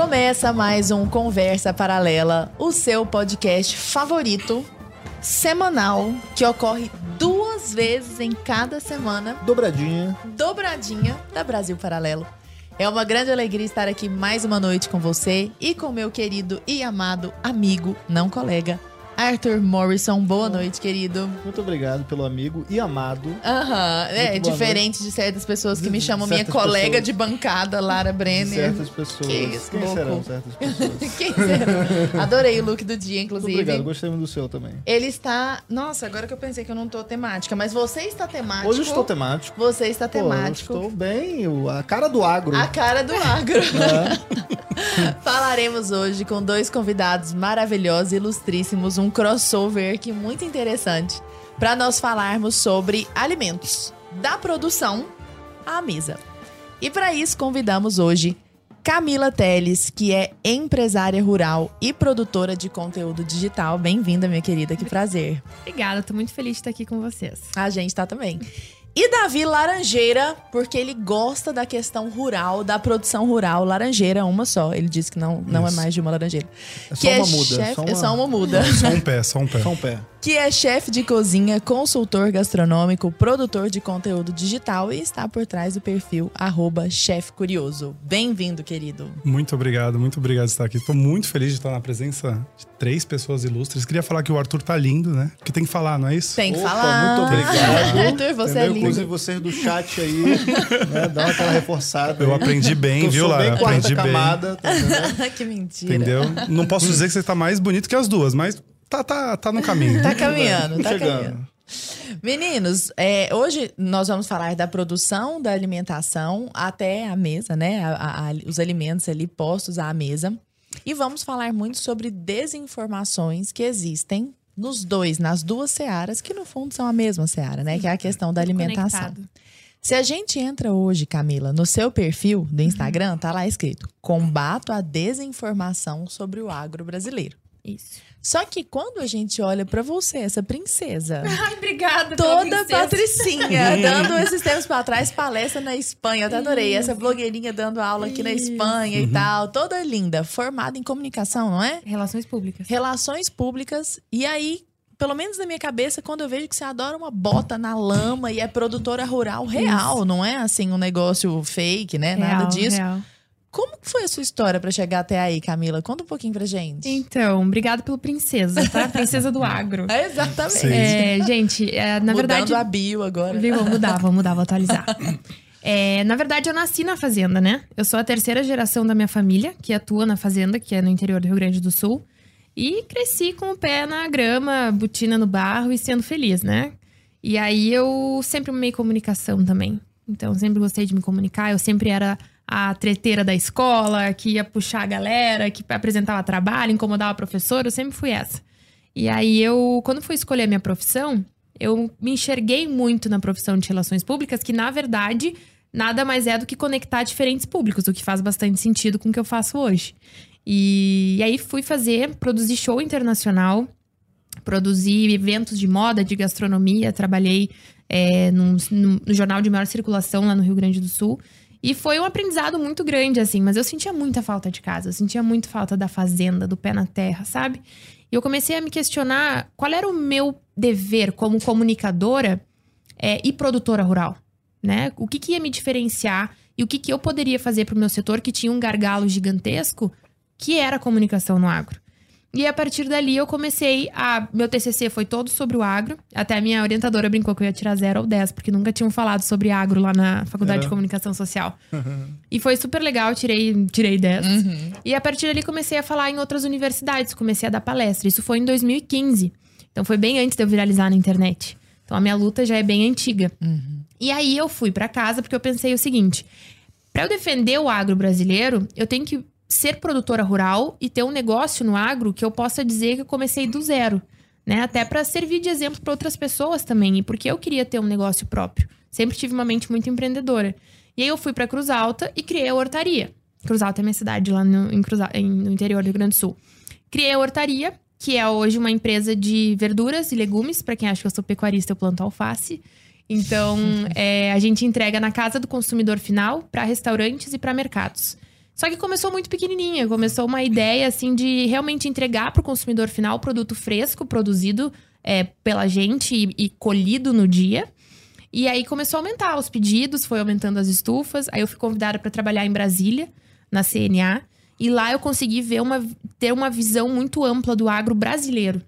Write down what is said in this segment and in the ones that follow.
Começa mais um Conversa Paralela, o seu podcast favorito, semanal, que ocorre duas vezes em cada semana, Dobradinha. dobradinha da Brasil Paralelo. É uma grande alegria estar aqui mais uma noite com você e com meu querido e amado amigo, não colega, Arthur Morrison. Boa noite, querido. Muito obrigado pelo amigo e amado. Aham, é Muito boa diferente de certas pessoas que me De chamam minha colega pessoas. de bancada, Lara De Brenner. certas pessoas. Que isso, Quem louco. serão certas pessoas? Quem será? Adorei o look do dia, Muito inclusive. obrigado, gostei muito do seu também. Ele está. Nossa, agora que eu pensei que eu não tô temática, mas você está temático. Hoje eu estou temático. Você está Pô, eu temático. estou bem, a cara do agro. A cara do agro. É. Falaremos hoje com dois convidados maravilhosos, ilustríssimos, um crossover que muito interessante para nós falarmos sobre alimentos, da produção à mesa. E para isso convidamos hoje Camila Teles, que é empresária rural e produtora de conteúdo digital. Bem-vinda, minha querida, que prazer. Obrigada, tô muito feliz de estar aqui com vocês. A gente tá também. E Davi Laranjeira, porque ele gosta da questão rural, da produção rural. Laranjeira, uma só. Ele disse que não, não é mais de uma laranjeira. É só que uma é muda. chefe- só uma... É só uma muda. Só um pé, só um pé. Só um pé. Que é chefe de cozinha, consultor gastronômico, produtor de conteúdo digital e está por trás do perfil arroba Chef Curioso. Bem-vindo, querido. Muito obrigado, muito obrigado de estar aqui. Estou muito feliz de estar na presença de três pessoas ilustres. Queria falar que o Arthur tá lindo, né? Porque tem que falar, não é isso? Tem que Opa, falar. muito obrigado. Arthur, você Entendeu? é lindo. Inclusive vocês do chat aí, né? Dá aquela reforçada. Eu aí. aprendi bem, Eu viu, Lara? bem Aprendi bem. camada, tá entendendo? que mentira. Entendeu? Não posso dizer que você tá mais bonito que as duas, mas tá, tá, tá no caminho. Tá caminhando, tá Chegando. caminhando. Meninos, é, hoje nós vamos falar da produção da alimentação até a mesa, né? A- a- a- os alimentos ali postos à mesa. E vamos falar muito sobre desinformações que existem nos dois, nas duas searas, que no fundo são a mesma seara, né? Que é a questão da alimentação. Conectado. Se a gente entra hoje, Camila, no seu perfil do Instagram, tá lá escrito: combato a desinformação sobre o agro brasileiro. Isso. Só que quando a gente olha pra você, essa princesa, Ai, obrigada. toda princesa. patricinha, dando esses tempos pra trás palestra na Espanha, eu até adorei. Essa blogueirinha dando aula aqui na Isso. Espanha e tal, toda linda, formada em comunicação, não é? Relações públicas. Relações públicas. E aí, pelo menos na minha cabeça, quando eu vejo que você adora uma bota na lama e é produtora rural real, não é assim um negócio fake, né? Nada Real, disso. real. Como que foi a sua história pra chegar até aí, Camila? Conta um pouquinho pra gente. Então, obrigado pelo princesa, tá? Princesa do agro. É, exatamente. É, gente, é, na Mudando verdade. a bio agora. Viu? Vou mudar, vou mudar, vou atualizar. É, na verdade, eu nasci na fazenda, né? Eu sou a terceira geração da minha família que atua na fazenda, que é no interior do Rio Grande do Sul. E cresci com o pé na grama, botina no barro e sendo feliz, né? E aí eu sempre amei comunicação também. Então, sempre gostei de me comunicar. Eu sempre era a treteira da escola, que ia puxar a galera, que apresentava trabalho, incomodava a professora. Eu sempre fui essa. E aí eu, quando fui escolher a minha profissão, eu me enxerguei muito na profissão de relações públicas, que na verdade nada mais é do que conectar diferentes públicos, o que faz bastante sentido com o que eu faço hoje. E, e aí fui fazer, produzir show internacional, produzi eventos de moda, de gastronomia, trabalhei é, no jornal de maior circulação lá no Rio Grande do Sul. E foi um aprendizado muito grande, assim, mas eu sentia muita falta de casa, eu sentia muito falta da fazenda, do pé na terra, sabe? E eu comecei a me questionar qual era o meu dever como comunicadora é, e produtora rural, né? O que, que ia me diferenciar e o que, que eu poderia fazer para o meu setor que tinha um gargalo gigantesco, que era a comunicação no agro. E a partir dali eu comecei a. Meu TCC foi todo sobre o agro. Até a minha orientadora brincou que eu ia tirar 0 ou 10, porque nunca tinham falado sobre agro lá na Faculdade É. de Comunicação Social. e foi super legal, tirei, tirei 10. Uhum. E a partir dali comecei a falar em outras universidades, comecei a dar palestra. Isso foi em 2015. Então foi bem antes de eu viralizar na internet. Então a minha luta já é bem antiga. E aí eu fui pra casa porque eu pensei o seguinte: Para eu defender o agro brasileiro, eu tenho que ser produtora rural e ter um negócio no agro que eu possa dizer que eu comecei do zero, né? Até para servir de exemplo para outras pessoas também, e porque eu queria ter um negócio próprio. Sempre tive uma mente muito empreendedora. E aí eu fui para Cruz Alta e criei a hortaria. Cruz Alta é minha cidade lá no, em Cruz, em- no interior do Rio Grande do Sul. Criei a hortaria, que é hoje uma empresa de verduras e legumes. Para quem acha que eu sou pecuarista, eu planto alface. Então, é, a gente entrega na casa do consumidor final para restaurantes e para mercados. Só que começou muito pequenininha, começou uma ideia assim de realmente entregar para o consumidor final produto fresco, produzido é, pela gente e, e colhido no dia. E aí começou a aumentar os pedidos, foi aumentando as estufas. Aí eu fui convidada para trabalhar em Brasília, na CNA. E lá eu consegui ver uma, ter uma visão muito ampla do agro brasileiro.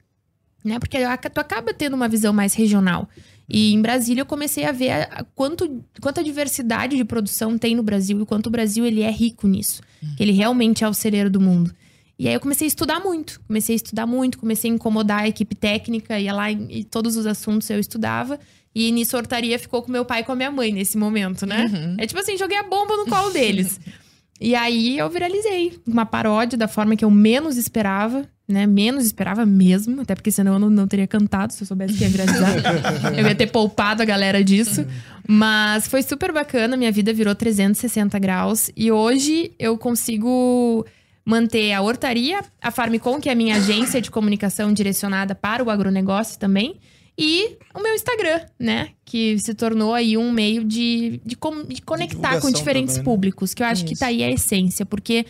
Né? Porque tu acaba tendo uma visão mais regional. E em Brasília eu comecei a ver a, a quanto, quanta diversidade de produção tem no Brasil e quanto o Brasil ele é rico nisso. Uhum. Que ele realmente é o celeiro do mundo. E aí eu comecei a estudar muito. Comecei a estudar muito, comecei a incomodar a equipe técnica, ia lá e, todos os assuntos eu estudava. E nisso hortaria ficou com meu pai e com a minha mãe nesse momento, né? Uhum. É tipo assim, joguei a bomba no colo deles. e aí eu viralizei. Uma paródia da forma que eu menos esperava, né? Menos esperava mesmo, até porque senão eu não, não teria cantado se eu soubesse que ia viralizar. eu ia ter poupado a galera disso. Mas foi super bacana, minha vida virou 360 graus. E hoje eu consigo manter a hortaria, a Farmicon, que é a minha agência de comunicação direcionada para o agronegócio também e o meu Instagram, né? Que se tornou aí um meio de, de, com, de conectar com diferentes também, né? públicos, que eu acho Isso. que tá aí a essência, porque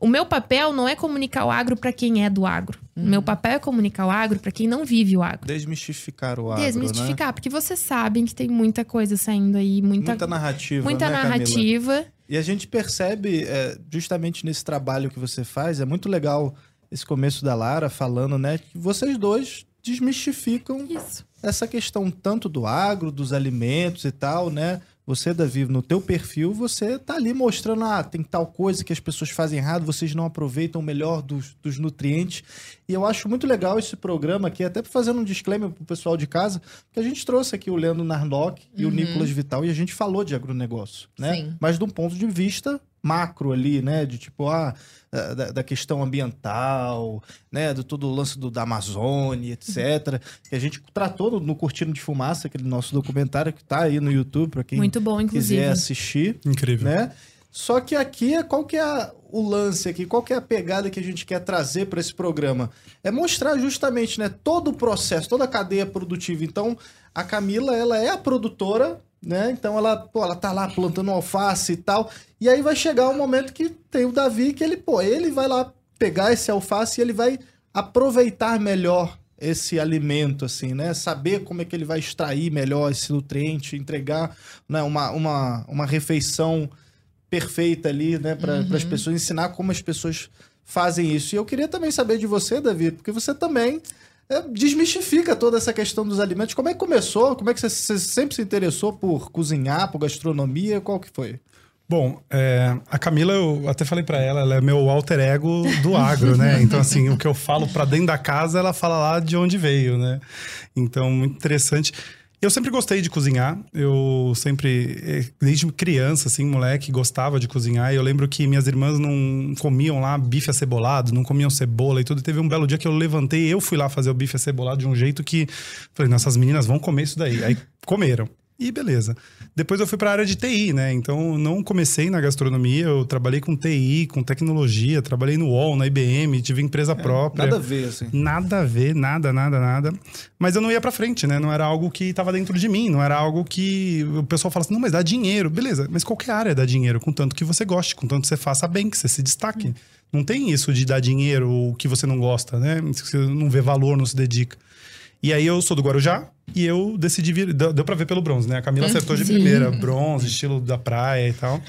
o meu papel não é comunicar o agro para quem é do agro. Uhum. O meu papel é comunicar o agro para quem não vive o agro. Desmistificar o agro. Desmistificar, né? porque vocês sabem que tem muita coisa saindo aí, muita, muita narrativa. Muita né, narrativa. Camila? E a gente percebe, é, justamente nesse trabalho que você faz, é muito legal esse começo da Lara falando, né? Que vocês dois desmistificam Isso. essa questão tanto do agro, dos alimentos e tal, né? Você, Davi, no teu perfil, você tá ali mostrando, ah, tem tal coisa que as pessoas fazem errado, vocês não aproveitam o melhor dos, dos nutrientes. E eu acho muito legal esse programa aqui, até fazendo um disclaimer pro pessoal de casa, que a gente trouxe aqui o Leandro Narlock e uhum. o Nicolas Vital e a gente falou de agronegócio, né? Sim. Mas de um ponto de vista macro ali, né? De tipo, ah, da, da questão ambiental, né? Do todo o lance do, da Amazônia, etc. Que a gente tratou no, no Curtindo de Fumaça, aquele nosso documentário que tá aí no YouTube, para quem Muito bom, inclusive. quiser assistir. Incrível. Né? Só que aqui, é qual que é o lance aqui? Qual que é a pegada que a gente quer trazer para esse programa? É mostrar justamente, né, todo o processo, toda a cadeia produtiva. Então, a Camila, ela é a produtora né? Então ela, pô, ela tá lá plantando alface e tal. E aí vai chegar um momento que tem o Davi que ele, pô, ele vai lá pegar esse alface e ele vai aproveitar melhor esse alimento, assim, né? Saber como é que ele vai extrair melhor esse nutriente, entregar né, uma, uma, uma refeição perfeita ali, né, para uhum. as pessoas, ensinar como as pessoas fazem isso. E eu queria também saber de você, Davi, porque você também desmistifica toda essa questão dos alimentos. Como é que começou? Como é que você, você sempre se interessou por cozinhar, por gastronomia? Qual que foi? Bom, é, a Camila, eu até falei para ela, ela é meu alter ego do agro, né? Então, assim, o que eu falo para dentro da casa, ela fala lá de onde veio, né? Então, muito interessante. Eu sempre gostei de cozinhar. Eu sempre, eh, desde criança, assim, moleque, gostava de cozinhar. E eu lembro que minhas irmãs não comiam lá bife acebolado, não comiam cebola e tudo. E teve um belo dia que eu levantei, eu fui lá fazer o bife acebolado de um jeito que falei, nossas meninas vão comer isso daí. Aí comeram. E beleza. Depois eu fui para a área de TI, né? Então não comecei na gastronomia, eu trabalhei com TI, com tecnologia, trabalhei no UOL, na IBM, tive empresa é, própria. Nada a ver, assim. Nada a ver, nada, nada, nada. Mas eu não ia para frente, né? Não era algo que estava dentro de mim, não era algo que o pessoal fala assim: "Não, mas dá dinheiro". Beleza, mas qualquer área dá dinheiro, contanto que você goste, contanto que você faça bem, que você se destaque. Hum. Não tem isso de dar dinheiro o que você não gosta, né? Se você não vê valor, não se dedica. E aí eu sou do Guarujá e eu decidi vir. Deu, deu pra ver pelo bronze, né? A Camila acertou de Sim. primeira. Bronze, estilo da praia e tal.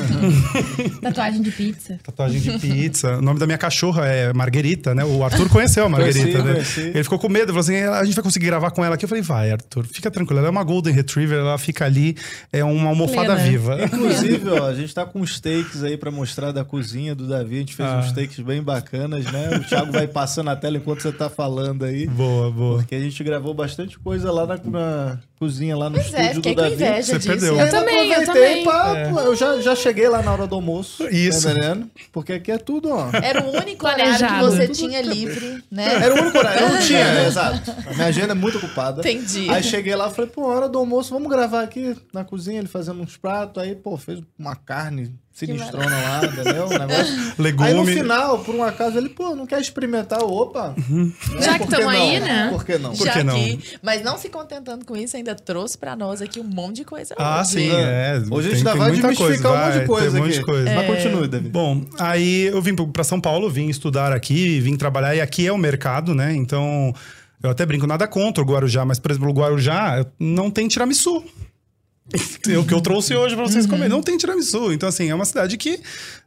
Tatuagem de pizza. Tatuagem de pizza. O nome da minha cachorra é Marguerita, né? O Arthur conheceu a Marguerita, conheci, né? Conheci. Ele ficou com medo, falou assim: a gente vai conseguir gravar com ela aqui. Eu falei, vai, Arthur, fica tranquilo. Ela é uma Golden Retriever, ela fica ali, é uma almofada Plena. viva. Inclusive, ó, a gente tá com uns takes aí pra mostrar da cozinha do Davi. A gente fez ah. uns takes bem bacanas, né? O Thiago vai passando a tela enquanto você tá falando aí. Boa, boa. Porque a gente gravou bastante coisa lá na, na cozinha, lá no pois é, estúdio é, do Davi. Inveja Você disso. perdeu. Eu, eu também, eu também. Pra, é. Eu já, já cheguei lá na hora do almoço. Isso. Tá Porque aqui é tudo, ó. Era o único horário que você tinha livre, né? Era o único horário. Eu não tinha, né? Exato. A minha agenda é muito ocupada. Entendi. Aí cheguei lá e falei, pô, hora do almoço, vamos gravar aqui na cozinha, ele fazendo uns pratos. Aí, pô, fez uma carne sinistrona lá, entendeu? Um negócio. Legume. Aí no final, por um acaso, ele, pô, não quer experimentar? Opa! Né? Já que tamo aí, não? né? Por que não? Por que não? que- mas não se contentando com isso, ainda trouxe pra nós aqui um monte de coisa. Ah, hoje. sim, é. Hoje a gente ainda vai desmistificar um monte de coisa tem um monte aqui. de coisa. É. Mas continue, David. Bom, aí eu vim para São Paulo, vim estudar aqui, vim trabalhar, e aqui é o mercado, né? Então, eu até brinco, nada contra o Guarujá, mas, por exemplo, o Guarujá não tem tiramisu. É o que eu trouxe hoje para vocês comerem. Não tem tiramisu. Então, assim, é uma cidade que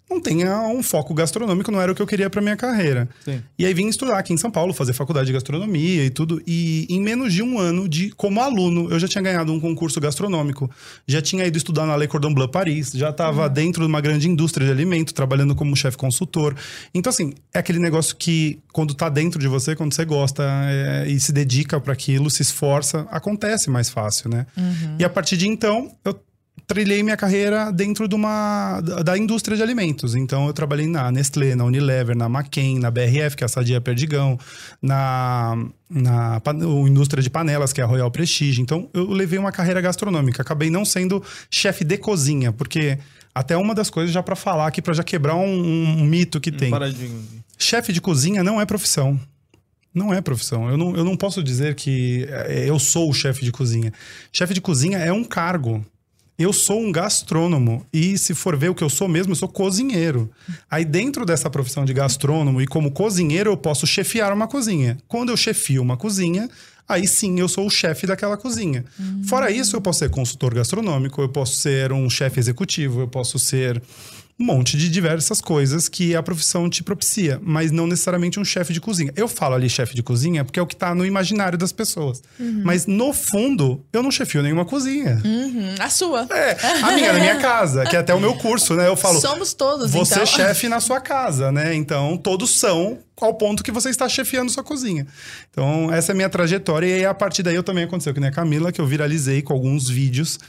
não tem ah, um foco gastronômico, não era o que eu queria para minha carreira. Sim. E aí vim estudar aqui em São Paulo, fazer faculdade de gastronomia e tudo. E em menos de um ano, de como aluno, eu já tinha ganhado um concurso gastronômico. Já tinha ido estudar na Le Cordon Bleu Paris. Já estava dentro de uma grande indústria de alimento, trabalhando como chefe consultor. Então, assim, é aquele negócio que quando tá dentro de você, quando você gosta é, e se dedica para aquilo, se esforça, acontece mais fácil, né? E a partir de então, eu trilhei minha carreira dentro de uma da indústria de alimentos. Então eu trabalhei na Nestlé, na Unilever, na McCain, na BRF, que é a Sadia Perdigão, na na indústria de panelas, que é a Royal Prestige. Então eu levei uma carreira gastronômica. Acabei não sendo chefe de cozinha, porque até uma das coisas já para falar aqui para já quebrar um, um mito que tem. Paradinho. Chefe de cozinha não é profissão. Não é profissão. Eu não, eu não posso dizer que é, eu sou o chefe de cozinha. Chefe de cozinha é um cargo. Eu sou um gastrônomo. E se for ver o que eu sou mesmo, eu sou cozinheiro. Aí, dentro dessa profissão de gastrônomo e como cozinheiro, eu posso chefiar uma cozinha. Quando eu chefio uma cozinha, aí sim eu sou o chefe daquela cozinha. Fora isso, eu posso ser consultor gastronômico, eu posso ser um chefe executivo, eu posso ser um monte de diversas coisas que a profissão te propicia, mas não necessariamente um chefe de cozinha. Eu falo ali chefe de cozinha porque é o que tá no imaginário das pessoas. Mas no fundo, eu não chefio nenhuma cozinha. Hum, a sua. É, a minha, na minha casa, que é até o meu curso, né? Eu falo, Somos todos, você então. é chefe na sua casa, né? Então, todos são ao ponto que você está chefiando sua cozinha. Então, essa é a minha trajetória. E a partir daí, eu também aconteceu que nem a Camila, que eu viralizei com alguns vídeos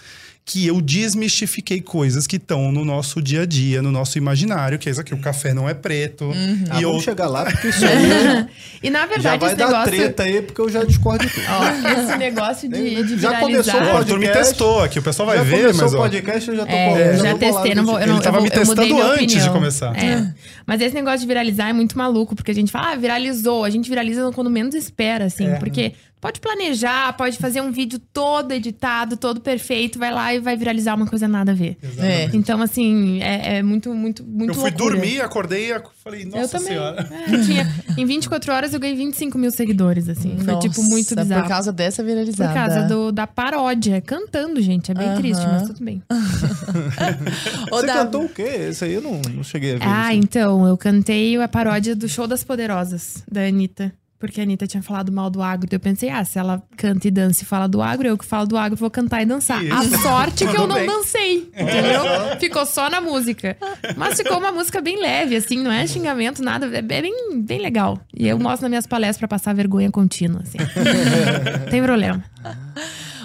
que eu desmistifiquei coisas que estão no nosso dia a dia, no nosso imaginário, que é isso aqui, o café não é preto. Uhum. Ah, E eu vamos chegar lá, porque isso aí E na já verdade, vai esse dar negócio. treta aí, porque eu já discordo de tudo. Ó, esse negócio de, de Já começou o o Arthur me podcast. testou aqui, o pessoal vai já ver, começou mas o ó, podcast, eu já tô É, com- eu já já testei, não vou, eu não, Ele tava eu, me testando antes de começar. É. Mas esse negócio de viralizar é muito maluco, porque a gente fala, ah, viralizou. A gente viraliza quando menos espera, assim. É. Porque pode planejar, pode fazer um vídeo todo editado, todo perfeito, vai lá e vai viralizar uma coisa nada a ver. É. Então, assim, é, é muito, muito, muito eu fui loucura. dormir, acordei e falei, nossa eu também. senhora. É, tinha, em 24 horas eu ganhei 25 mil seguidores, assim. Foi, tipo, muito Nossa, bizarro. Por causa dessa viralizada. Por causa do, da paródia, cantando, gente. É bem Aham. triste, mas tudo bem. Você Davi, cantou o quê? Esse aí eu não, não cheguei a ver. Ah, isso. então, eu cantei a paródia do Show das Poderosas, da Anitta. Porque a Anitta tinha falado mal do agro. Eu pensei, ah, se ela canta e dança e fala do agro, eu que falo do agro vou cantar e dançar. Isso. A sorte que eu não dancei, entendeu? Ficou só na música. Mas ficou uma música bem leve, assim, não é xingamento, nada. É bem, bem legal. E eu mostro nas minhas palestras pra passar vergonha contínua, assim. Não Tem problema.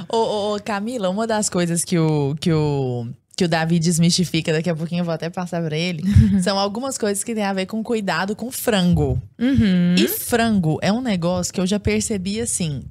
Ô, ô, ô, Camila, uma das coisas que o, que o, que o Davi desmistifica, daqui a pouquinho eu vou até passar pra ele, são algumas coisas que tem a ver com cuidado com frango. Uhum. E frango é um negócio que eu já percebi assim.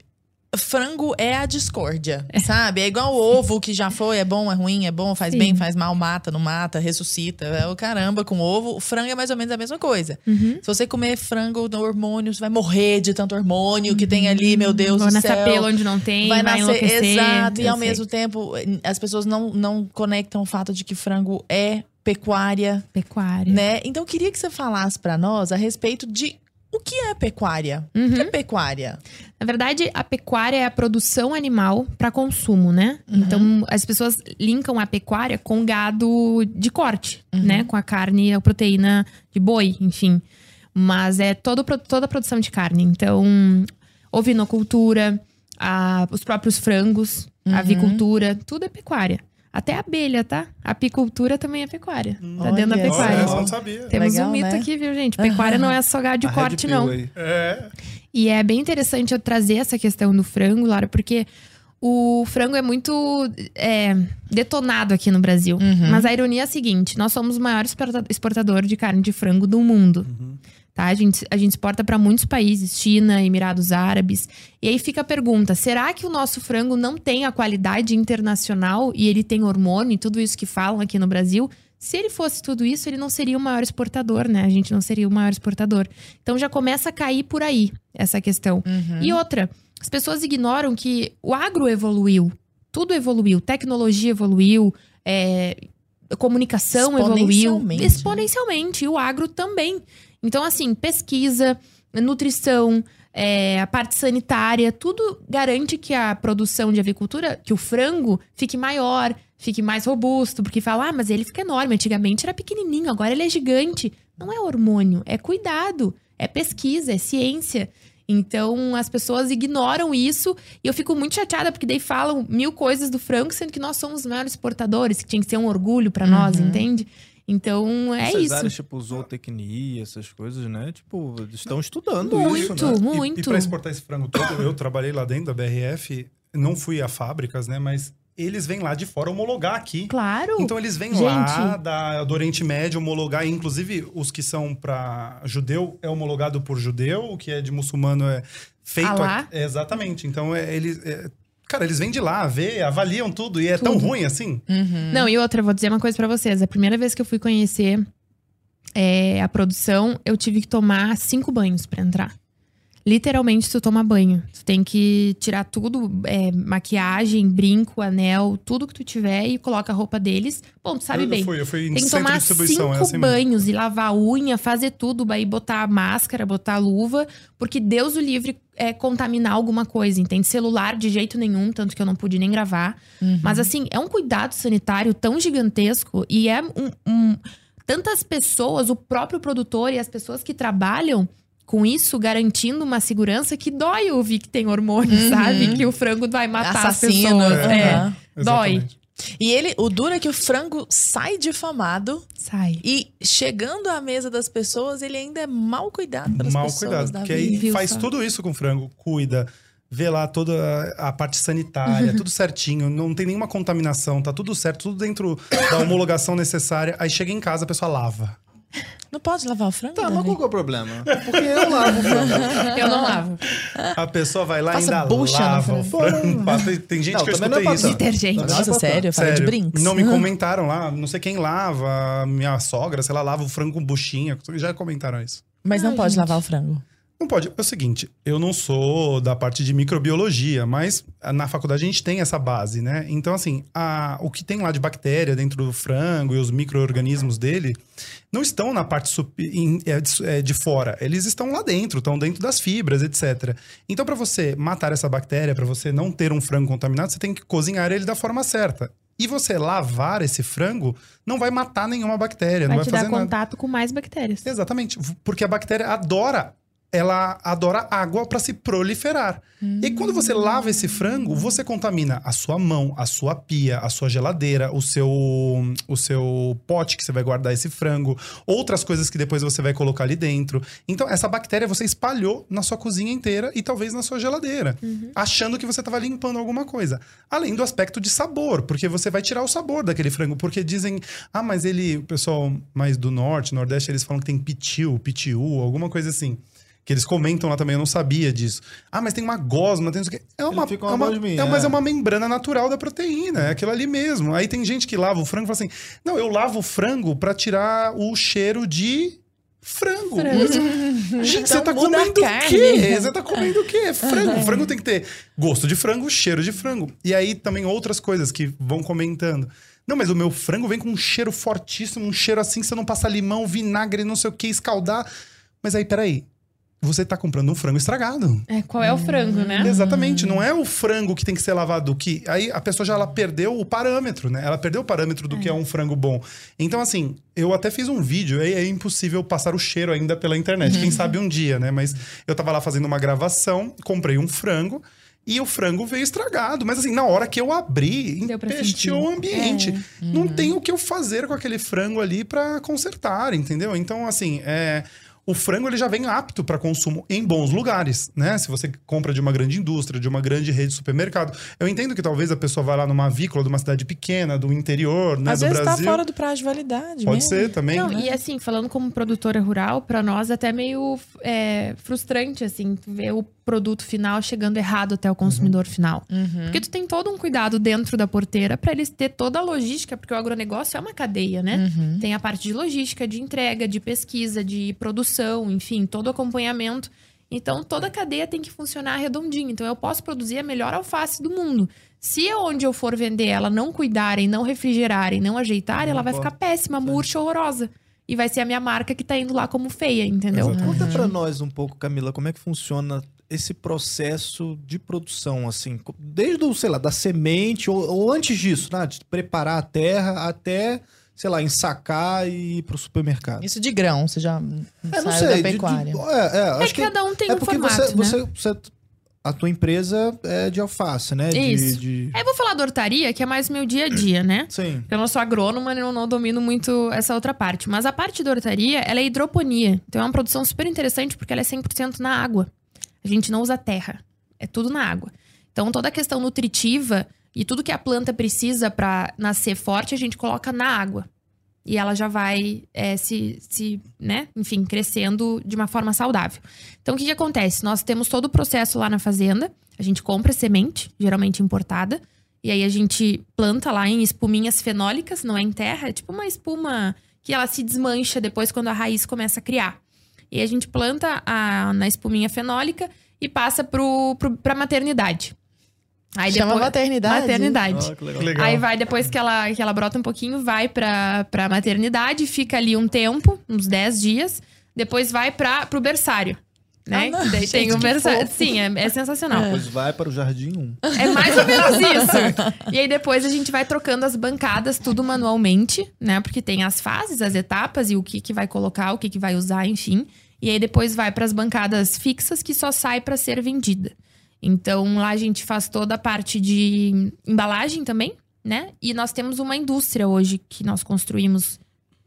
Frango é a discórdia, sabe? É igual o ovo que já foi, é bom, é ruim, é bom, faz Sim. bem, faz mal, mata, não mata, ressuscita. É o caramba com ovo. O frango é mais ou menos a mesma coisa. Uhum. Se você comer frango no hormônio, você vai morrer de tanto hormônio que tem ali, meu Deus Vou do céu. pelo onde não tem, vai, vai nascer exato e ao sei. mesmo tempo as pessoas não, não conectam o fato de que frango é pecuária, Pecuária. né? Então eu queria que você falasse pra nós a respeito de o que é pecuária? O que é pecuária? Na verdade, a pecuária é a produção animal para consumo, né? Então, as pessoas linkam a pecuária com gado de corte, né? Com a carne, a proteína de boi, enfim. Mas é todo, toda a produção de carne. Então, ovinocultura, a- os próprios frangos, a avicultura, tudo é pecuária. Até a abelha, tá? A apicultura também é pecuária. Tá dentro da Olha pecuária. Olha, não sabia. Temos Legal, um mito né? aqui, viu, gente? Pecuária não é só gado de A corte, não. aí. É. E é bem interessante eu trazer essa questão do frango, Lara, porque o frango é muito é, detonado aqui no Brasil. Mas a ironia é a seguinte: nós somos o maior exporta- exportador de carne de frango do mundo. Tá? A, gente, a gente exporta para muitos países, China, Emirados Árabes. E aí fica a pergunta: será que o nosso frango não tem a qualidade internacional e ele tem hormônio e tudo isso que falam aqui no Brasil? Se ele fosse tudo isso, ele não seria o maior exportador, né? A gente não seria o maior exportador. Então já começa a cair por aí essa questão. E outra, as pessoas ignoram que o agro evoluiu, tudo evoluiu, tecnologia evoluiu, é, comunicação evoluiu Exponencialmente, né? exponencialmente, e o agro também. Então, assim, pesquisa, nutrição, é, a parte sanitária, tudo garante que a produção de avicultura, que o frango fique maior, fique mais robusto, porque fala, ah, mas ele fica enorme. Antigamente era pequenininho, agora ele é gigante. Não é hormônio, é cuidado, é pesquisa, é ciência. Então as pessoas ignoram isso e eu fico muito chateada porque daí falam mil coisas do frango, sendo que nós somos os maiores exportadores, que tinha que ser um orgulho pra nós, entende? Então é Essas isso. áreas, tipo, zootecnia, essas coisas, né? Tipo, estão estudando Muito, isso, né? E- muito. E, para exportar esse frango todo, eu trabalhei lá dentro da BRF, não fui a fábricas, né? Mas eles vêm lá de fora homologar aqui. Claro. Então eles vêm Gente. lá da, do Oriente Médio homologar, inclusive os que são para judeu é homologado por judeu, o que é de muçulmano é feito Alá. aqui- é, exatamente. Então é, eles é, cara, eles vêm de lá, vê, avaliam tudo e é tão Tudo. ruim assim. Não, e outra, eu vou dizer uma coisa pra vocês. A primeira vez que eu fui conhecer é, a produção, eu tive que tomar cinco banhos pra entrar. Literalmente, tu toma banho. Tu tem que tirar tudo, é, maquiagem, brinco, anel, tudo que tu tiver e coloca a roupa deles. Bom, tu sabe eu, bem. Eu fui, eu fui em Tem que tomar é cinco assim mesmo. banhos e lavar a unha, fazer tudo, aí botar a máscara, botar a luva, porque Deus o livre é contaminar alguma coisa, entende? Celular de jeito nenhum, tanto que eu não pude nem gravar. Mas assim, é um cuidado sanitário tão gigantesco e é um, um- tantas pessoas, o próprio produtor e as pessoas que trabalham com isso, garantindo uma segurança que dói ouvir que tem hormônio, sabe? Que o frango vai matar Assassino. as pessoas. É, aham. dói. E ele, o duro é que o frango sai difamado Sai. e chegando à mesa das pessoas, ele ainda é mal cuidado pelas Mal pessoas. cuidado. Davi. Porque aí Viu faz só? tudo isso com o frango, cuida, vê lá toda a a parte sanitária, tudo certinho, não tem nenhuma contaminação, tá tudo certo, tudo dentro da homologação necessária. Aí chega em casa, a pessoa lava. Não pode lavar o frango? Tá, mas Davi? qual que é o problema? Porque eu lavo o frango. Eu não lavo. A pessoa vai lá e ainda bucha no lava o frango. Tem gente Não, que eu é escutei pra isso. Detergente. Nossa, é pra sério? Fala de brinks? não me comentaram lá, não sei quem lava, minha sogra, sei lá, lava o frango com buchinha, já comentaram isso. Mas não Ai, pode gente. lavar o frango. Não pode. É o seguinte, eu não sou da parte de microbiologia, mas na faculdade a gente tem essa base, né? Então, assim, a- o que tem lá de bactéria dentro do frango e os micro-organismos dele não estão na parte sup- em- é, de, é, de fora. Eles estão lá dentro, estão dentro das fibras, etc. Então, para você matar essa bactéria, para você não ter um frango contaminado, você tem que cozinhar ele da forma certa. E você lavar esse frango não vai matar nenhuma bactéria, Vai não te vai dar fazer nada. contato com mais bactérias. Exatamente, porque a bactéria adora, ela adora água para se proliferar. E quando você lava esse frango, você contamina a sua mão, a sua pia, a sua geladeira, o seu o seu pote que você vai guardar esse frango, outras coisas que depois você vai colocar ali dentro. Então essa bactéria você espalhou na sua cozinha inteira e talvez na sua geladeira, achando que você estava limpando alguma coisa. Além do aspecto de sabor, porque você vai tirar o sabor daquele frango, porque dizem, ah, mas ele, o pessoal mais do norte, nordeste, eles falam que tem pitiu, pitiu, alguma coisa assim. Que eles comentam lá também, eu não sabia disso. Ah, mas tem uma gosma, tem não sei o quê. É uma, fica é uma uma, gosminha, é, mas é. é uma membrana natural da proteína, é aquilo ali mesmo. Aí tem gente que lava o frango e fala assim: não, eu lavo o frango pra tirar o cheiro de frango. Gente, você Então tá muda a comendo o quê? Você tá comendo o quê? É frango. O frango tem que ter gosto de frango, cheiro de frango. E aí também outras coisas que vão comentando. Não, mas o meu frango vem com um cheiro fortíssimo, um cheiro assim que você não passa limão, vinagre, não sei o que, escaldar. Mas aí, peraí. Você tá comprando um frango estragado. É, qual é o frango, né? Exatamente, não é o frango que tem que ser lavado que aí a pessoa já ela perdeu o parâmetro, né? Ela perdeu o parâmetro do que é um frango bom. Então assim, eu até fiz um vídeo, é, é impossível passar o cheiro ainda pela internet, quem sabe um dia, né? Mas eu tava lá fazendo uma gravação, comprei um frango e o frango veio estragado, mas assim, na hora que eu abri, empesteou o ambiente. Não tem o que eu fazer com aquele frango ali pra consertar, entendeu? Então assim, é o frango ele já vem apto para consumo em bons lugares, né? Se você compra de uma grande indústria, de uma grande rede de supermercado. Eu entendo que talvez a pessoa vá lá numa avícola de uma cidade pequena, do interior, né, Às do vezes Brasil. tá fora do prazo de validade Pode mesmo. ser também. Não, né? e assim, falando como produtora rural, pra nós até meio é, frustrante, assim, tu ver o produto final chegando errado até o consumidor final. Uhum. Porque tu tem todo um cuidado dentro da porteira para eles ter toda a logística, porque o agronegócio é uma cadeia, né? Uhum. Tem a parte de logística, de entrega, de pesquisa, de produção, enfim, todo o acompanhamento. Então, toda a cadeia tem que funcionar redondinho. Então, eu posso produzir a melhor alface do mundo. Se onde eu for vender ela não cuidarem, não refrigerarem, não ajeitarem, ela vai pode. ficar péssima, murcha, horrorosa. E vai ser a minha marca que tá indo lá como feia, entendeu? Exatamente. Conta pra nós um pouco, Camila, como é que funciona esse processo de produção, assim, desde o, sei lá, da semente ou, ou antes disso, né, de preparar a terra até, sei lá, ensacar e ir pro supermercado. Isso de grão, você já É, não sei. da de- de- pecuária. é, é, É acho que que cada um tem é um porque formato, você, né? você, você- A tua empresa é de alface, né? De- Isso. De, Aí eu vou falar da hortaria, que é mais meu dia a dia, né? Sim. Porque eu não sou agrônoma e eu não domino muito essa outra parte. Mas a parte da hortaria, ela é hidroponia. Então é uma produção super interessante porque ela é 100% na água. A gente não usa terra. É tudo na água. Então toda a questão nutritiva e tudo que a planta precisa para nascer forte, a gente coloca na água. E ela já vai é, se, se, né, enfim, crescendo de uma forma saudável. Então o que, que acontece? Nós temos todo o processo lá na fazenda. A gente compra semente, geralmente importada. E aí a gente planta lá em espuminhas fenólicas, não é em terra, é tipo uma espuma que ela se desmancha depois quando a raiz começa a criar. E a gente planta a, na espuminha fenólica e passa pro, pro, pra maternidade. Aí Chama depois- maternidade? Maternidade. Que legal. Aí vai, depois que ela, que ela brota um pouquinho, vai pra, pra maternidade, fica ali um tempo, uns 10 dias. Depois vai pra, pro berçário. Né? Ah, daí gente, tem o. Sim, é, é sensacional. Depois vai para o Jardim 1. É mais ou menos isso. E aí depois a gente vai trocando as bancadas tudo manualmente, né? Porque tem as fases, as etapas e o que que vai colocar, o que que vai usar, enfim. E aí depois vai para as bancadas fixas que só sai para ser vendida. Então lá a gente faz toda a parte de embalagem também, né? E nós temos uma indústria hoje que nós construímos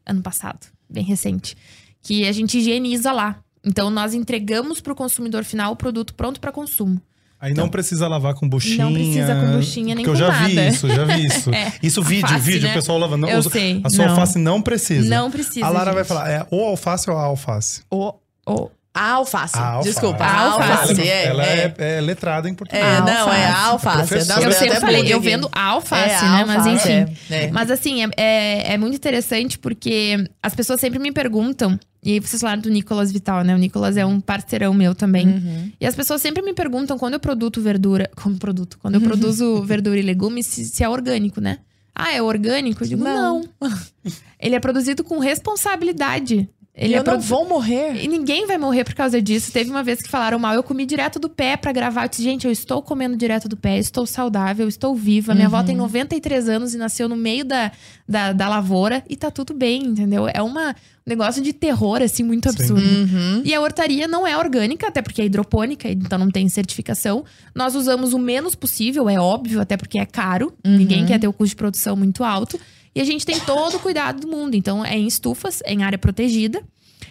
ano passado, bem recente, que a gente higieniza lá. Então nós entregamos para o consumidor final o produto pronto para consumo. Aí não precisa lavar com buchinha. Não precisa com buchinha, nem porque com eu já vi isso, já vi isso. É, isso vídeo, alface, vídeo, né? o pessoal lavando. Eu sei, A sua não. alface não precisa. Não precisa. A Lara vai gente. falar, é ou alface ou a alface? O, Oh, a alface. A alface. Desculpa, A a alface. alface. é, ela é. é, é letrada em português. É, A não, é a alface. alface. Eu sempre falei, eu vendo alface, É, né? Mas alface, enfim. é, é. Mas assim, é, é, é muito interessante porque as pessoas sempre me perguntam, e aí vocês falaram do Nicolas Vital, né? O Nicolas é um parceirão meu também. Uhum. E as pessoas sempre me perguntam quando eu produzo verdura, como produto, quando eu produzo verdura e legumes, se, se é orgânico, né? Ah, é orgânico? Eu digo, Não. não. Ele é produzido com responsabilidade. Ele eu é não produ- vou morrer. E ninguém vai morrer por causa disso. Teve uma vez que falaram mal, eu comi direto do pé pra gravar. Eu disse, gente, eu estou comendo direto do pé, estou saudável, estou viva. Minha avó tem 93 anos e nasceu no meio da, da, da lavoura e tá tudo bem, entendeu? É uma, um negócio de terror, assim, muito absurdo. Uhum. E a hortaria não é orgânica, até porque é hidropônica, então não tem certificação. Nós usamos o menos possível, é óbvio, até porque é caro. Ninguém quer ter o custo de produção muito alto. E a gente tem todo o cuidado do mundo. Então, é em estufas, é em área protegida.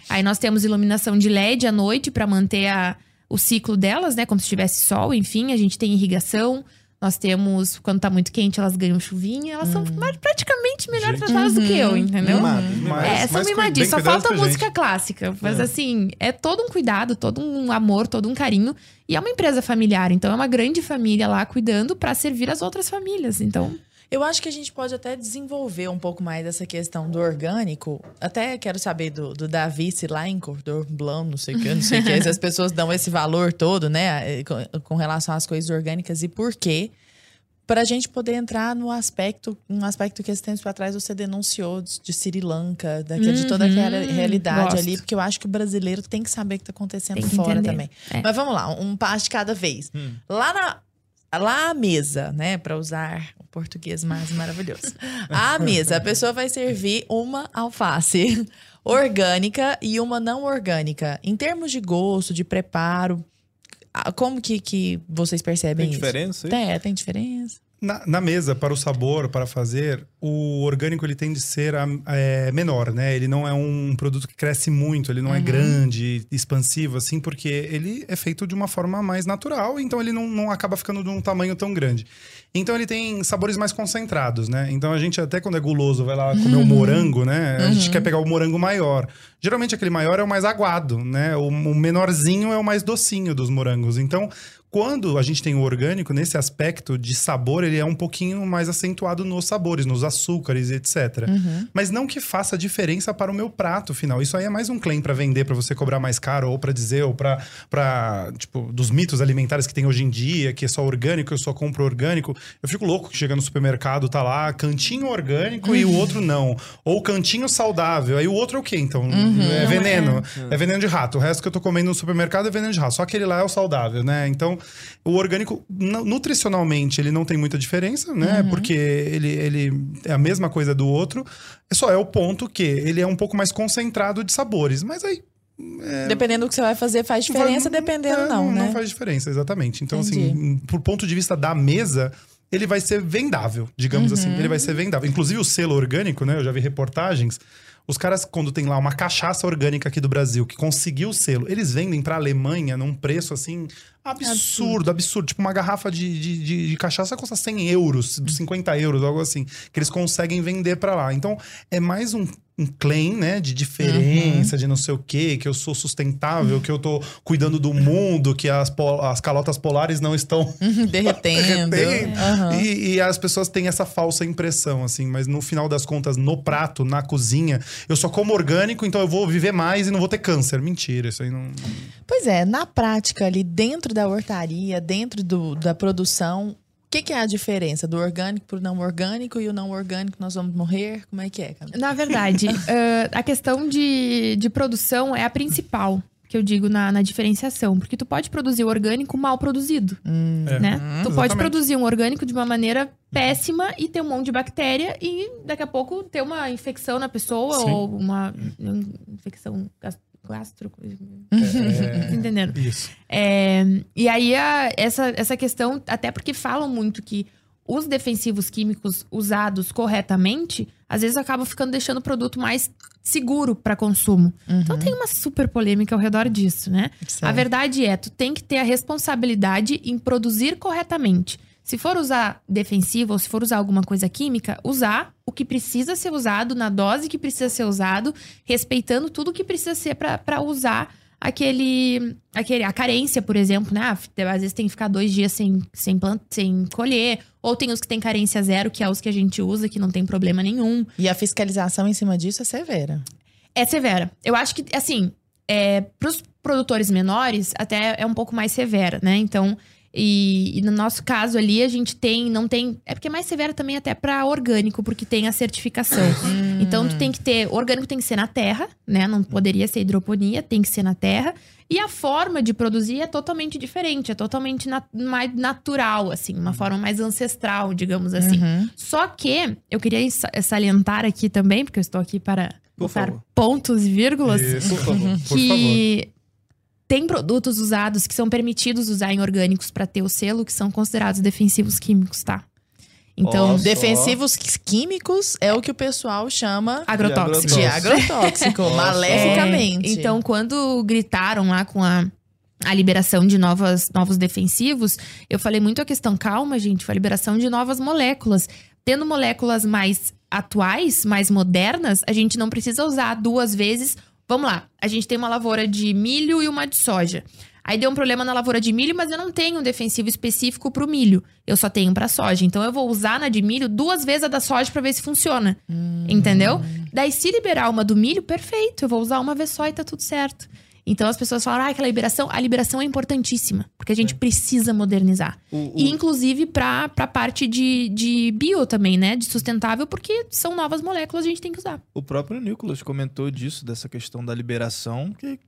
Aí nós temos iluminação de LED à noite para manter a- o ciclo delas, né? Como se tivesse sol, enfim. A gente tem irrigação. Nós temos, quando tá muito quente, elas ganham chuvinha. Elas são mais- praticamente melhor Gente. tratadas do que eu, entendeu? Mimadas, Mas-. É, são mimadinhos. Só falta música clássica. Mas assim, é todo um cuidado, todo um amor, todo um carinho. E é uma empresa familiar. Então é uma grande família lá cuidando para servir as outras famílias. Então, Eu acho que a gente pode até desenvolver um pouco mais essa questão do orgânico. Até quero saber do, do Davi Silankor, do Blanc, não sei o que, não sei o que. se as pessoas dão esse valor todo, né, com, com relação às coisas orgânicas e por quê. Para a gente poder entrar no aspecto, um aspecto que esse tempo para trás você denunciou de, de Sri Lanka, daquele, de toda aquela Uhum, realidade gosto. ali, porque eu acho que o brasileiro tem que saber o que está acontecendo que fora entender. também. É. Mas vamos lá, um passo de cada vez. Lá na lá à mesa, né, para usar o português mais maravilhoso. À mesa, a pessoa vai servir uma alface orgânica e uma não orgânica. Em termos de gosto, de preparo, como que, que vocês percebem Tem isso? diferença aí? Tem, tem diferença. Na, na mesa, para o sabor, para fazer, o orgânico ele tende a ser a- é, menor, né? Ele não é um produto que cresce muito, ele não é grande, expansivo, assim, porque ele é feito de uma forma mais natural, então ele não, não acaba ficando de um tamanho tão grande. Então ele tem sabores mais concentrados, né? Então a gente, até quando é guloso, vai lá comer o morango, né? A gente quer pegar o morango maior. Geralmente aquele maior é o mais aguado, né? O, o menorzinho é o mais docinho dos morangos. Então, quando a gente tem o orgânico, nesse aspecto de sabor, ele é um pouquinho mais acentuado nos sabores, nos açúcares, etc. Mas não que faça diferença para o meu prato final. Isso aí é mais um claim para vender, para você cobrar mais caro, ou para dizer, ou para, tipo, dos mitos alimentares que tem hoje em dia, que é só orgânico, eu só compro orgânico. Eu fico louco que chega no supermercado, tá lá, cantinho orgânico e o outro não. Ou cantinho saudável. Aí o outro é o quê, então? É veneno. É. veneno de rato. O resto que eu tô comendo no supermercado é veneno de rato. Só aquele lá é o saudável, né? Então, o orgânico, nu- nutricionalmente, ele não tem muita diferença, né? Porque ele, ele é a mesma coisa do outro. Só é o ponto que ele é um pouco mais concentrado de sabores. Mas aí. Dependendo do que você vai fazer, faz diferença, vai- dependendo é, não, né? Não faz diferença, exatamente. Então, Entendi. assim, por ponto de vista da mesa, ele vai ser vendável, digamos assim. Uhum. Ele vai ser vendável. Inclusive, o selo orgânico, né? Eu já vi reportagens. Os caras, quando tem lá uma cachaça orgânica aqui do Brasil, que conseguiu o selo, eles vendem pra Alemanha num preço assim absurdo, absurdo. Tipo, uma garrafa de, de, de- de cachaça custa 100 euros, 50 euros, algo assim. Que eles conseguem vender pra lá. Então, é mais um, um claim, né? De diferença, de não sei o quê, que eu sou sustentável, que eu tô cuidando do mundo, que as, po- as calotas polares não estão Derretendo. derretendo. Aham. E, e as pessoas têm essa falsa impressão, assim, mas no final das contas, no prato, na cozinha, eu só como orgânico, então eu vou viver mais e não vou ter câncer. Mentira, isso aí não. Pois é, na prática, ali dentro da hortaria, dentro do- da produção, que, que é a diferença do orgânico pro não orgânico e o não orgânico nós vamos morrer? Como é que é, Camila? Na verdade, eh, a questão de, de produção é a principal que eu digo na, na diferenciação. Porque tu pode produzir o orgânico mal produzido, É. né? tu pode exatamente. produzir um orgânico de uma maneira péssima e ter um monte de bactéria e daqui a pouco ter uma infecção na pessoa Sim. ou uma um, infecção gas- gastro... É, Tá entendendo? Isso. É, e aí, a- essa, essa questão, até porque falam muito que os defensivos químicos usados corretamente, às vezes acabam ficando deixando o produto mais seguro para consumo. Então tem uma super polêmica ao redor disso, né? A verdade é, tu tem que ter a responsabilidade em produzir corretamente. Se for usar defensivo ou se for usar alguma coisa química, usar o que precisa ser usado, na dose que precisa ser usado, respeitando tudo que precisa ser para usar aquele, aquele. A carência, por exemplo, né? Ah, Às vezes tem que ficar dois dias sem, sem, plant, sem colher. Ou tem os que tem carência zero, que é os que a gente usa, que não tem problema nenhum. E a fiscalização em cima disso é severa. É severa. Eu acho que, assim, é, pros produtores menores, até é um pouco mais severa, né? Então, e, e no nosso caso ali, a gente tem, não tem. É porque é mais severa também até para orgânico, porque tem a certificação. Então, tu tem que ter. Orgânico tem que ser na terra, né? Não poderia ser hidroponia, tem que ser na terra. E a forma de produzir é totalmente diferente, é totalmente na- mais natural, assim, uma forma mais ancestral, digamos assim. Uhum. Só que eu queria sa- salientar aqui também, porque eu estou aqui para Por botar favor. pontos e vírgulas, Isso. Por favor. Por favor. que tem produtos usados que são permitidos usar em orgânicos para ter o selo, que são considerados defensivos químicos, tá? Então, Nossa. Defensivos químicos é o que o pessoal chama agrotóxico. de agrotóxico, maleficamente. É, então, quando gritaram lá com a, a liberação de novas, novos defensivos, eu falei muito a questão, calma, gente, foi a liberação de novas moléculas. Tendo moléculas mais atuais, mais modernas, a gente não precisa usar duas vezes. Vamos lá, a gente tem uma lavoura de milho e uma de soja. Aí deu um problema na lavoura de milho, mas eu não tenho um defensivo específico pro milho. Eu só tenho pra soja. Então eu vou usar na de milho duas vezes a da soja pra ver se funciona. Entendeu? Daí, se liberar uma do milho, perfeito. Eu vou usar uma vez só e tá tudo certo. Então as pessoas falam, ah, aquela liberação. A liberação é importantíssima, porque a gente precisa modernizar. O- o- E inclusive pra, pra parte de, de bio também, né? De sustentável, porque são novas moléculas, a gente tem que usar. O próprio Nicolas comentou disso, dessa questão da liberação, que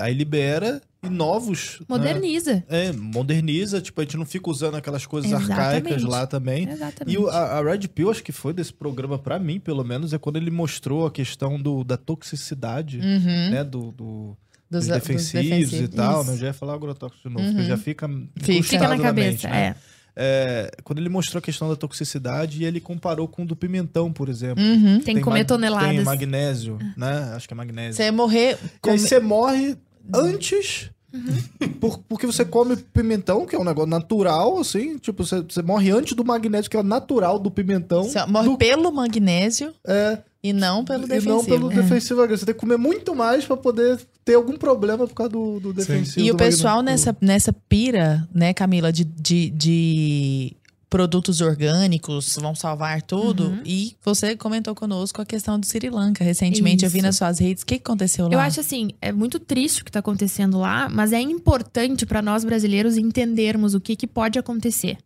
aí libera e novos. né? Moderniza. É, moderniza, tipo, a gente não fica usando aquelas coisas Exatamente. arcaicas lá também. Exatamente. E a, a Red Pill, acho que foi desse programa, pra mim, pelo menos, é quando ele mostrou a questão do, da toxicidade, Uhum. né? Do, do- Dos, dos dos defensivos, e defensivos. tal. Isso. né? Eu já ia falar agrotóxico de novo, Uhum. porque já fica Fica. Fica na cabeça, mente, né? é. é, quando ele mostrou a questão da toxicidade, ele comparou com o do pimentão, por exemplo. Uhum. Tem que comer toneladas. Tem magnésio, né? Acho que é magnésio. Você morrer. E aí come- você morre antes. por- porque você come pimentão, que é um negócio natural, assim. Tipo, você, você morre antes do magnésio, que é o natural do pimentão. Você morre do- pelo magnésio é, e não pelo e defensivo. não pelo É. defensivo agressivo. Você tem que comer muito mais pra poder ter algum problema por causa do, do defensivo. E o do pessoal magnésio. nessa, nessa pira, né, Camila, de, de, de produtos orgânicos vão salvar tudo. Uhum. E você comentou conosco a questão do Sri Lanka. Recentemente eu vi Isso. nas suas redes. O que aconteceu lá? Eu acho assim, é muito triste o que tá acontecendo lá, mas é importante para nós brasileiros entendermos o que, que pode acontecer.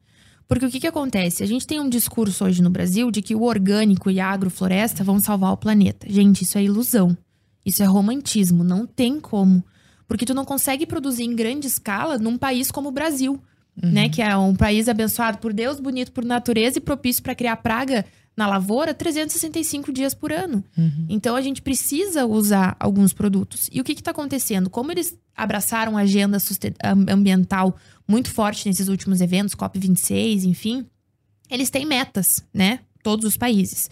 Porque o que, que acontece? A gente tem um discurso hoje no Brasil de que o orgânico e a agrofloresta vão salvar o planeta. Gente, isso é ilusão. Isso é romantismo. Não tem como. Porque tu não consegue produzir em grande escala num país como o Brasil, né? Que é um país abençoado por Deus, bonito por natureza e propício para criar praga na lavoura 365 dias por ano. Então a gente precisa usar alguns produtos. E o que está acontecendo? Como eles abraçaram a agenda ambiental muito forte nesses últimos eventos, COP26, enfim, eles têm metas, né? Todos os países.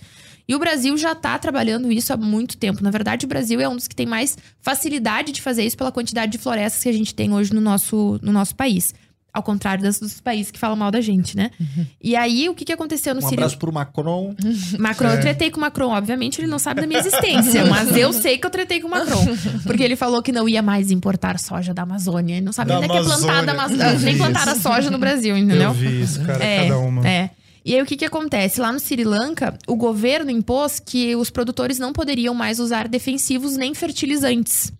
E o Brasil já está trabalhando isso há muito tempo. Na verdade, o Brasil é um dos que tem mais facilidade de fazer isso pela quantidade de florestas que a gente tem hoje no nosso, no nosso país. Ao contrário das, dos países que falam mal da gente, né? E aí, o que, que aconteceu no Um Sri abraço pro Macron. Macron, eu tretei com o Macron. Obviamente, ele não sabe da minha existência, mas eu sei que eu tretei com o Macron. Porque ele falou que não ia mais importar soja da Amazônia. Ele não sabe Da nem que é plantada Amazônia. Nem a soja no Brasil, entendeu? Eu vi isso, cara, É, cada uma. É. E aí, o que, que acontece? Lá no Sri Lanka, o governo impôs que os produtores não poderiam mais usar defensivos nem fertilizantes.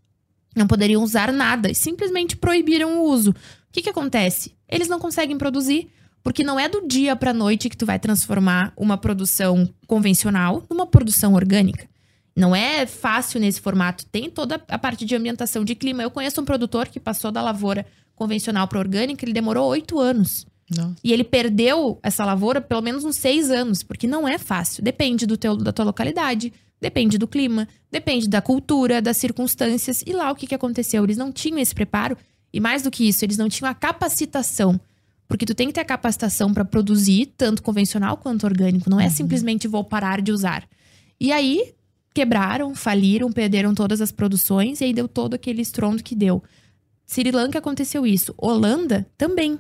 Não poderiam usar nada. E simplesmente proibiram o uso. O que, que acontece? Eles não conseguem produzir. Porque não é do dia pra noite que tu vai transformar uma produção convencional numa produção orgânica. Não é fácil nesse formato. Tem toda a parte de ambientação de clima. Eu conheço um produtor que passou da lavoura convencional para orgânica, ele demorou oito anos. Nossa. E ele perdeu essa lavoura pelo menos uns seis anos, porque não é fácil. Depende do teu, da tua localidade, depende do clima, depende da cultura, das circunstâncias. E lá o que, que aconteceu? Eles não tinham esse preparo, e mais do que isso, eles não tinham a capacitação. Porque tu tem que ter a capacitação para produzir, tanto convencional quanto orgânico. Não é simplesmente vou parar de usar. E aí, quebraram, faliram, perderam todas as produções, e aí deu todo aquele estrondo que deu. Sri Lanka aconteceu isso. Holanda também,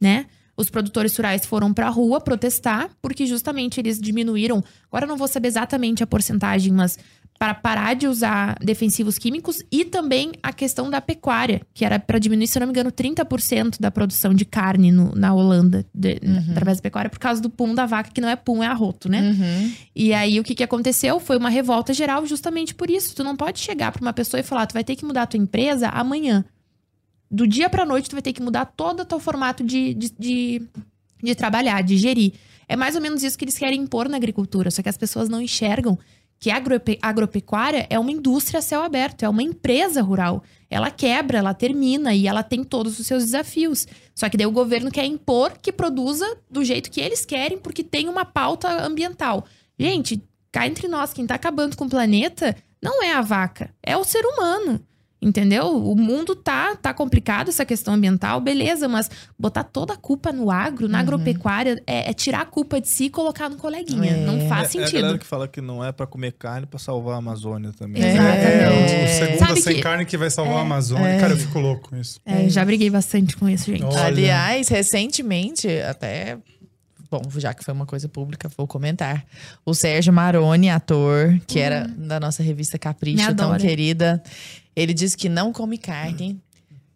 né? Os produtores rurais foram pra rua protestar, porque justamente eles diminuíram. Agora eu não vou saber exatamente a porcentagem, mas para parar de usar defensivos químicos e também a questão da pecuária, que era para diminuir, se eu não me engano, 30% da produção de carne no- na Holanda, de- através da pecuária, por causa do pum da vaca, que não é pum, é arroto, né? Uhum. E aí, o que, que aconteceu? Foi uma revolta geral justamente por isso. Tu não pode chegar pra uma pessoa e falar, tu vai ter que mudar a tua empresa amanhã. Do dia pra noite, tu vai ter que mudar todo o teu formato de, de, de, de trabalhar, de gerir. É mais ou menos isso que eles querem impor na agricultura, só que as pessoas não enxergam que a agrope- agropecuária é uma indústria a céu aberto, é uma empresa rural. Ela quebra, ela termina e ela tem todos os seus desafios. Só que daí o governo quer impor que produza do jeito que eles querem, porque tem uma pauta ambiental. Gente, cá entre nós, quem tá acabando com o planeta não é a vaca, é o ser humano. Entendeu? O mundo tá, tá complicado, essa questão ambiental, beleza, mas botar toda a culpa no agro, na agropecuária, é, é tirar a culpa de si e colocar no coleguinha. É. Não faz É, é a sentido. galera que fala que não é pra comer carne pra salvar a Amazônia também. É. É, o Exatamente. segunda Sabe sem que- carne que vai salvar a Amazônia. Cara, eu fico louco com isso. É, já briguei bastante com isso, gente. Olha. Aliás, recentemente, até. Bom, já que foi uma coisa pública, vou comentar. O Sérgio Maroni, ator, que era da nossa revista Capricho, tão querida, ele disse que não come carne,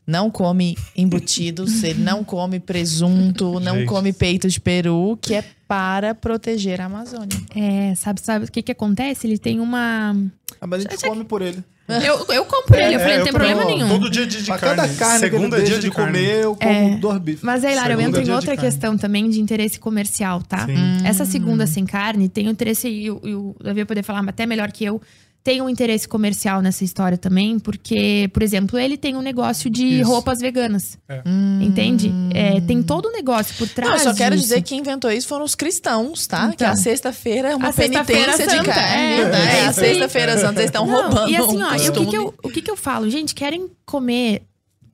não come embutidos, ele não come presunto, não Gente. come peito de peru, que é para proteger a Amazônia. É, sabe, sabe o que que acontece? Ele tem uma. Ah, mas a gente come por ele. Eu, eu como por ele, eu É, falei, não tem problema nenhum. Todo dia de, de a carne. cada carne Segunda que ele dia deixa de, de comer, carne. eu como É. dois bifes. Mas aí, Lara, eu Segunda entro em dia de outra carne. questão também de interesse comercial, tá? Sim. Essa segunda sem carne tem um interesse, e o, e o Davi vai poder falar até melhor que eu, tem um interesse comercial nessa história também, porque, por exemplo, ele tem um negócio de Isso. roupas veganas. É. Entende? É, tem todo um negócio por trás. Não, eu só quero disso. dizer que quem inventou isso foram os cristãos, tá? que Então. a sexta-feira é uma A sexta-feira penitência de santa, carne. é, tá? é É a sexta-feira santa, eles estão Não, roubando. E assim, ó, o, que, que, eu, o que, que eu falo? Gente, querem comer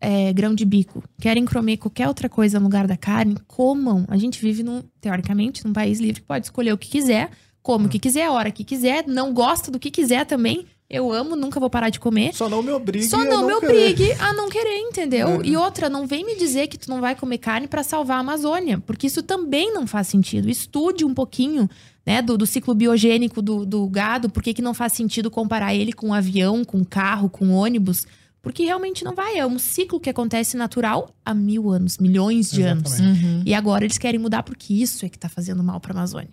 é, grão de bico, querem comer qualquer outra coisa no lugar da carne, comam. A gente vive, num, teoricamente, num país livre que pode escolher o que quiser, come o que quiser, a hora que quiser, não gosta do que quiser também. Eu amo, nunca vou parar de comer. Só não me obrigue Só a não, me querer. obrigue a não querer, entendeu? É. E outra, não vem me dizer que tu não vai comer carne pra salvar a Amazônia, porque isso também não faz sentido. Estude um pouquinho, né, do, do ciclo biogênico do, do gado, por que que não faz sentido comparar ele com um avião, com carro, com ônibus, porque realmente não vai. É um ciclo que acontece natural há mil anos, milhões de anos. Exatamente. Uhum. E agora eles querem mudar porque isso é que tá fazendo mal pra Amazônia.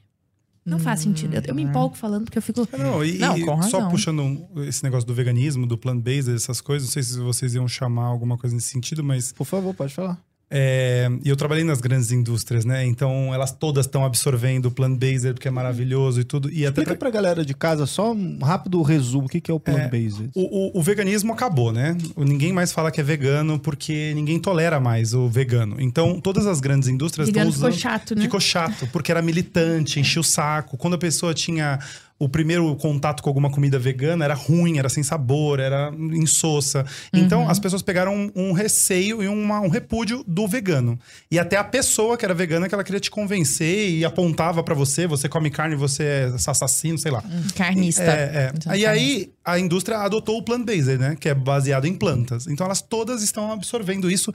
Não faz sentido. Eu, eu me empolgo falando porque eu fico. Não, e, Não, e só puxando esse negócio do veganismo, do plant-based, essas coisas, não sei se vocês iam chamar alguma coisa nesse sentido, mas Por favor, pode falar. É, e eu trabalhei nas grandes indústrias, né? Então elas todas estão absorvendo o plant-based, porque é maravilhoso e tudo. E até Explica pra- pra galera de casa só um rápido resumo. O que que é o plant-based? o, o- o veganismo acabou, né? Ninguém mais fala que é vegano porque ninguém tolera mais o vegano. Então todas as grandes indústrias estão Vegano ficou usando. chato, né? Ficou chato, porque era militante, enchia o saco. Quando a pessoa tinha o primeiro contato com alguma comida vegana, era ruim, era sem sabor, era insossa. Então as pessoas pegaram um, um receio e uma- um repúdio do vegano. E até a pessoa que era vegana que ela queria te convencer e apontava pra você, você come carne, você é assassino, sei lá. Carnista. É, é. Então, E carnista. aí, a indústria adotou o plant-based, né? Que é baseado em plantas. Então, elas todas estão absorvendo isso.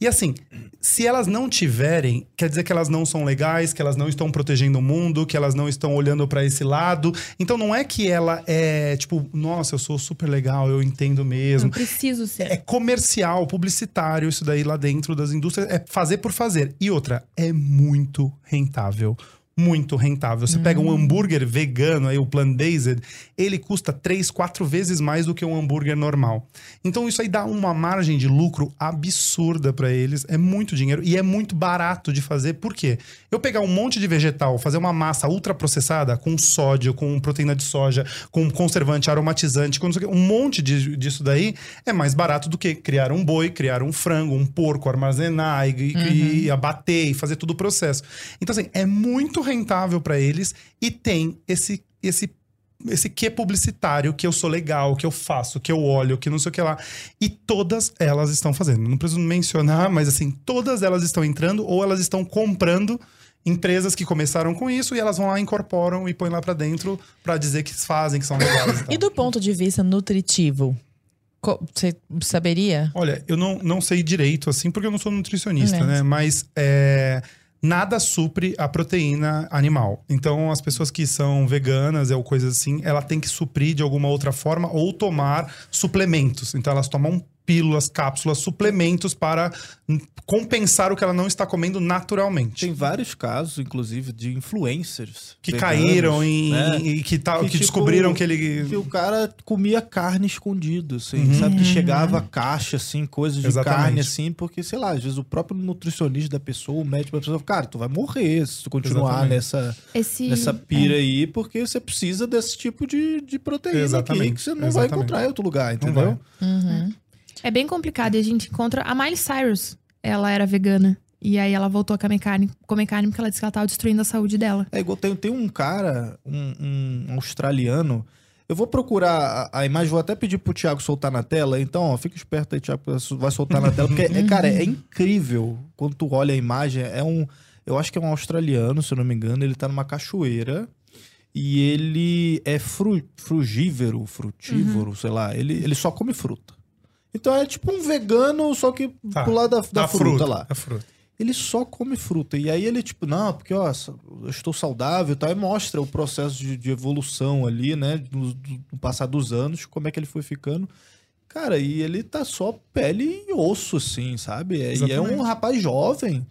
E assim, se elas não tiverem, quer dizer que elas não são legais, que elas não estão protegendo o mundo, que elas não estão olhando pra esse lado. Então, não é que ela é tipo, nossa, eu sou super legal, eu entendo Não mesmo. preciso ser. É comercial, publicitário, isso daí lá dentro das indústrias. É fazer por fazer. E outra, é muito rentável. Muito rentável. Você pega um hambúrguer vegano, aí o plant-based, ele custa três, quatro vezes mais do que um hambúrguer normal. Então isso aí dá uma margem de lucro absurda pra eles. É muito dinheiro e é muito barato de fazer. Por quê? Eu pegar um monte de vegetal, fazer uma massa ultraprocessada com sódio, com proteína de soja, com conservante, aromatizante, com um monte de, disso daí é mais barato do que criar um boi, criar um frango, um porco, armazenar e, e- e abater e fazer todo o processo. Então, assim, é muito rentável para eles e tem esse, esse esse que publicitário, que eu sou legal, que eu faço, que eu olho, que não sei o que lá. E todas elas estão fazendo. Não preciso mencionar, mas assim, todas elas estão entrando ou elas estão comprando empresas que começaram com isso e elas vão lá, incorporam e põem lá pra dentro pra dizer que fazem, que são legais. E. E do ponto de vista nutritivo, você saberia? Olha, eu não, não sei direito, assim, porque eu não sou nutricionista, É. né? Mas é, nada supre a proteína animal. Então, as pessoas que são veganas ou coisas assim, ela tem que suprir de alguma outra forma ou tomar suplementos. Então, elas tomam pílulas, cápsulas, suplementos para compensar o que ela não está comendo naturalmente. Tem vários casos, inclusive, de influencers. que veganos, caíram em, né? e que, tá, que, tipo, descobriram que ele. Que o cara comia carne escondido, assim, Uhum. sabe? Que chegava a caixa, assim, coisas de Exatamente. carne, assim, porque, sei lá, às vezes o próprio nutricionista da pessoa, o médico da pessoa, cara, tu vai morrer se tu continuar Exatamente. nessa, Esse, nessa pira aí, porque você precisa desse tipo de, de proteína aqui, Exatamente. que você não vai Exatamente. encontrar em outro lugar, entendeu? Uhum. É bem complicado e a gente encontra. A Miley Cyrus, ela era vegana. E aí ela voltou a comer carne, comer carne porque ela disse que ela tava destruindo a saúde dela. É igual tem, tem um cara, um, um australiano. Eu vou procurar a, a imagem, vou até pedir pro Thiago soltar na tela. Então, ó, fica esperto aí, Thiago, vai soltar na tela. Porque, é, cara, é incrível. Quando tu olha a imagem, é um. Eu acho que é um australiano, se eu não me engano. Ele tá numa cachoeira. E ele é fru, frugívoro, frutívoro, sei lá. Ele, ele só come fruta. Então é tipo um vegano, só que Tá. pro lado da, da Da fruta, lá Da fruta. ele só come fruta. E aí ele, tipo, não, porque, ó, eu estou saudável e tal. E mostra o processo de, de evolução ali, né? No, no passar dos anos, como é que ele foi ficando. Cara, e ele tá só pele e osso, assim, sabe? É- E é um rapaz jovem.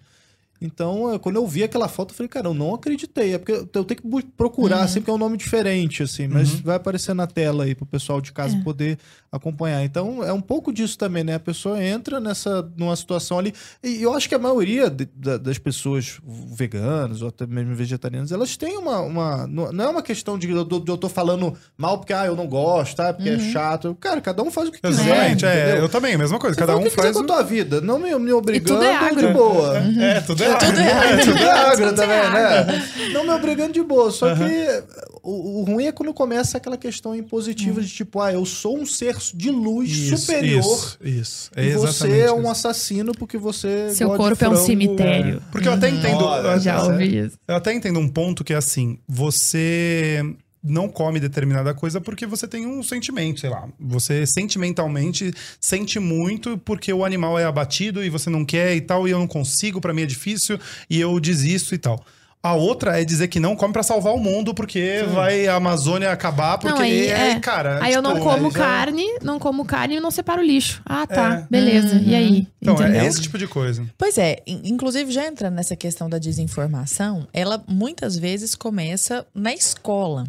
Então, é, quando eu vi aquela foto, eu falei, cara, eu não acreditei. É porque eu eu tenho que procurar, assim, porque é um nome diferente, assim. Mas vai aparecer na tela aí pro pessoal de casa É. poder acompanhar. Então, é um pouco disso também, né? A pessoa entra nessa, numa situação ali. E eu acho que a maioria de- da- das pessoas veganas ou até mesmo vegetarianas, elas têm uma. uma não é uma questão de, eu tô- de eu tô falando mal porque, ah, eu não gosto, ah, porque é chato. Cara, cada um faz o que quiser. Exatamente, é, eu também, a mesma coisa. Você Cada faz o um que quiser faz. com a o- tua vida, não me, me obrigando tudo é agro. de boa. É, tudo é tudo errado. Tudo é agro Tudo também, errado. né? Não me obrigando de boa. Só que o, o ruim é quando começa aquela questão impositiva de tipo, ah, eu sou um ser de luz Isso, superior. Isso, isso. É E você é um isso. assassino porque você. Seu corpo é um cemitério. Porque eu até entendo. Olha, eu- Já ouvi isso. Eu até entendo um ponto que é assim: você não come determinada coisa porque você tem um sentimento, sei lá. Você sentimentalmente sente muito porque o animal é abatido e você não quer e tal, e eu não consigo, pra mim é difícil, e eu desisto e tal. A outra é dizer que não come pra salvar o mundo porque vai a Amazônia acabar, porque Não, aí, é, é. cara. Aí eu não tipo, como já- carne, não como carne e não separo o lixo. Ah, tá. É. Beleza. E aí? Então, Entendeu? é esse tipo de coisa. Pois é, in- inclusive já entrando nessa questão da desinformação, ela muitas vezes começa na escola.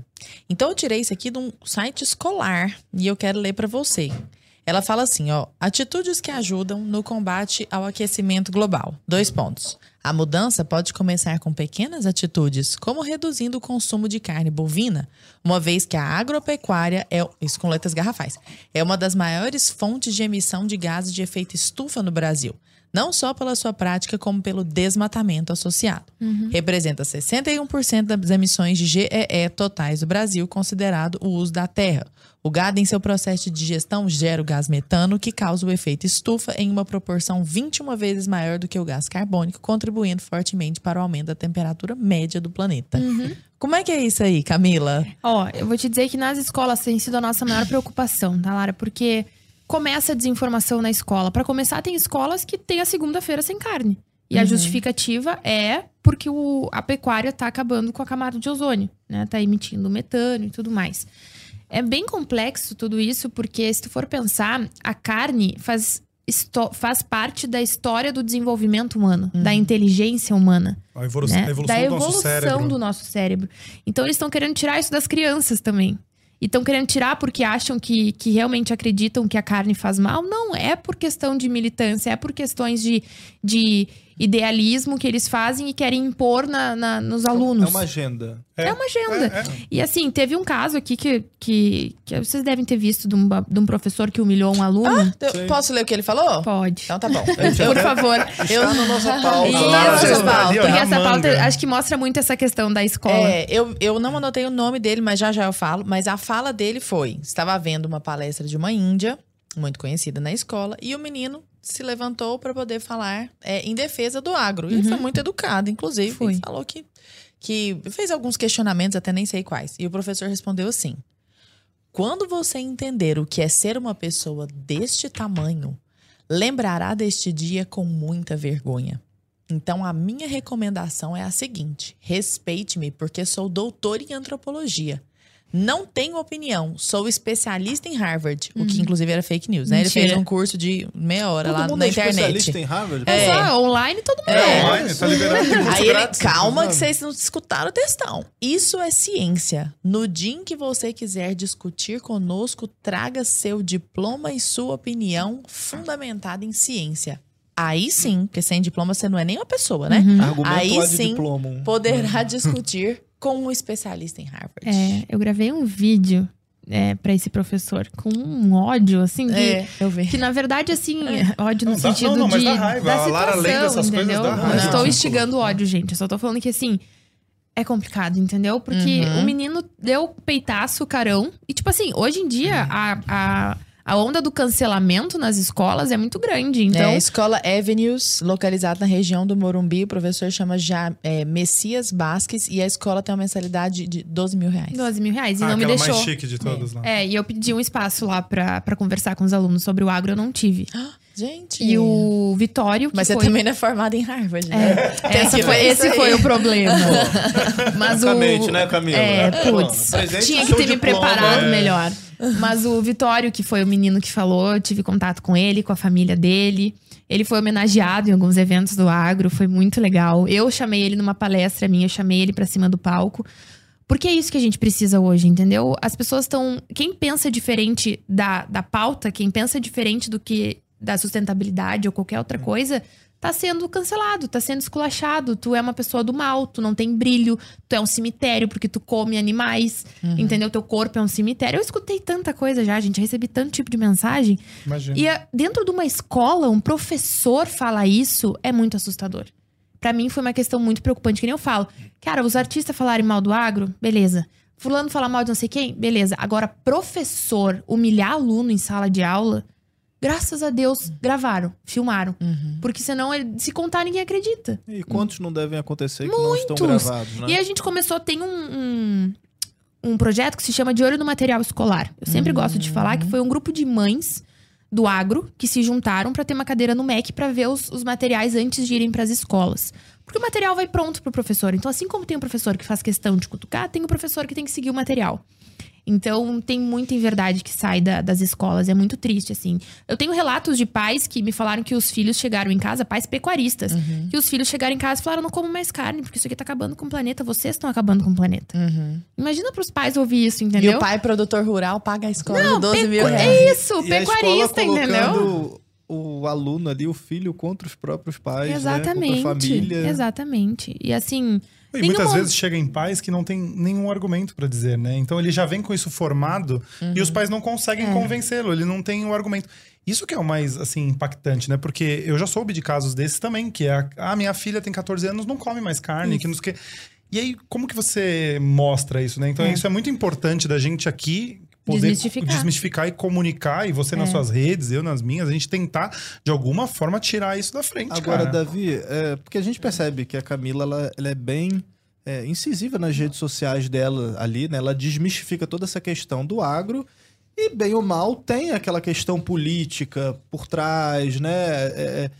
Então eu tirei isso aqui de um site escolar e eu quero ler para você. Ela fala assim, ó, atitudes que ajudam no combate ao aquecimento global. Dois pontos. A mudança pode começar com pequenas atitudes, como reduzindo o consumo de carne bovina, uma vez que a agropecuária é, isso com letras garrafais, é uma das maiores fontes de emissão de gases de efeito estufa no Brasil não só pela sua prática, como pelo desmatamento associado. Representa 61% das emissões de GEE totais do Brasil, considerado o uso da terra. O gado, em seu processo de digestão, gera o gás metano, que causa o efeito estufa em uma proporção 21 vezes maior do que o gás carbônico, contribuindo fortemente para o aumento da temperatura média do planeta. Como é que é isso aí, Camila? Ó, eu vou te dizer que nas escolas tem sido a nossa maior preocupação, tá, Lara? Porque começa a desinformação na escola. Pra começar, tem escolas que tem a segunda-feira sem carne. E a justificativa é porque o, a pecuária tá acabando com a camada de ozônio, né? Tá emitindo metano e tudo mais. É bem complexo tudo isso, porque se tu for pensar, a carne faz, faz parte da história do desenvolvimento humano, da inteligência humana A evolu- né? a evolução da do evolução nosso cérebro. do nosso cérebro. Então eles estão querendo tirar isso das crianças também. E estão querendo tirar porque acham que, que realmente acreditam que a carne faz mal. Não, é por questão de militância, é por questões de, de idealismo que eles fazem e querem impor na, na- nos alunos. É uma agenda. É uma agenda. É, é. E assim, teve um caso aqui que, que, que vocês devem ter visto de um, de um professor que humilhou um aluno. Eu posso ler o que ele falou? Pode. Então tá bom. Por favor. Eu... na nossa pauta. Isso, lá, nossa né? pauta. Porque na essa pauta acho que mostra muito essa questão da escola. É, eu, eu não anotei o nome dele, mas já já eu falo. Mas a fala dele foi: estava vendo uma palestra de uma índia, muito conhecida na escola, e o menino se levantou para poder falar é, em defesa do agro. E ele foi muito educado, inclusive. Foi. Ele falou que, que fez alguns questionamentos, até nem sei quais. E o professor respondeu assim: quando você entender o que é ser uma pessoa deste tamanho, lembrará deste dia com muita vergonha. Então, a minha recomendação é a seguinte: respeite-me, porque sou doutor em antropologia. Não tenho opinião, sou especialista em Harvard, o que inclusive era fake news, né? Ele Mentira. fez um curso de meia hora Todo lá mundo na é especialista internet. em Harvard? É. ó, online todo mundo É. é. Online, tá liberado, Aí ele, grátis, calma que sabe? vocês não escutaram o textão. Isso é ciência. No dia em que você quiser discutir conosco, traga seu diploma e sua opinião fundamentada em ciência. Aí sim, porque sem diploma você não é nem uma pessoa, né? Argumento Aí sim, poderá discutir com um especialista em Harvard. É, eu gravei um vídeo é, para esse professor com um ódio, assim, que, É, eu vi. que na verdade, assim, ódio no Não, dá- sentido não, não, mas de. dá raiva. Da A Lara situação, lê dessas coisas, entendeu? dá Não raiva. estou Não. instigando ódio, gente. Eu só tô falando que, assim, é complicado, entendeu? Porque Uhum. o menino deu peitaço, carão. E, tipo assim, hoje em dia, a, a, a onda do cancelamento nas escolas é muito grande. Então, É, escola Avenues, localizada na região do Morumbi, o professor chama já é, Messias Basques e a escola tem uma mensalidade de 12 mil reais. 12 mil reais. E Ah, não me deixou. mais chique de todas lá. É, e eu pedi um espaço lá pra, pra conversar com os alunos sobre o agro, eu não tive. Gente. E o Vitório, que Mas você foi... também não é formada em Harvard, né? Tem Essa que foi- esse foi o problema. Mas o... Né, Camila? É, putz. Tinha o que ter me preparado é. melhor. Mas o Vitório, que foi o menino que falou, tive contato com ele, com a família dele. Ele foi homenageado em alguns eventos do agro, foi muito legal. Eu chamei ele numa palestra minha, eu chamei ele pra cima do palco. Porque é isso que a gente precisa hoje, entendeu? As pessoas estão. Quem pensa diferente da, da pauta, quem pensa diferente do que da sustentabilidade ou qualquer outra coisa, tá sendo cancelado, tá sendo esculachado. Tu é uma pessoa do mal, tu não tem brilho, tu é um cemitério porque tu come animais, entendeu? Teu corpo é um cemitério. Eu escutei tanta coisa já, gente, recebi tanto tipo de mensagem. Imagina. E ah, dentro de uma escola, um professor falar isso é muito assustador. Pra mim foi uma questão muito preocupante, que nem eu falo. Cara, os artistas falarem mal do agro, beleza. Fulano falar mal de não sei quem, beleza. Agora, professor humilhar aluno em sala de aula, graças a Deus, gravaram, filmaram. Uhum. Porque senão, se contar, ninguém acredita. E quantos não devem acontecer que não estão Muitos. gravados, né? E a gente começou, tem um, um, um projeto que se chama De Olho no Material Escolar. Eu sempre gosto de falar que foi um grupo de mães do agro que se juntaram para ter uma cadeira no MEC para ver os, os materiais antes de irem para as escolas. Porque o material vai pronto pro professor. Então, assim como tem o professor que faz questão de cutucar, tem o professor que tem que seguir o material. Então, tem muita inverdade que sai da- das escolas. É muito triste, assim. Eu tenho relatos de pais que me falaram que os filhos chegaram em casa, pais pecuaristas, que os filhos chegaram em casa e falaram: não como mais carne, porque isso aqui tá acabando com o planeta, vocês estão acabando com o planeta. Imagina pros pais ouvir isso, entendeu? E o pai produtor rural paga a escola Não, de 12 mil pecu- reais. É isso, E a escola pecuarista, entendeu? o aluno ali, o filho, contra os próprios pais, Exatamente. né? Contra a família. Exatamente. E assim. E muitas vezes chega em pais que não tem nenhum argumento pra dizer, né? Então ele já vem com isso formado e os pais não conseguem convencê-lo, ele não tem o argumento. Isso que é o mais, assim, impactante, né? Porque eu já soube de casos desses também, que é a ah, minha filha tem 14 anos, não come mais carne, que não sei o quê. E aí, como que você mostra isso, né? Então, isso é muito importante da gente aqui poder Desmistificar. desmistificar e comunicar, e você nas suas redes, eu nas minhas, a gente tentar, de alguma forma, tirar isso da frente, Agora, cara. Davi, é, porque a gente percebe que a Camila ela, ela é bem é, incisiva nas redes sociais dela ali, né? Ela desmistifica toda essa questão do agro e, bem ou mal, tem aquela questão política por trás, né? É,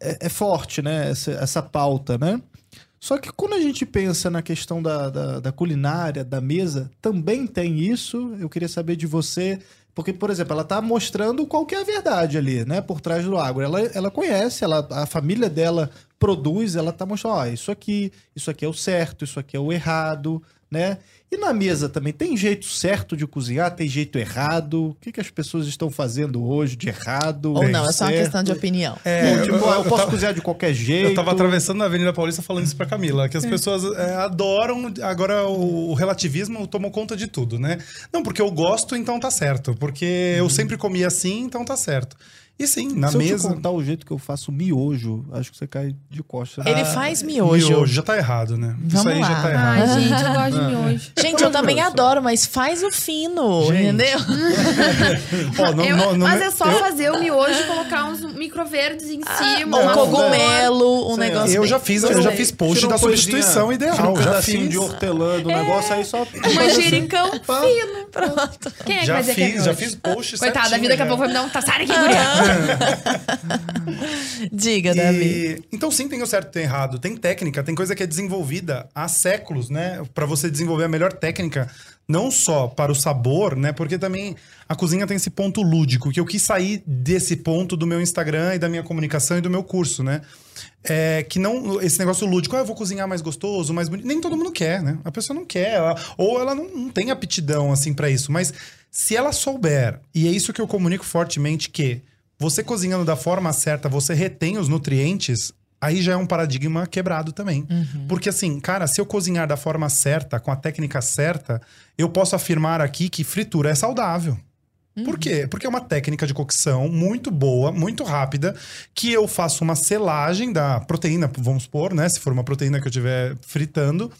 é- é forte, né? Essa, essa pauta, né? Só que quando a gente pensa na questão da, da, da culinária, da mesa, também tem isso. Eu queria saber de você. Porque, por exemplo, ela tá mostrando qual que é a verdade ali, né? Por trás do agro. Ela, ela conhece, ela, a família dela produz, ela tá mostrando, ó, isso aqui, isso aqui é o certo, isso aqui é o errado, né? E na mesa também, tem jeito certo de cozinhar, tem jeito errado? O que, que as pessoas estão fazendo hoje de errado? Ou não, é só uma questão de opinião. É, tipo, eu- ah, eu eu posso tava- cozinhar de qualquer jeito. Eu tava atravessando a Avenida Paulista falando isso pra Camila, que as pessoas é, adoram, agora o, o relativismo tomou conta de tudo, né? Não, porque eu gosto, então tá certo. Porque eu sempre comi assim, então tá certo. E sim, na Se eu te mesa. contar o jeito que eu faço miojo, acho que você cai de costas. Ele Ah, faz miojo. já tá errado, né? Isso Vamos aí já lá. tá errado. Ai, gente, eu gosto de miojo. Gente, eu também adoro, mas faz o fino, Gente. entendeu? Ó, não- Eu- não- não mas é só eu- fazer o miojo e colocar uns microverdes em cima. Um uma cogumelo, um Sim, negócio Eu bem- já fiz, eu já fiz post tira da substituição ideal. um já pedacinho fiz. de hortelã do negócio aí só... manjericão fino. Pronto. Quem é que Já vai dizer que é fiz, miojo? já fiz post Coitada, a vida daqui a já. pouco vai me dar um aqui, guria. Diga, Davi. E- então sim, tem o certo e tem o errado. Tem técnica, tem coisa que é desenvolvida há séculos, né? Pra você desenvolver a melhor técnica, não só para o sabor, né? Porque também a cozinha tem esse ponto lúdico, que eu quis sair desse ponto do meu Instagram e da minha comunicação e do meu curso, né? É, que não esse negócio lúdico, ah, eu vou cozinhar mais gostoso, mais bonito. Nem todo mundo quer, né? A pessoa não quer, ela- ou ela não, não tem aptidão assim pra isso. Mas se ela souber, e é isso que eu comunico fortemente, que você cozinhando da forma certa, você retém os nutrientes, aí já é um paradigma quebrado também. Porque assim, cara, se eu cozinhar da forma certa, com a técnica certa, eu posso afirmar aqui que fritura é saudável. Por quê? Porque é uma técnica de cocção muito boa, muito rápida, que eu faço uma selagem da proteína, vamos supor, né? Se for uma proteína que eu estiver fritando,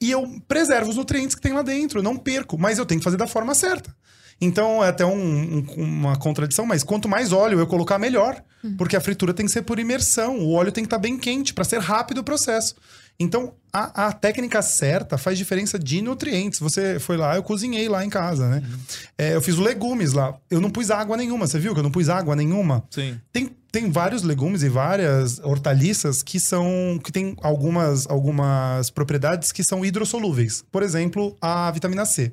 e eu preservo os nutrientes que tem lá dentro, eu não perco, mas eu tenho que fazer da forma certa. Então é até um- um- uma contradição, mas quanto mais óleo eu colocar, melhor. Porque a fritura tem que ser por imersão, o óleo tem que estar bem quente para ser rápido o processo. Então a, a técnica certa faz diferença de nutrientes. Você foi lá, eu cozinhei lá em casa, né? É, eu fiz legumes lá. Eu não pus água nenhuma, você viu que eu não pus água nenhuma? Sim. Tem, tem vários legumes e várias hortaliças que são que tem algumas, algumas propriedades que são hidrossolúveis. Por exemplo, a vitamina C.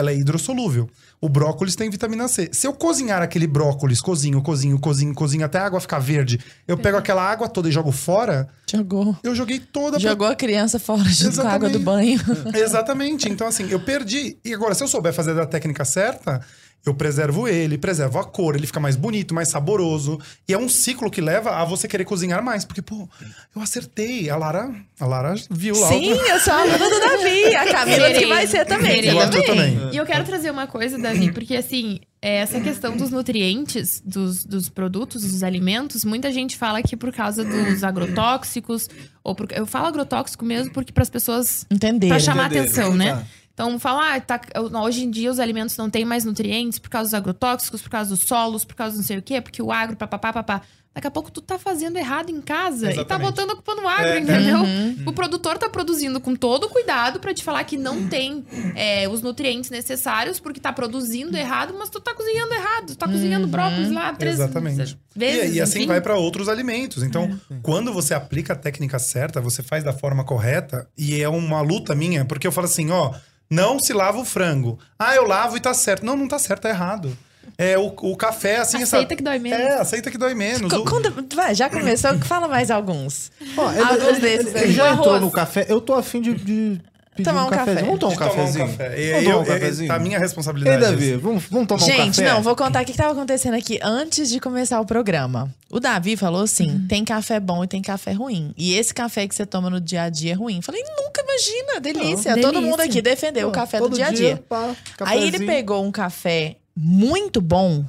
Ela é hidrossolúvel. O brócolis tem vitamina C. Se eu cozinhar aquele brócolis, cozinho, cozinho, cozinho, cozinho até a água ficar verde, eu pego aquela água toda e jogo fora, Jogou. eu joguei toda pra Jogou a criança fora junto com a água do banho. Exatamente. Então, assim, eu perdi. E agora, se eu souber fazer da técnica certa, eu preservo ele, preservo a cor, ele fica mais bonito, mais saboroso. E é um ciclo que leva a você querer cozinhar mais. Porque, pô, eu acertei. A Lara, a Lara viu lá. Sim, eu sou a aluna do Davi. A Camila que vai ser também. E você Arthur também. E eu quero trazer uma coisa, Davi, porque assim, é, essa questão dos nutrientes, dos, dos produtos, dos alimentos, muita gente fala que por causa dos agrotóxicos, ou por, eu falo agrotóxico mesmo porque para as pessoas Entender. Pra chamar Entenderem. atenção, né? Tá. Então, falar, ah, tá, hoje em dia os alimentos não têm mais nutrientes por causa dos agrotóxicos, por causa dos solos, por causa do não sei o quê, porque o agro, papapá, papá. Daqui a pouco tu tá fazendo errado em casa e tá Exatamente. botando a culpa no agro, É, entendeu? Uhum. O produtor tá produzindo com todo o cuidado pra te falar que não tem é, os nutrientes necessários porque tá produzindo errado, mas tu tá cozinhando errado. Tu tá cozinhando brócolis lá três Exatamente. vezes. E, e assim enfim. vai para outros alimentos. Então, quando você aplica a técnica certa, você faz da forma correta, e é uma luta minha, porque eu falo assim, ó, não se lava o frango. Ah, eu lavo e tá certo. Não, não tá certo, tá errado. É o, o café, assim... Aceita que dói menos. É, aceita que dói menos. Co- O- conta- vai, já começou, fala mais alguns. Ó, ele, Alguns ele- desses ele já entrou no café. Eu tô afim de, de pedir Tomar um, um cafezinho. café. Vamos tomar um tomar cafezinho? café. E Vamos tomar eu, um cafezinho? tá a minha Ei, responsabilidade. Davi, vamos, vamos tomar um Gente, café? não, vou contar o que estava acontecendo aqui antes de começar o programa. O Davi falou assim: tem café bom e tem café ruim. E esse café que você toma no dia a dia é ruim. Falei, nunca imagina, delícia. Não, Todo delícia. mundo aqui defendeu o Pô, café todo do dia a dia. pá, Aí ele pegou um café muito bom.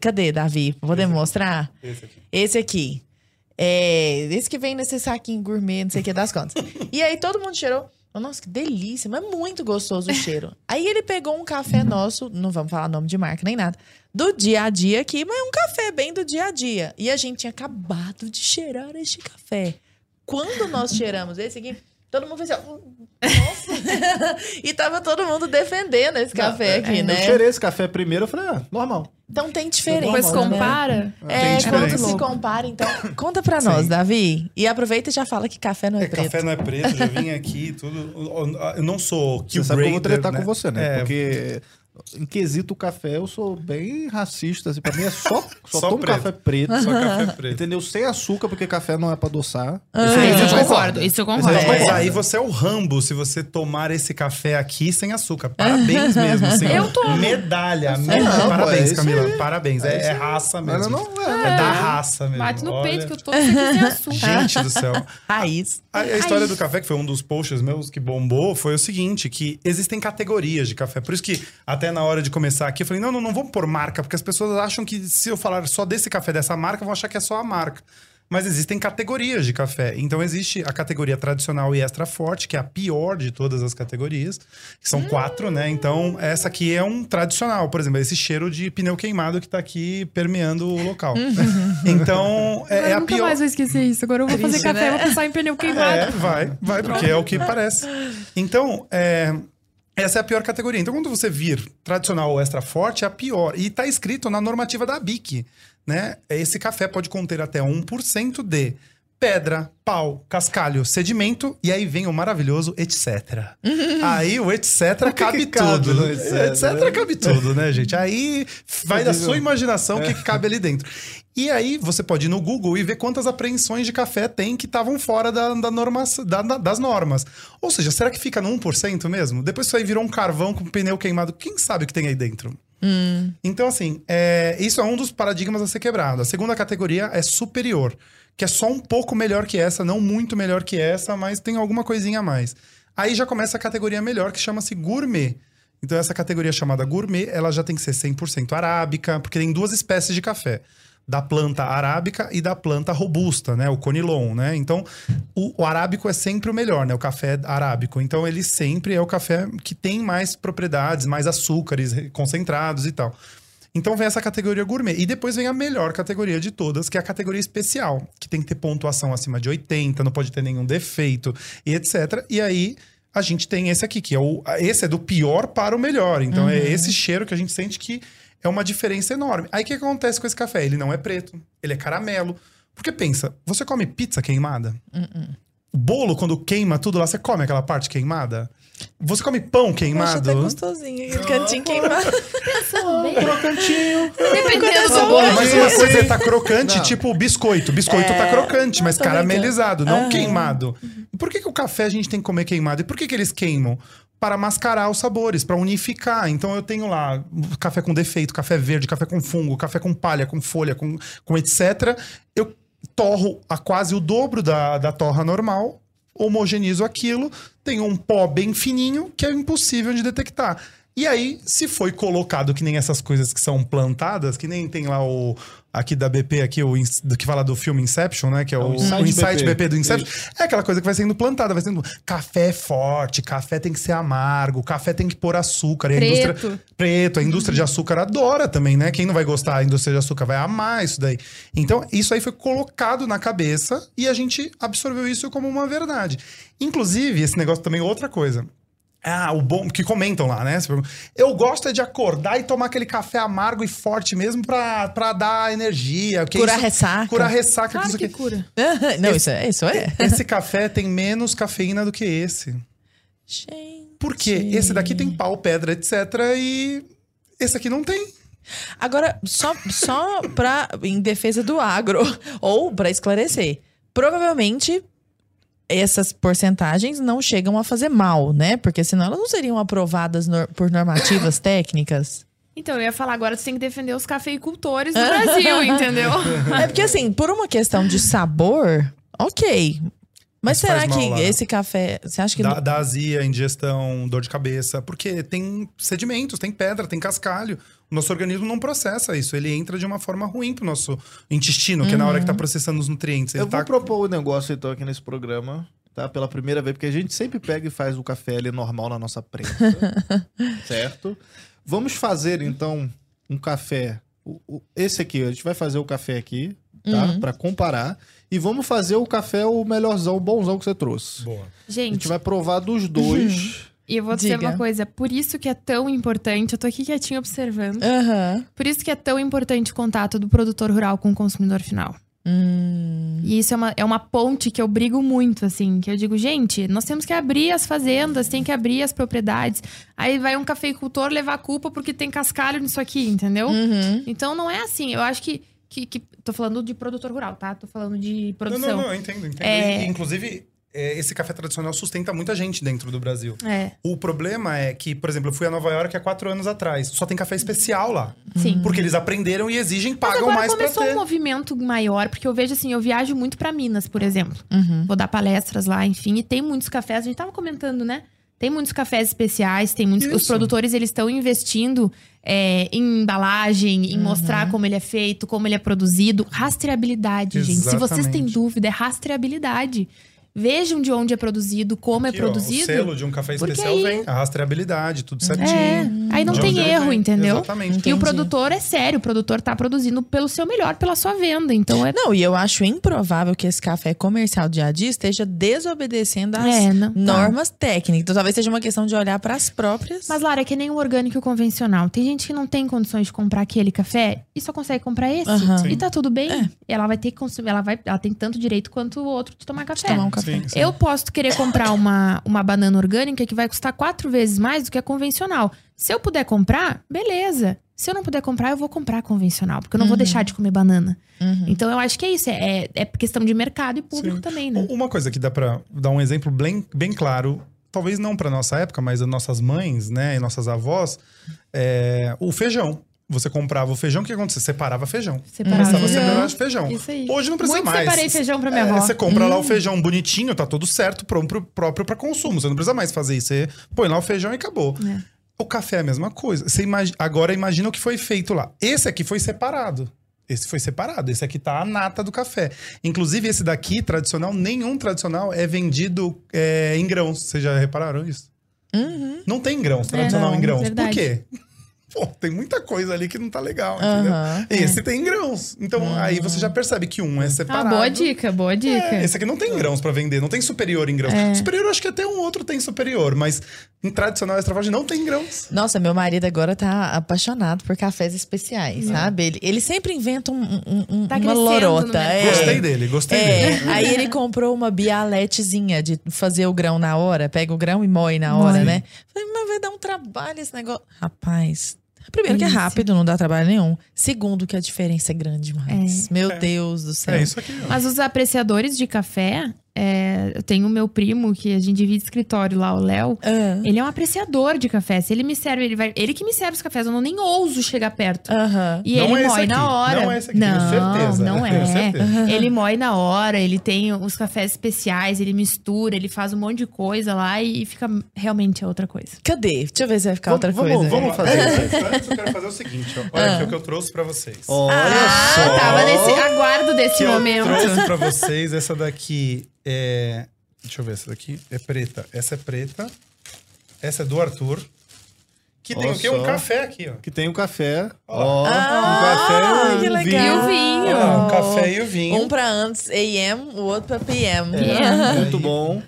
Cadê, Davi? Vou demonstrar. Esse aqui. Esse aqui. É, esse que vem nesse saquinho gourmet, não sei o que das contas. e aí todo mundo cheirou. Nossa, que delícia, mas muito gostoso o cheiro. Aí ele pegou um café nosso, não vamos falar nome de marca nem nada, do dia a dia aqui, mas um café bem do dia a dia. E a gente tinha acabado de cheirar este café. Quando nós cheiramos esse aqui, todo mundo fez assim, nossa! e tava todo mundo defendendo esse café aqui, Eu né? cheirei esse café primeiro, eu falei, ah, normal. Então tem diferença. Depois né? compara. É, Tem quando se compara, então, conta pra nós, Sim. Davi. E aproveita e já fala que café não é, É, preto. café não é preto, já vim aqui, tudo. Eu não sou Você kill sabe que eu vou tretar né? com você, né? É, Porque em quesito café, eu sou bem racista. Assim, pra mim é só, só, Só tomo preto. café preto. Só café preto. Entendeu? Sem açúcar, porque café não é pra adoçar. Ah, Isso aí isso eu concordo, isso eu Mas concordo. Mas concorda. aí você é o Rambo se você tomar esse café aqui sem açúcar. Parabéns mesmo. Assim, Eu tomo. Medalha. Não, medalha. é Parabéns, isso Camila. aí. Parabéns. É, É é raça Mas mesmo. não É é. da raça mesmo. Bate no Olha. peito que eu tô sem açúcar. Gente do céu. Raiz. A, a história do café, que foi um dos posts meus que bombou, foi o seguinte: que existem categorias de café. Por isso que, até na hora de começar aqui, eu falei: não, não, não vamos pôr marca, porque as pessoas acham que se eu falar só desse café dessa marca, vão achar que é só a marca. Mas existem categorias de café. Então existe a categoria tradicional e extra forte, que é a pior de todas as categorias, que são quatro, né? Então, essa aqui é um tradicional, por exemplo, esse cheiro de pneu queimado que tá aqui permeando o local. Então, é, é eu a nunca pior. mais vou esquecer isso. Agora eu vou fazer Triste, café né? vou pensar em pneu queimado. É, vai, vai, porque é o que parece. Então, é, essa é a pior categoria. Então, quando você vir tradicional ou extra forte, é a pior. E tá escrito na normativa da BIC, né? Esse café pode conter até 1% de pedra, pau, cascalho, sedimento, e aí vem o maravilhoso etc. aí o etc que cabe que cabe tudo. no etc, etc cabe tudo, né, gente? Aí vai da sua imaginação o que, que cabe ali dentro. E aí você pode ir no Google e ver quantas apreensões de café tem que estavam fora da, da norma, da- da- das normas. Ou seja, será que fica no 1% mesmo? Depois isso aí virou um carvão com pneu queimado. Quem sabe o que tem aí dentro? Então, assim, é, isso é um dos paradigmas a ser quebrado. A segunda categoria é superior, que é só um pouco melhor que essa, não muito melhor que essa, mas tem alguma coisinha a mais. Aí já começa a categoria melhor, que chama-se gourmet. Então, essa categoria chamada gourmet, ela já tem que ser 100% arábica, porque tem duas espécies de café. Da planta arábica e da planta robusta, né? O conilon, né? Então, o, o arábico é sempre o melhor, né? O café arábico. Então, ele sempre é o café que tem mais propriedades, mais açúcares re- concentrados e tal. Então vem essa categoria gourmet. E depois vem a melhor categoria de todas, que é a categoria especial, que tem que ter pontuação acima de 80, não pode ter nenhum defeito e etc. E aí a gente tem esse aqui, que é o. Esse é do pior para o melhor. Então é esse cheiro que a gente sente que é uma diferença enorme. Aí o que acontece com esse café? Ele não é preto, ele é caramelo. Porque pensa, você come pizza queimada? O bolo, quando queima tudo lá, você come aquela parte queimada? Você come pão Acho queimado? até gostosinho. aquele Cantinho queimado. Crocantinho. Dependendo do bolo. Mas uma coisa tá crocante, Não. tipo biscoito. Biscoito tá crocante, mas tô brincando. caramelizado, não queimado. E por que, que o café a gente tem que comer queimado? E por que, que eles queimam? Para mascarar os sabores, para unificar. Então eu tenho lá café com defeito, café verde, café com fungo, café com palha, com folha, com, com etc. Eu torro a quase o dobro da, da torra normal, homogenizo aquilo, tenho um pó bem fininho que é impossível de detectar. E aí, se foi colocado que nem essas coisas que são plantadas, que nem tem lá o aqui da BP, aqui o do que fala do filme Inception, né? Que é o, o Insight o Insight BP. BP. do Inception. É aquela coisa que vai sendo plantada, vai sendo café é forte, café tem que ser amargo, café tem que pôr açúcar. E a Preto. indústria preto, a indústria de açúcar adora também, né? Quem não vai gostar da indústria de açúcar vai amar isso daí. Então, isso aí foi colocado na cabeça e a gente absorveu isso como uma verdade. Inclusive, esse negócio também é outra coisa. Ah, o bom que comentam lá, né? Eu gosto é de acordar e tomar aquele café amargo e forte mesmo pra, pra dar energia. que Curar isso- ressaca. Curar ressaca. Claro isso que aqui. cura. Não, isso é. Isso é. Esse café tem menos cafeína do que esse. Gente. Por quê? Esse daqui tem pau, pedra, etc. E esse aqui não tem. Agora, só, só pra, em defesa do agro, ou pra esclarecer, provavelmente essas porcentagens não chegam a fazer mal, né? Porque senão elas não seriam aprovadas nor- por normativas técnicas. Então, eu ia falar agora, você tem que defender os cafeicultores do Brasil, entendeu? É porque, assim, por uma questão de sabor, ok. Mas, será que lá, né? esse café. Você acha que. Dá, não- dá azia, indigestão, dor de cabeça. Porque tem sedimentos, tem pedra, tem cascalho. O nosso organismo não processa isso. Ele entra de uma forma ruim pro nosso intestino, que é na hora que tá processando os nutrientes. Ele Eu tá... vou propor um negócio então aqui nesse programa, tá? Pela primeira vez, porque a gente sempre pega e faz o café ali normal na nossa prensa, certo? Vamos fazer então um café. o- o- esse aqui, a gente vai fazer o café aqui, tá? Pra comparar. E vamos fazer o café o melhorzão, o bonzão que você trouxe. Boa. A gente Gente, vai provar dos dois. e eu vou dizer Diga. uma coisa. Por isso que é tão importante, eu tô aqui quietinho observando. Aham. Por isso que é tão importante o contato do produtor rural com o consumidor final. Hum. E isso é uma, é uma ponte que eu brigo muito, assim. Que eu digo, gente, nós temos que abrir as fazendas, tem que abrir as propriedades. Aí vai um cafeicultor levar a culpa porque tem cascalho nisso aqui, entendeu? Uhum. Então não é assim. Eu acho que, que, que- Tô falando de produtor rural, tá? Tô falando de produção. Não, não, não, eu entendo, entendo. É. E, inclusive, é, esse café tradicional sustenta muita gente dentro do Brasil. É, O problema é que, por exemplo, eu fui a Nova York há quatro anos atrás. Só tem café especial lá. sim. Porque eles aprenderam e exigem, Mas pagam agora mais pra começou ter. um movimento maior, porque eu vejo assim, eu viajo muito pra Minas, por exemplo. Uhum. Vou dar palestras lá, enfim, e tem muitos cafés, a gente tava comentando, né? Tem muitos cafés especiais, tem muitos. Os Isso. produtores eles estão investindo é, em embalagem, Uhum. em mostrar como ele é feito, como ele é produzido. Rastreabilidade, gente. Se vocês têm Exatamente. dúvida, é rastreabilidade. Vejam de onde é produzido, como Aqui, é ó, produzido. o selo de um café especial aí- vem a rastreabilidade, tudo É, certinho. aí não De tem erro, vem. entendeu? Exatamente. E o Entendi. produtor é sério, o produtor tá produzindo pelo seu melhor, pela sua venda. Então é. Não, e eu acho improvável que esse café comercial de Adi esteja desobedecendo às É, não, tá. normas técnicas. Então talvez seja uma questão de olhar para as próprias. Mas, Lara, é que nem o orgânico convencional. Tem gente que não tem condições de comprar aquele café e só consegue comprar esse. Aham. E tá tudo bem. É. Ela vai ter que consumir, ela, vai, ela tem tanto direito quanto o outro de tomar café. tomar um café. Sim, sim. Eu posso querer comprar uma, uma banana orgânica que vai custar quatro vezes mais do que a convencional. Se eu puder comprar, beleza. Se eu não puder comprar, eu vou comprar a convencional, porque eu não vou deixar de comer banana. Uhum. Então eu acho que é isso. É, é questão de mercado e público Sim. também, né? Uma coisa que dá pra dar um exemplo bem, bem claro, talvez não pra nossa época, mas as nossas mães, né, e nossas avós, é o feijão. Você comprava o feijão, o que acontecia? Separava feijão. Separar Começava a feijão. separar de feijão. Isso aí. Hoje não precisa Muito mais. separei feijão pra minha É, avó. Você compra lá o feijão bonitinho, tá tudo certo, próprio, próprio para consumo. Você não precisa mais fazer isso. Você põe lá o feijão e acabou. É. O café é a mesma coisa. Você Agora imagina o que foi feito lá. Esse aqui foi separado. Esse foi separado. Esse aqui tá a nata do café. Inclusive, esse daqui, tradicional, nenhum tradicional é vendido é, em grãos. Vocês já repararam isso? Uhum. Não tem grãos, tradicional não, em grãos. verdade. Por quê? Pô, tem muita coisa ali que não tá legal, entendeu? Aham, Esse tem grãos. Então, aí você já percebe que um é Ah, separado. boa dica, boa dica. É, esse aqui não tem grãos pra vender, não tem superior em grãos. É. Superior, eu acho que até um outro tem superior, mas em tradicional extra forte não tem grãos. Nossa, meu marido agora tá apaixonado por cafés especiais, sabe? Ele, ele sempre inventa um- um- um- Tá uma lorota. é. Gostei dele, gostei dele. É, aí ele comprou uma bialetezinha de fazer o grão na hora, pega o grão e moe na hora, né? Falei, mas vai dar um trabalho esse negócio. Rapaz, primeiro que é rápido, não dá trabalho nenhum. Segundo que a diferença é grande demais. Meu Deus do céu. É isso aqui. ó. Mas os apreciadores de café, é, eu tenho o meu primo, que a gente divide escritório lá, o Léo. Ah. Ele é um apreciador de café. Se ele me serve, ele vai. Ele que me serve os cafés, eu não nem ouso chegar perto. E Não ele é moe na hora. não é esse aqui, tenho não, certeza, não tenho é. certeza. Ele moe na hora, ele tem os cafés especiais, ele mistura, ele faz um monte de coisa lá e fica realmente outra coisa. Cadê? Deixa eu ver se vai ficar Vamos- outra vamos- coisa. vamos fazer. Antes, antes eu quero fazer o seguinte, ó. Olha aqui o que eu trouxe pra vocês. Olha ah, só. tava nesse aguardo desse que eu momento. trouxe pra vocês. Essa daqui é. Deixa eu ver, essa daqui é preta. Essa é preta. Essa é do Arthur. Que tem Olha o quê? Um só. café aqui, ó. Que tem um café. Ó. Ah, um café. que um legal. vinho. E o vinho. Um café e o vinho. Um pra antes AM, o outro pra PM. É. Muito bom.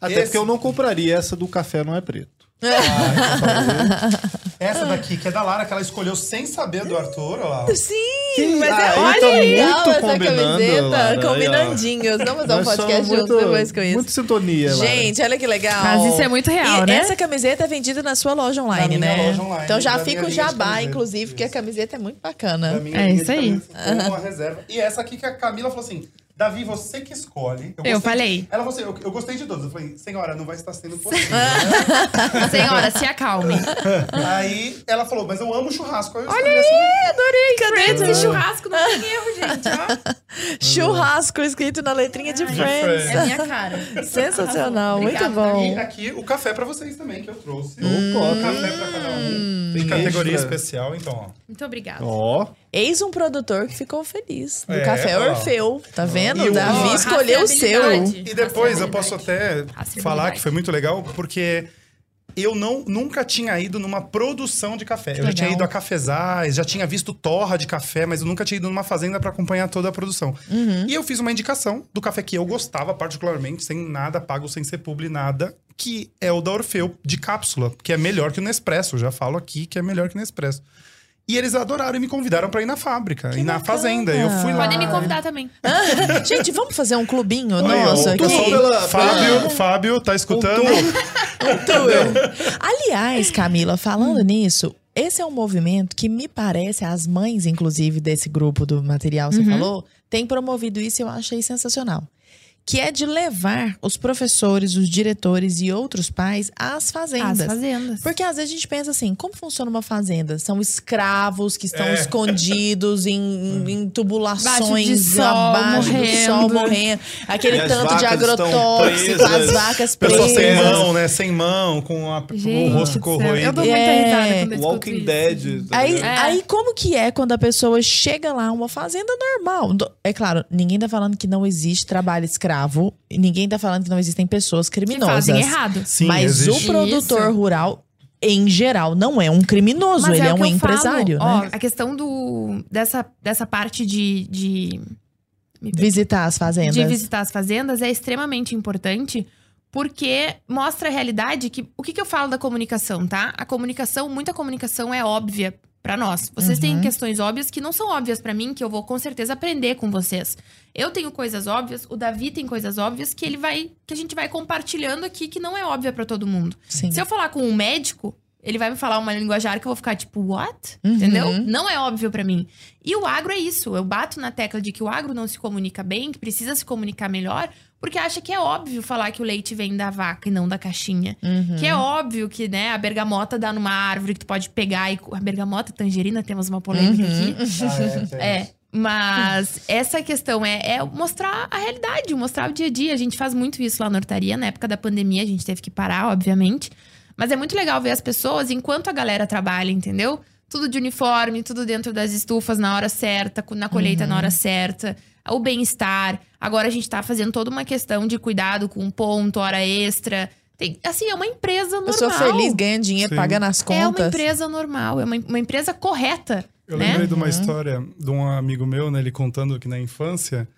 Até Esse- porque eu não compraria essa do café não é preto. Essa daqui, que é da Lara, que ela escolheu sem saber do Arthur. Olha lá. Sim, Que- mas aí é tá olha legal muito essa camiseta. Lara, aí, ó. combinandinhos. Vamos fazer um podcast juntos depois com isso. Muito sintonia, Lara. Gente, olha que legal. Mas isso é muito real, e né? Essa camiseta é vendida na sua loja online, Na minha né? loja online, então já fica o jabá, inclusive, porque a camiseta é muito bacana. É isso aí. reserva. E essa aqui que a Camila falou assim: Davi, você que escolhe. Eu gostei falei. de- Ela falou assim: eu, eu gostei de todas. Eu falei, senhora, não vai estar sendo possível. Senhora, se acalme. Aí ela falou, mas eu amo churrasco. Aí eu Olha aí, adorei. Cadê? Friends e churrasco não tem erro, gente. Ó. Churrasco escrito na letrinha de Ai, Friends. É minha cara. Sensacional, muito bom. E aqui o café pra vocês também, que eu trouxe. Opa, Um café pra cada um. Tem Tem categoria extra. especial, então, ó. Muito obrigada. Ó. Eis um produtor que ficou feliz. Do É, café ó. Orfeu. Tá vendo? E o Davi Ó, escolheu o seu. E depois eu posso até falar que foi muito legal, porque eu não, nunca tinha ido numa produção de café. eu já tinha ido a cafezais, já tinha visto torra de café, mas eu nunca tinha ido numa fazenda para acompanhar toda a produção. Uhum. E eu fiz uma indicação do café que eu gostava particularmente, sem nada pago, sem ser publi, nada, que é o da Orfeu, de cápsula, que é melhor que o Nespresso. Eu já falo aqui que é melhor que o Nespresso. E eles adoraram e me convidaram para ir na fábrica, e na bacana. fazenda. Eu fui lá. Podem me convidar também. Gente, vamos fazer um clubinho nosso aqui? pela- Fábio, Fábio, tá escutando? Aliás, Camila, falando nisso, esse é um movimento que me parece, as mães, inclusive, desse grupo do material que você falou, têm promovido isso e eu achei sensacional. Que é de levar os professores, os diretores e outros pais às fazendas. As fazendas. Porque às vezes a gente pensa assim, como funciona uma fazenda? São escravos que estão É. escondidos em, em tubulações de sol, abaixo do morrendo. sol, morrendo. Aquele E tanto de agrotóxico, as vacas Pessoa presas. sem mão, né? Sem mão, com a- Gente o rosto do céu, Eu corroído. dou muita É. escuto Walking isso. Dead. tá Aí? É. aí, como que é quando a pessoa chega lá, uma fazenda normal? Do- É claro, ninguém tá falando que não existe trabalho escravo, e ninguém tá falando que não existem pessoas Que criminosas. fazem errado. Sim, mas existe. o produtor Isso. rural, em geral, não é um criminoso, Mas ele é, o um que empresário, falo, né? Ó, a questão do, dessa, dessa parte de, de. Visitar as fazendas. de visitar as fazendas é extremamente importante porque mostra a realidade que o que, que eu falo da comunicação, tá? A comunicação, muita comunicação é óbvia pra nós. Vocês têm Uhum. questões óbvias que não são óbvias pra mim, que eu vou com certeza aprender com vocês. Eu tenho coisas óbvias, o Davi tem coisas óbvias que ele vai que a gente vai compartilhando aqui que não é óbvia pra todo mundo. Sim. Se eu falar com um médico, ele vai me falar uma linguajar que eu vou ficar tipo, what? Uhum. Entendeu? Não é óbvio pra mim. E o agro é isso. Eu bato na tecla de que o agro não se comunica bem, que precisa se comunicar melhor, porque acha que é óbvio falar que o leite vem da vaca e não da caixinha. Uhum. Que é óbvio que, né, a bergamota dá numa árvore que tu pode pegar e. A bergamota, tangerina, temos uma polêmica Uhum. aqui. É, mas essa questão é, é mostrar a realidade, mostrar o dia a dia. A gente faz muito isso lá na hortaria. Na época da pandemia, a gente teve que parar, obviamente. Mas é muito legal ver as pessoas enquanto a galera trabalha, entendeu? Tudo de uniforme, tudo dentro das estufas na hora certa, na colheita na hora certa. O bem-estar. Agora a gente tá fazendo toda uma questão de cuidado com ponto, hora extra. Tem, assim, é uma empresa normal. Pessoa feliz, ganha dinheiro, Sim. pagando as É uma contas. empresa normal, é uma, uma empresa correta. Eu né? lembrei de uma história de um amigo meu, né? Ele contando que na infância,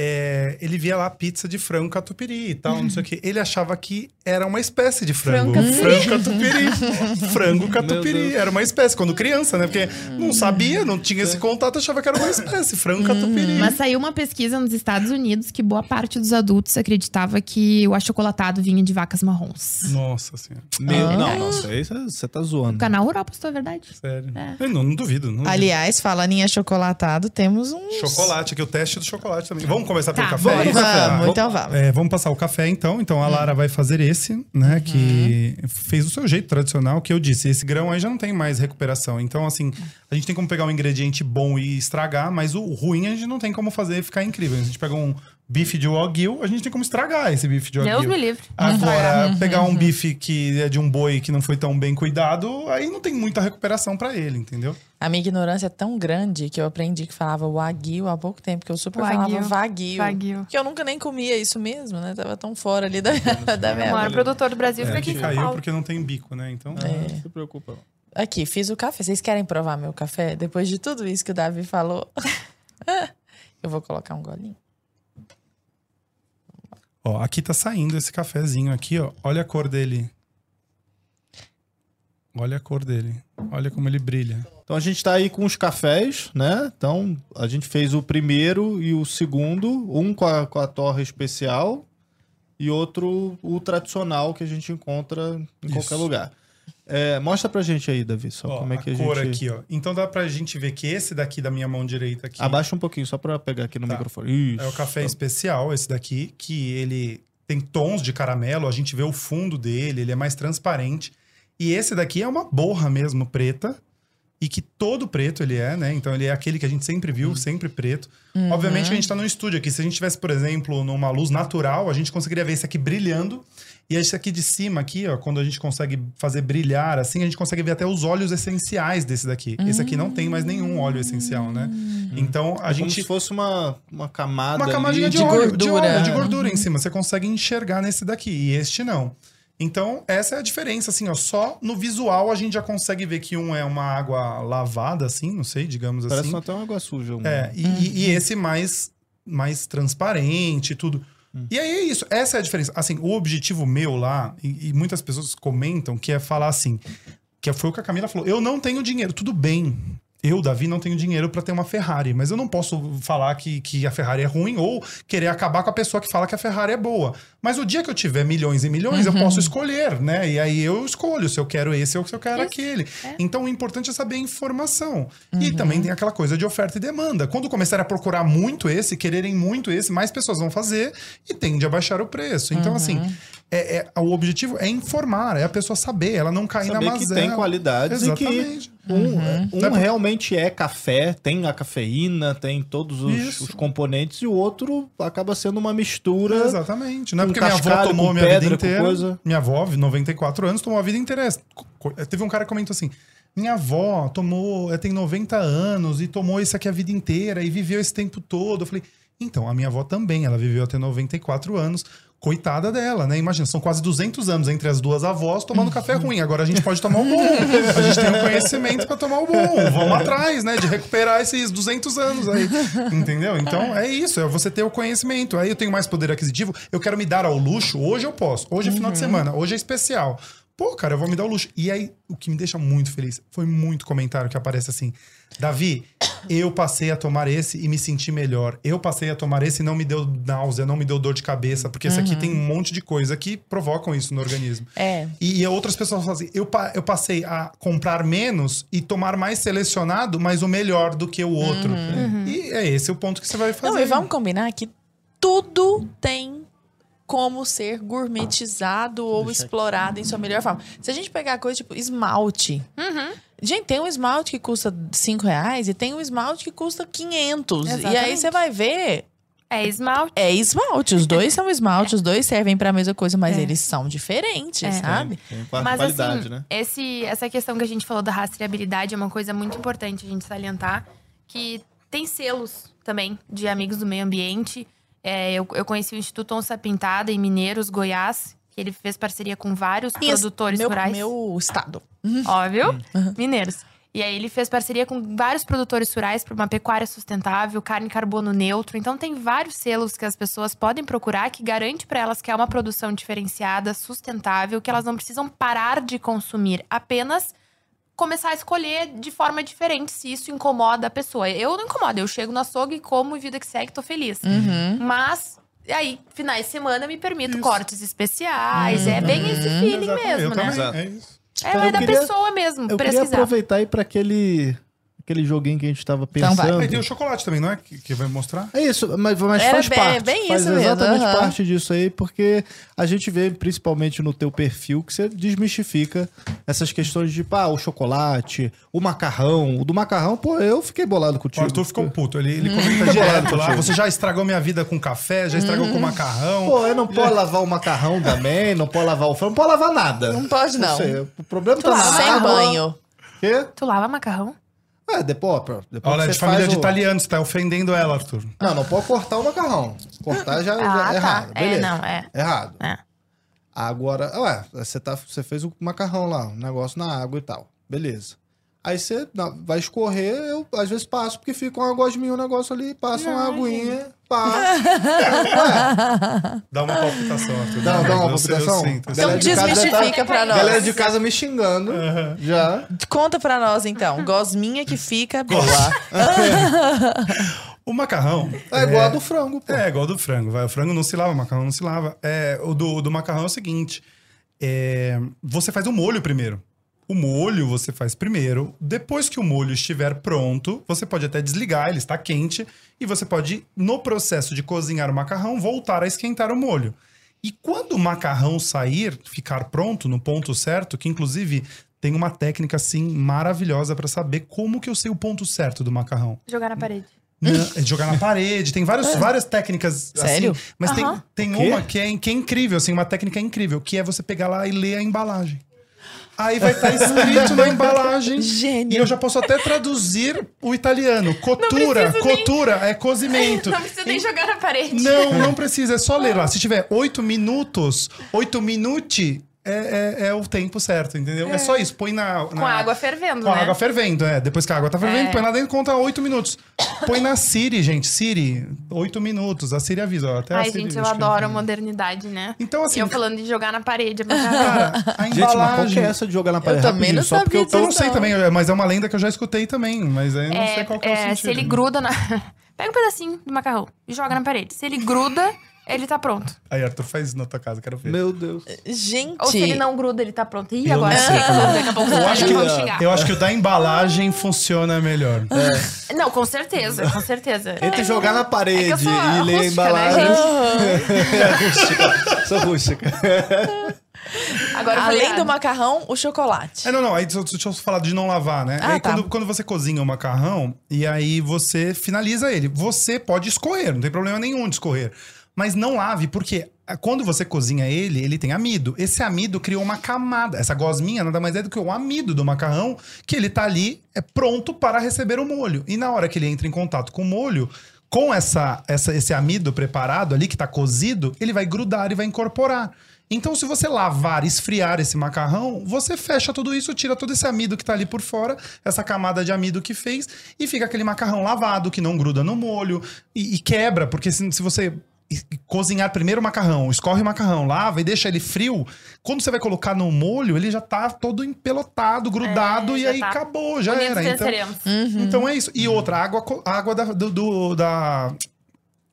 é, ele via lá pizza de frango catupiry e tal, não sei o quê. Ele achava que era uma espécie de frango. Frango Frango catupiry. frango catupiry. Era uma espécie, quando criança, né? Porque não sabia, não tinha esse contato, achava que era uma espécie. Frango catupiry. Mas saiu uma pesquisa nos Estados Unidos que boa parte dos adultos acreditava que o achocolatado vinha de vacas marrons. Nossa senhora. Meu- Ah. Não, nossa, aí você- tá zoando. O canal Rural postou a verdade. Sério. É. Eu não, não duvido. Não duvido. Aliás, falando em achocolatado, temos um. Chocolate, aqui o teste do chocolate também. Vamos começar pelo Tá, café? bora. É? Vamos, então vamos. É, vamos passar o café então. Então a Lara vai fazer esse, né? Que fez do seu jeito tradicional, que eu disse. Esse grão aí já não tem mais recuperação. Então, assim, a gente tem como pegar um ingrediente bom e estragar, mas o ruim a gente não tem como fazer ficar incrível. A gente pega um bife de Wagyu, a gente tem como estragar esse bife de Wagyu. Deus me livre. Agora, pegar um bife que é de um boi que não foi tão bem cuidado, aí não tem muita recuperação pra ele, entendeu? A minha ignorância é tão grande que eu aprendi que falava wagyu há pouco tempo, que eu super Wagyu. falava wagyu. Wagyu. Que eu nunca nem comia isso mesmo, né? Tava tão fora ali da, da O minha maior produtor do Brasil É, fica aqui que em São caiu Paulo. porque não tem bico, né? Então, É. Não se preocupa. Aqui, fiz o café. Vocês querem provar meu café? Depois de tudo isso que o Davi falou. eu vou colocar um golinho. Ó, aqui tá saindo esse cafezinho aqui, ó. Olha a cor dele. Olha a cor dele. Olha como ele brilha. Então a gente tá aí com os cafés, né? Então a gente fez o primeiro e o segundo, um com a, com a torre especial e outro o tradicional que a gente encontra em Isso. qualquer lugar. É, mostra pra gente aí, Davi, só Ó, como é que a, a cor gente... aqui, ó. Então dá pra gente ver que esse daqui da minha mão direita aqui Abaixa um pouquinho, só pra pegar aqui no Tá. microfone. Isso. é o café especial, esse daqui, que ele tem tons de caramelo, a gente vê o fundo dele, ele é mais transparente. E esse daqui é uma borra mesmo, preta, e que todo preto ele é, né? Então ele é aquele que a gente sempre viu, sempre preto. Obviamente que a gente tá no estúdio aqui. Se a gente tivesse, por exemplo, numa luz natural, a gente conseguiria ver esse aqui brilhando. E esse aqui de cima, aqui, ó, quando a gente consegue fazer brilhar assim, a gente consegue ver até os óleos essenciais desse daqui. Esse aqui não tem mais nenhum óleo essencial, né? Então a É Como gente. se fosse uma, uma camada Uma camadinha de, de óleo, de gordura. óleo, de gordura em cima. Você consegue enxergar nesse daqui. E este não. Então, essa é a diferença, assim, ó. Só no visual a gente já consegue ver que um é uma água lavada, assim, não sei, digamos Parece assim. até uma água suja. um- É, e, e- e esse mais, mais transparente e tudo. E aí é isso, essa é a diferença. Assim, o objetivo meu lá, e, e muitas pessoas comentam, que é falar assim, que foi o que a Camila falou, eu não tenho dinheiro, tudo bem. Eu, Davi, não tenho dinheiro pra ter uma Ferrari, mas eu não posso falar que, que a Ferrari é ruim ou querer acabar com a pessoa que fala que a Ferrari é boa. Mas o dia que eu tiver milhões e milhões, eu posso escolher, né? E aí eu escolho se eu quero esse ou se eu quero Isso, aquele. Então o importante é saber a informação. E também tem aquela coisa de oferta e demanda. Quando começarem a procurar muito esse, quererem muito esse, mais pessoas vão fazer e tende a baixar o preço. Então, assim, é, é- o objetivo é informar, é a pessoa saber, ela não cair Saber na que mazela. tem qualidades Exatamente. e que um, um Não é- realmente é café, tem a cafeína, tem todos os, os componentes, e o outro acaba sendo uma mistura. Exatamente. Não é porque minha avó tomou minha vida pedra, com inteira. coisa. Minha avó, 94 anos, tomou a vida inteira. Teve um cara que comentou assim: minha avó tomou, eh, tem 90 anos e tomou isso aqui a vida inteira e viveu esse tempo todo. Eu falei, então, a minha avó também, ela viveu até 94 anos. Coitada dela, né? Imagina, são quase 200 anos entre as duas avós tomando café ruim. Agora a gente pode tomar o bom. A gente tem o conhecimento para tomar o bom. Vamos atrás, né? De recuperar esses 200 anos aí. Entendeu? Então é isso, é você ter o conhecimento. Aí eu tenho mais poder aquisitivo, eu quero me dar ao luxo. Hoje eu posso. Hoje é final de semana, hoje é especial. Pô, cara, eu vou me dar o luxo. E aí, o que me deixa muito feliz foi muito comentário que aparece assim: Davi, eu passei a tomar esse e me senti melhor. Eu passei a tomar esse e não me deu náusea, não me deu dor de cabeça, porque esse aqui tem um monte de coisa que provocam isso no organismo. É. E, e outras pessoas falam assim: eu, pa- eu passei a comprar menos e tomar mais selecionado, mas o melhor do que o outro. E é esse o ponto que você vai fazer. Não, e vamos combinar que tudo tem como ser gourmetizado ou explorado em sua melhor forma. Se a gente pegar coisa tipo esmalte. Gente, tem um esmalte que custa 5 reais e tem um esmalte que custa 500. E aí Exatamente. você vai ver, É esmalte. é esmalte. Os dois são esmalte, os dois servem pra mesma coisa, mas É. eles são diferentes, É. sabe? Tem qua- Mas qualidade, assim, né? esse, essa questão que a gente falou da rastreabilidade é uma coisa muito importante a gente salientar. Que tem selos também de amigos do meio ambiente. É, eu, eu conheci o Instituto Onça Pintada em Mineiros, Goiás, que ele fez parceria com vários esse- produtores meu, rurais. meu estado. Óbvio, mineiros. E aí ele fez parceria com vários produtores rurais para uma pecuária sustentável, carne carbono neutro. Então tem vários selos que as pessoas podem procurar que garante para elas que é uma produção diferenciada, sustentável, que elas não precisam parar de consumir, apenas começar a escolher de forma diferente se isso incomoda a pessoa. Eu não incomoda, eu chego no açougue e como e vida que segue, tô feliz. Uhum. Mas aí, finais de semana, me permito cortes especiais. É bem esse feeling Exatamente, mesmo, eu né? também, é isso. É, é da queria- pessoa mesmo, Eu queria pesquisar. aproveitar aí para aquele aquele joguinho que a gente tava Então vai. pensando. Aí tem o chocolate também, não é? Que, que vai mostrar? É isso, mas, mas Era faz bem- parte. bem faz isso mesmo, exatamente aham. parte disso aí, porque a gente vê, principalmente no teu perfil, que você desmistifica essas questões de, pá, o chocolate, o macarrão. O do macarrão, pô, eu fiquei bolado O contigo. Arthur ficou puto. Ele, Hum. ele comenta direto lá. Você já estragou minha vida com café, já estragou com macarrão. Pô, eu não posso lavar o macarrão também, não pode lavar o frango, não pode lavar nada. Não pode, não. sei, o problema tá na Sem água. banho. Quê? Tu lava macarrão? É, depois, pô, depois Olha, é de família de o- italiano, você tá ofendendo ela, Arthur. Não, não pode cortar o macarrão. Cortar já, já Ah, é tá. errado. É, Beleza. não, é. Errado. É. Agora, ué, você, tá, você fez o macarrão lá, um negócio na água e tal. Beleza. Aí você não, vai escorrer, eu às vezes passo, porque fica uma gosminha, um negócio ali, passa uma aguinha, pá. Dá uma palpitação, Arthur. Dá, dá uma palpitação? sinto, Então desmistifica tá- pra nós. Galera de casa me xingando. Já. Conta pra nós, então. Gosminha que fica boa. O macarrão. É igual a do frango, pô. É, igual do frango. Vai. O frango não se lava, o macarrão não se lava. É, o do, do macarrão é o seguinte: é, você faz o molho primeiro. O molho você faz primeiro. Depois que o molho estiver pronto, você pode até desligar, ele está quente. E você pode, no processo de cozinhar o macarrão, voltar a esquentar o molho. E quando o macarrão sair, ficar pronto no ponto certo, que inclusive tem uma técnica assim maravilhosa para saber como que eu sei o ponto certo do macarrão. Jogar na parede. Não, é de jogar na parede. Tem vários, várias técnicas Sério? assim. Mas tem, Aham. tem quê? uma que é, que é incrível, assim, uma técnica incrível, que é você pegar lá e ler a embalagem. Aí vai estar escrito na embalagem. Gênio. E eu já posso até traduzir o italiano. Cotura, precisa nem- cotura é cozimento. Não precisa nem jogar na parede. Não, não precisa, é só ler lá. Se tiver oito minutos, oito minuti é, é, é o tempo certo, entendeu? É, só isso. Põe na. Com a água fervendo, Com a né? água fervendo, é. Depois que a água tá fervendo, É. põe lá dentro conta oito minutos. Põe na Siri, gente. Siri, oito minutos. A Siri avisa, ó. Até a Ai, Siri, gente, eu adoro a modernidade, né? Então, assim, Eu falando de jogar na parede. Mas... cara, a Gente, mas qual que embalagem... é essa de jogar na parede? também não só porque eu Eu não sei Não. também, mas é uma lenda que eu já escutei também. Mas aí eu não É, sei qual que é, o é, sentido. se ele gruda na. Pega um pedacinho do macarrão e joga na parede. Se ele gruda, ele tá pronto. Aí, Arthur, faz isso na tua casa, quero ver. Meu Deus. Gente. Ou se ele não gruda, ele tá pronto. Ih, Eu agora não sei, cara. daqui a pouco Eu acho, que, eu acho que o da embalagem funciona melhor. Não, com certeza, com certeza. Entre jogar na É parede sou e ler a rústica, embalagem. né, é rústica. Sou rústica. Agora Além do macarrão, o chocolate. É, não, não. Aí deixa eu falar de não lavar, né? Ah, aí tá. quando, quando você cozinha o macarrão e aí você finaliza ele, você pode escorrer, não tem problema nenhum de escorrer. Mas não lave, porque ah, quando você cozinha ele, ele tem amido. Esse amido criou uma camada. Essa gosminha nada mais é do que o amido do macarrão, que ele tá ali, é pronto para receber o molho. E na hora que ele entra em contato com o molho, com essa, essa, esse amido preparado ali, que tá cozido, ele vai grudar e vai incorporar. Então, se você lavar, esfriar esse macarrão, você fecha tudo isso, tira todo esse amido que tá ali por fora, essa camada de amido que fez, e fica aquele macarrão lavado, que não gruda no molho, e, e quebra, porque se, se você cozinhar primeiro o macarrão, escorre o macarrão, lava e deixa ele frio, quando você vai colocar no molho, ele já tá todo empelotado, grudado, É, e aí tá acabou, já era. Então, venceremos. então é isso. E outra, água, água da, do, do- da.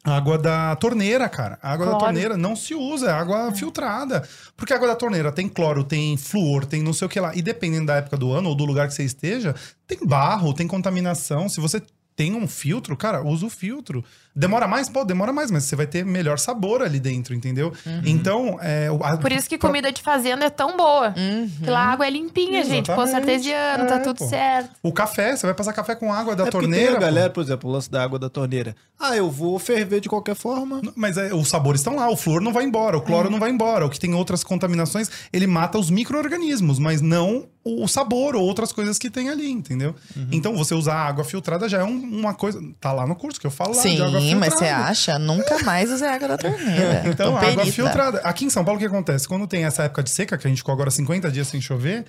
Água da torneira, cara. A água da Cloro. torneira não se usa, é água filtrada. Porque a água da torneira tem cloro, tem flúor, tem não sei o que lá. E dependendo da época do ano ou do lugar que você esteja, tem barro, tem contaminação. Se você tem um filtro, cara, usa o filtro. Demora mais? Pô, demora mais, mas você vai ter melhor sabor ali dentro, entendeu? Então, é. o- a- Por isso que pra- comida de fazenda é tão boa. Uhum. Aquela água é limpinha, gente. Poço Exatamente. artesiano, tá É, tudo pô. certo. O café, você vai passar café com água da É torneira. tem a pô. galera, por exemplo, o lance da água da torneira. Ah, eu vou ferver de qualquer forma. Mas é, os sabores estão lá, o flúor não vai embora, o cloro não vai embora. O que tem outras contaminações, ele mata os micro-organismos, mas não o o sabor ou outras coisas que tem ali, entendeu? Então, você usar água filtrada já é um- uma coisa. Tá lá no curso que eu falo lá de água Sim, filtrada. mas você acha? Nunca mais usei água da torneira. Então, Tô água perita. filtrada. Aqui em São Paulo, o que acontece? Quando tem essa época de seca, que a gente ficou agora 50 dias sem chover,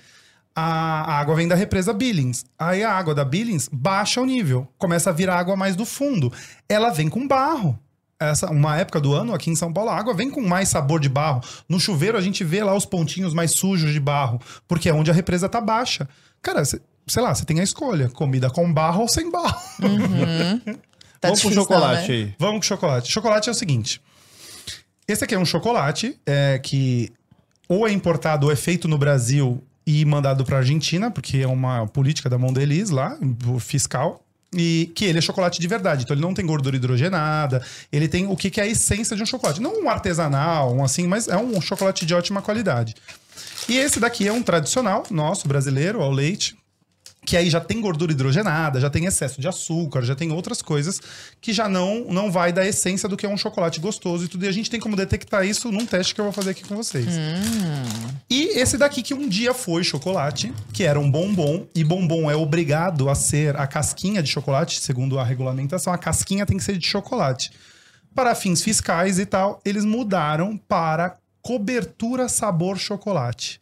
a, água vem da represa Billings. Aí a água da Billings baixa o nível, começa a virar água mais do fundo. Ela vem com barro. Essa, uma época do ano, aqui em São Paulo, a água vem com mais sabor de barro. No chuveiro, a gente vê lá os pontinhos mais sujos de barro, porque é onde a represa tá baixa. Cara, sei lá, você tem a escolha: comida com barro ou sem barro. Tá Vamos pro chocolate não, né? aí. Vamos com chocolate. Chocolate é o seguinte: esse aqui é um chocolate é, que ou é importado ou é feito no Brasil e mandado para Argentina, porque é uma política da Mondelez lá, fiscal. E que ele é chocolate de verdade, então ele não tem gordura hidrogenada, ele tem o que, que é a essência de um chocolate. Não um artesanal, um assim, mas é um chocolate de ótima qualidade. E esse daqui é um tradicional nosso, brasileiro, ao leite, que aí já tem gordura hidrogenada, já tem excesso de açúcar, já tem outras coisas que já não não vai da essência do que é um chocolate gostoso e tudo. E a gente tem como detectar isso num teste que eu vou fazer aqui com vocês. Hum. E esse daqui que um dia foi chocolate, que era um bombom, e bombom é obrigado a ser a casquinha de chocolate, segundo a regulamentação, a casquinha tem que ser de chocolate. Para fins fiscais e tal, eles mudaram para cobertura sabor chocolate.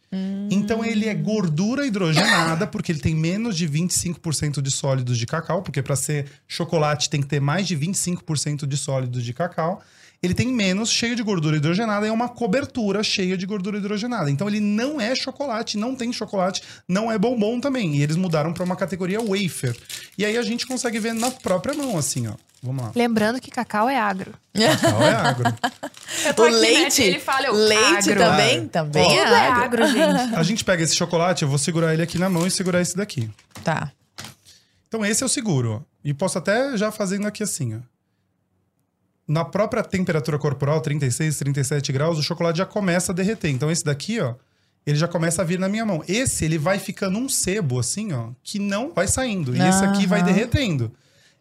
Então ele é gordura hidrogenada, porque ele tem menos de 25% de sólidos de cacau, porque para ser chocolate tem que ter mais de 25% de sólidos de cacau. Ele tem menos, cheio de gordura hidrogenada, e é uma cobertura cheia de gordura hidrogenada. Então ele não é chocolate, não tem chocolate, não é bombom também. E eles mudaram para uma categoria wafer. E aí a gente consegue ver na própria mão, assim, ó. Vamos lá. Lembrando que cacau é agro. Cacau é agro. Eu tô O né, leite, ele fala, eu, leite agro. também, também Tudo é é agro. agro, gente. A gente pega esse chocolate, eu vou segurar ele aqui na mão e segurar esse daqui. Tá. Então esse é o seguro. E posso até já fazendo aqui assim, ó. Na própria temperatura corporal, 36, 37 graus, o chocolate já começa a derreter. Então esse daqui, ó, ele já começa a vir na minha mão. Esse, ele vai ficando um sebo, assim, ó, que não vai saindo. E esse aqui vai derretendo.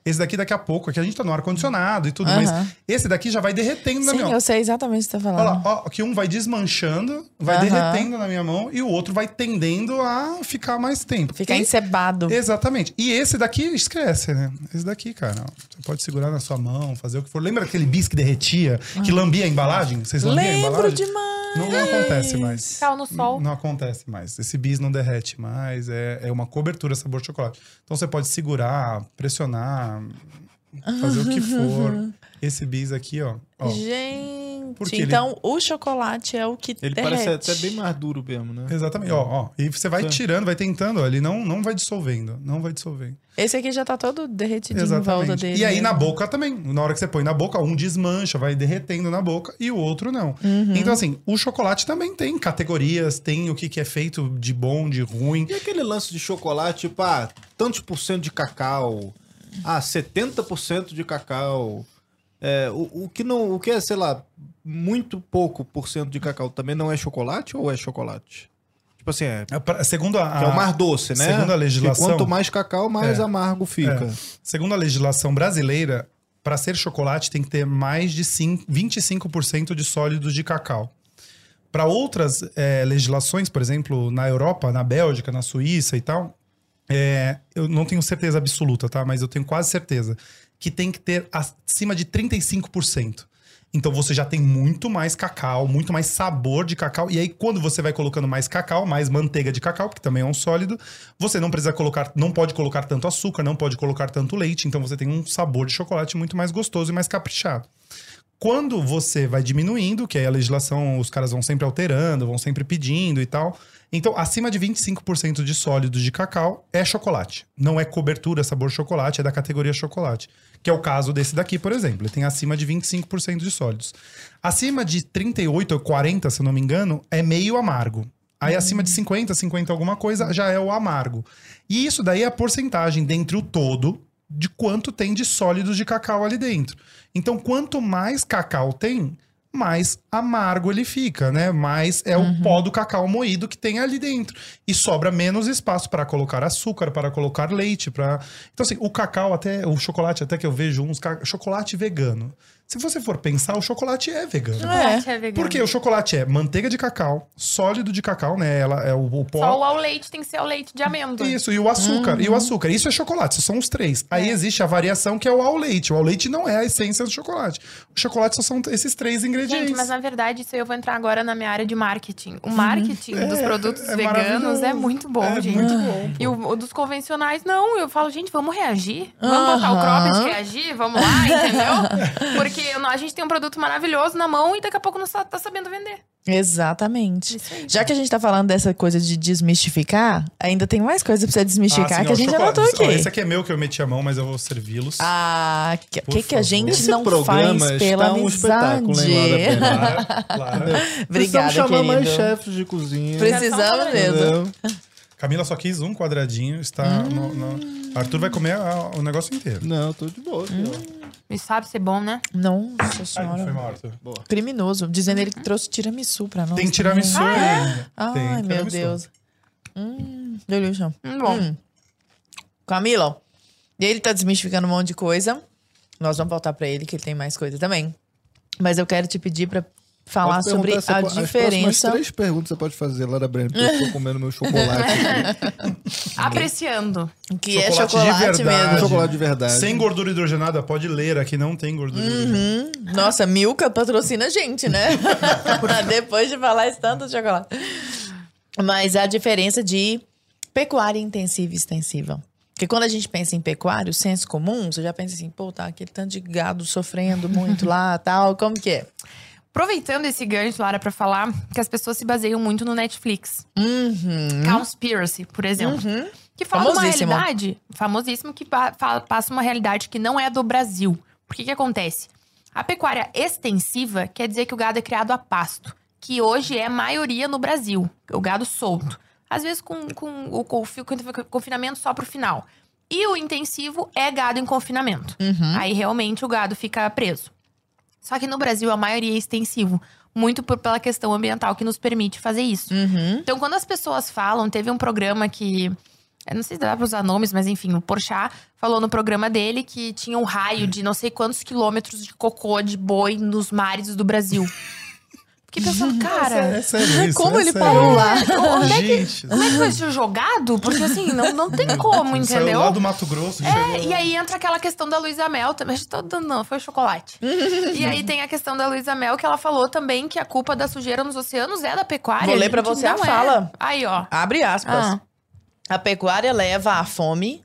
Esse daqui daqui a pouco, aqui a gente tá no ar-condicionado e tudo, Aham. mas esse daqui já vai derretendo na Sim, minha mão. eu sei exatamente o que você tá Olha falando. lá, ó, que um vai desmanchando, vai Aham. derretendo na minha mão e o outro vai tendendo a ficar mais tempo. Ficar E- encebado. Exatamente. E esse daqui, esquece, né? Esse daqui, cara, ó, você pode segurar na sua mão, fazer o que for. Lembra aquele bis que derretia, que lambia a embalagem? Vocês lambiam a Lembro embalagem? demais. Não, não acontece mais. Cacau no sol. Não acontece mais. Esse bis não derrete mais. É, é uma cobertura sabor chocolate. Então você pode segurar, pressionar, fazer o que for. Esse bis aqui, ó. ó Gente, Porque ele- então o chocolate é o que Ele derrete. parece até bem mais duro mesmo, né? Exatamente. Ó, ó. E você vai Sim. tirando, vai tentando, ó, ele não, não vai dissolvendo. Não vai dissolvendo. Esse aqui já tá todo derretidinho em volta Exatamente. dele. E aí na boca também. Na hora que você põe na boca, um desmancha, vai derretendo na boca e o outro não. Uhum. Então, assim, o chocolate também tem categorias, tem o que, que é feito de bom, de ruim. E aquele lance de chocolate, tipo, ah, tantos por cento de cacau, ah, 70% de cacau. É, o, o que não, o que é, sei lá, muito pouco por cento de cacau também não é chocolate ou é chocolate? Tipo assim, é, É Segundo a, é o mais doce, né? segundo a legislação- Porque quanto mais cacau, mais É. amargo fica. Segundo a legislação brasileira, para ser chocolate tem que ter mais de cin- 25% de sólidos de cacau. Para outras eh, legislações, por exemplo, na Europa, na Bélgica, na Suíça e tal, é, eu não tenho certeza absoluta, tá? Mas eu tenho quase certeza que tem que ter acima de 35%. Então você já tem muito mais cacau, muito mais sabor de cacau. E aí, quando você vai colocando mais cacau, mais manteiga de cacau, que também é um sólido, você não precisa colocar, não pode colocar tanto açúcar, não pode colocar tanto leite. Então você tem um sabor de chocolate muito mais gostoso e mais caprichado. Quando você vai diminuindo, que aí a legislação, os caras vão sempre alterando, vão sempre pedindo e tal. Então, acima de 25% de sólidos de cacau é chocolate. Não é cobertura sabor chocolate, é da categoria chocolate. Que é o caso desse daqui, por exemplo. Ele tem acima de 25% de sólidos. Acima de 38 ou 40, se eu não me engano, é meio amargo. Aí acima de 50, 50 alguma coisa, já é o amargo. E isso daí é a porcentagem dentre o todo de quanto tem de sólidos de cacau ali dentro. Então, quanto mais cacau tem, mais amargo ele fica, né? Mais é o pó do cacau moído que tem ali dentro. E sobra menos espaço para colocar açúcar, para colocar leite, para Então assim, o cacau até o chocolate até que eu vejo uns chocolate vegano. Se você for pensar, o chocolate é vegano. Chocolate é vegano. Porque o chocolate é manteiga de cacau, sólido de cacau, né? Ela é o, o pó. Só o ao leite tem que ser o leite de amêndoa. Isso, e o açúcar. E o açúcar. Isso é chocolate, são os três. Aí existe a variação que é o ao leite. O ao leite não é a essência do chocolate. O chocolate só são esses três ingredientes. Gente, mas na verdade, isso aí eu vou entrar agora na minha área de marketing. O marketing dos produtos é veganos é muito bom, É gente. muito bom, E o, o dos convencionais, não. Eu falo, gente, vamos reagir? Vamos botar o cropped reagir? Vamos lá, entendeu? Porque a gente tem um produto maravilhoso na mão e daqui a pouco não tá sabendo vender. Exatamente. Aí. Já que a gente tá falando dessa coisa de desmistificar, ainda tem mais coisa pra você desmistificar Ah, sim, que a gente chocolate. anotou aqui. Ó, esse aqui é meu que eu meti a mão, mas eu vou servi-los. Ah, o que, Por que a gente Esse não programa faz pela está um amizade? espetáculo, hein, Laura Claro, claro. Obrigada, Precisamos chamar mais querido. chefes de cozinha. Precisamos mesmo. Entendeu? Camila só quis um quadradinho, está no, no- Arthur vai comer a- o negócio inteiro. Não, tô de boa. aqui, E sabe ser bom, né? Nossa Ai, não senhora. foi mal, Arthur. Criminoso. Dizendo ele que trouxe tiramisu pra nós. Tem tiramisu também. ainda. Ai, Tem meu tiramisu. Deus. Hum, delícia. Hum, bom. Hum. Camila, e ele tá desmistificando um monte de coisa. Nós vamos voltar pra ele, que ele tem mais coisa também. Mas eu quero te pedir pra falar sobre a diferença. três perguntas você pode fazer, Laura Breno, porque eu tô comendo meu chocolate. aqui. Apreciando. Que é Chocolate de chocolate verdade. mesmo. chocolate de verdade. Sem gordura hidrogenada, pode ler, aqui não tem gordura hidrogenada. Hum, Nossa, Milka patrocina a gente, né? Depois de falar esse tanto de chocolate. Mas a diferença de pecuária intensiva e extensiva. Porque quando a gente pensa em pecuária, o senso comum, você já pensa assim, pô, tá aquele tanto de gado sofrendo muito lá, tal, como que é? Aproveitando esse gancho, Lara, pra falar que as pessoas se baseiam muito no Netflix. Uhum. Conspiracy, por exemplo. Que fala uma realidade, famosíssimo, que pa- passa uma realidade que não é do Brasil. Por que que acontece? A pecuária extensiva quer dizer que o gado é criado a pasto, que hoje é maioria no Brasil, o gado solto. Às vezes com, com o confi- com o confinamento só pro final. E o intensivo é gado em confinamento. Aí realmente o gado fica preso. Só que no Brasil a maioria é extensivo. Muito por, pela questão ambiental que nos permite fazer isso. Uhum. Então, quando as pessoas falam, teve um programa que. Eu não sei se dá pra usar nomes, mas enfim, o Porchat falou no programa dele que tinha um raio de não sei quantos quilômetros de cocô de boi nos mares do Brasil. Fiquei pensando, cara, É sério isso, Como é ele parou lá? onde é que, como é que foi isso jogado? Porque assim, não, não tem como, saiu entendeu? lá do Mato Grosso. É, e aí entra aquela questão da Luísa Mel também. Tô dando, não, foi chocolate. e aí tem a questão da Luísa Mel, que ela falou também que a culpa da sujeira nos oceanos é da pecuária. Vou ler pra você a é. fala. Aí, ó. Abre aspas. Ah. A pecuária leva à fome.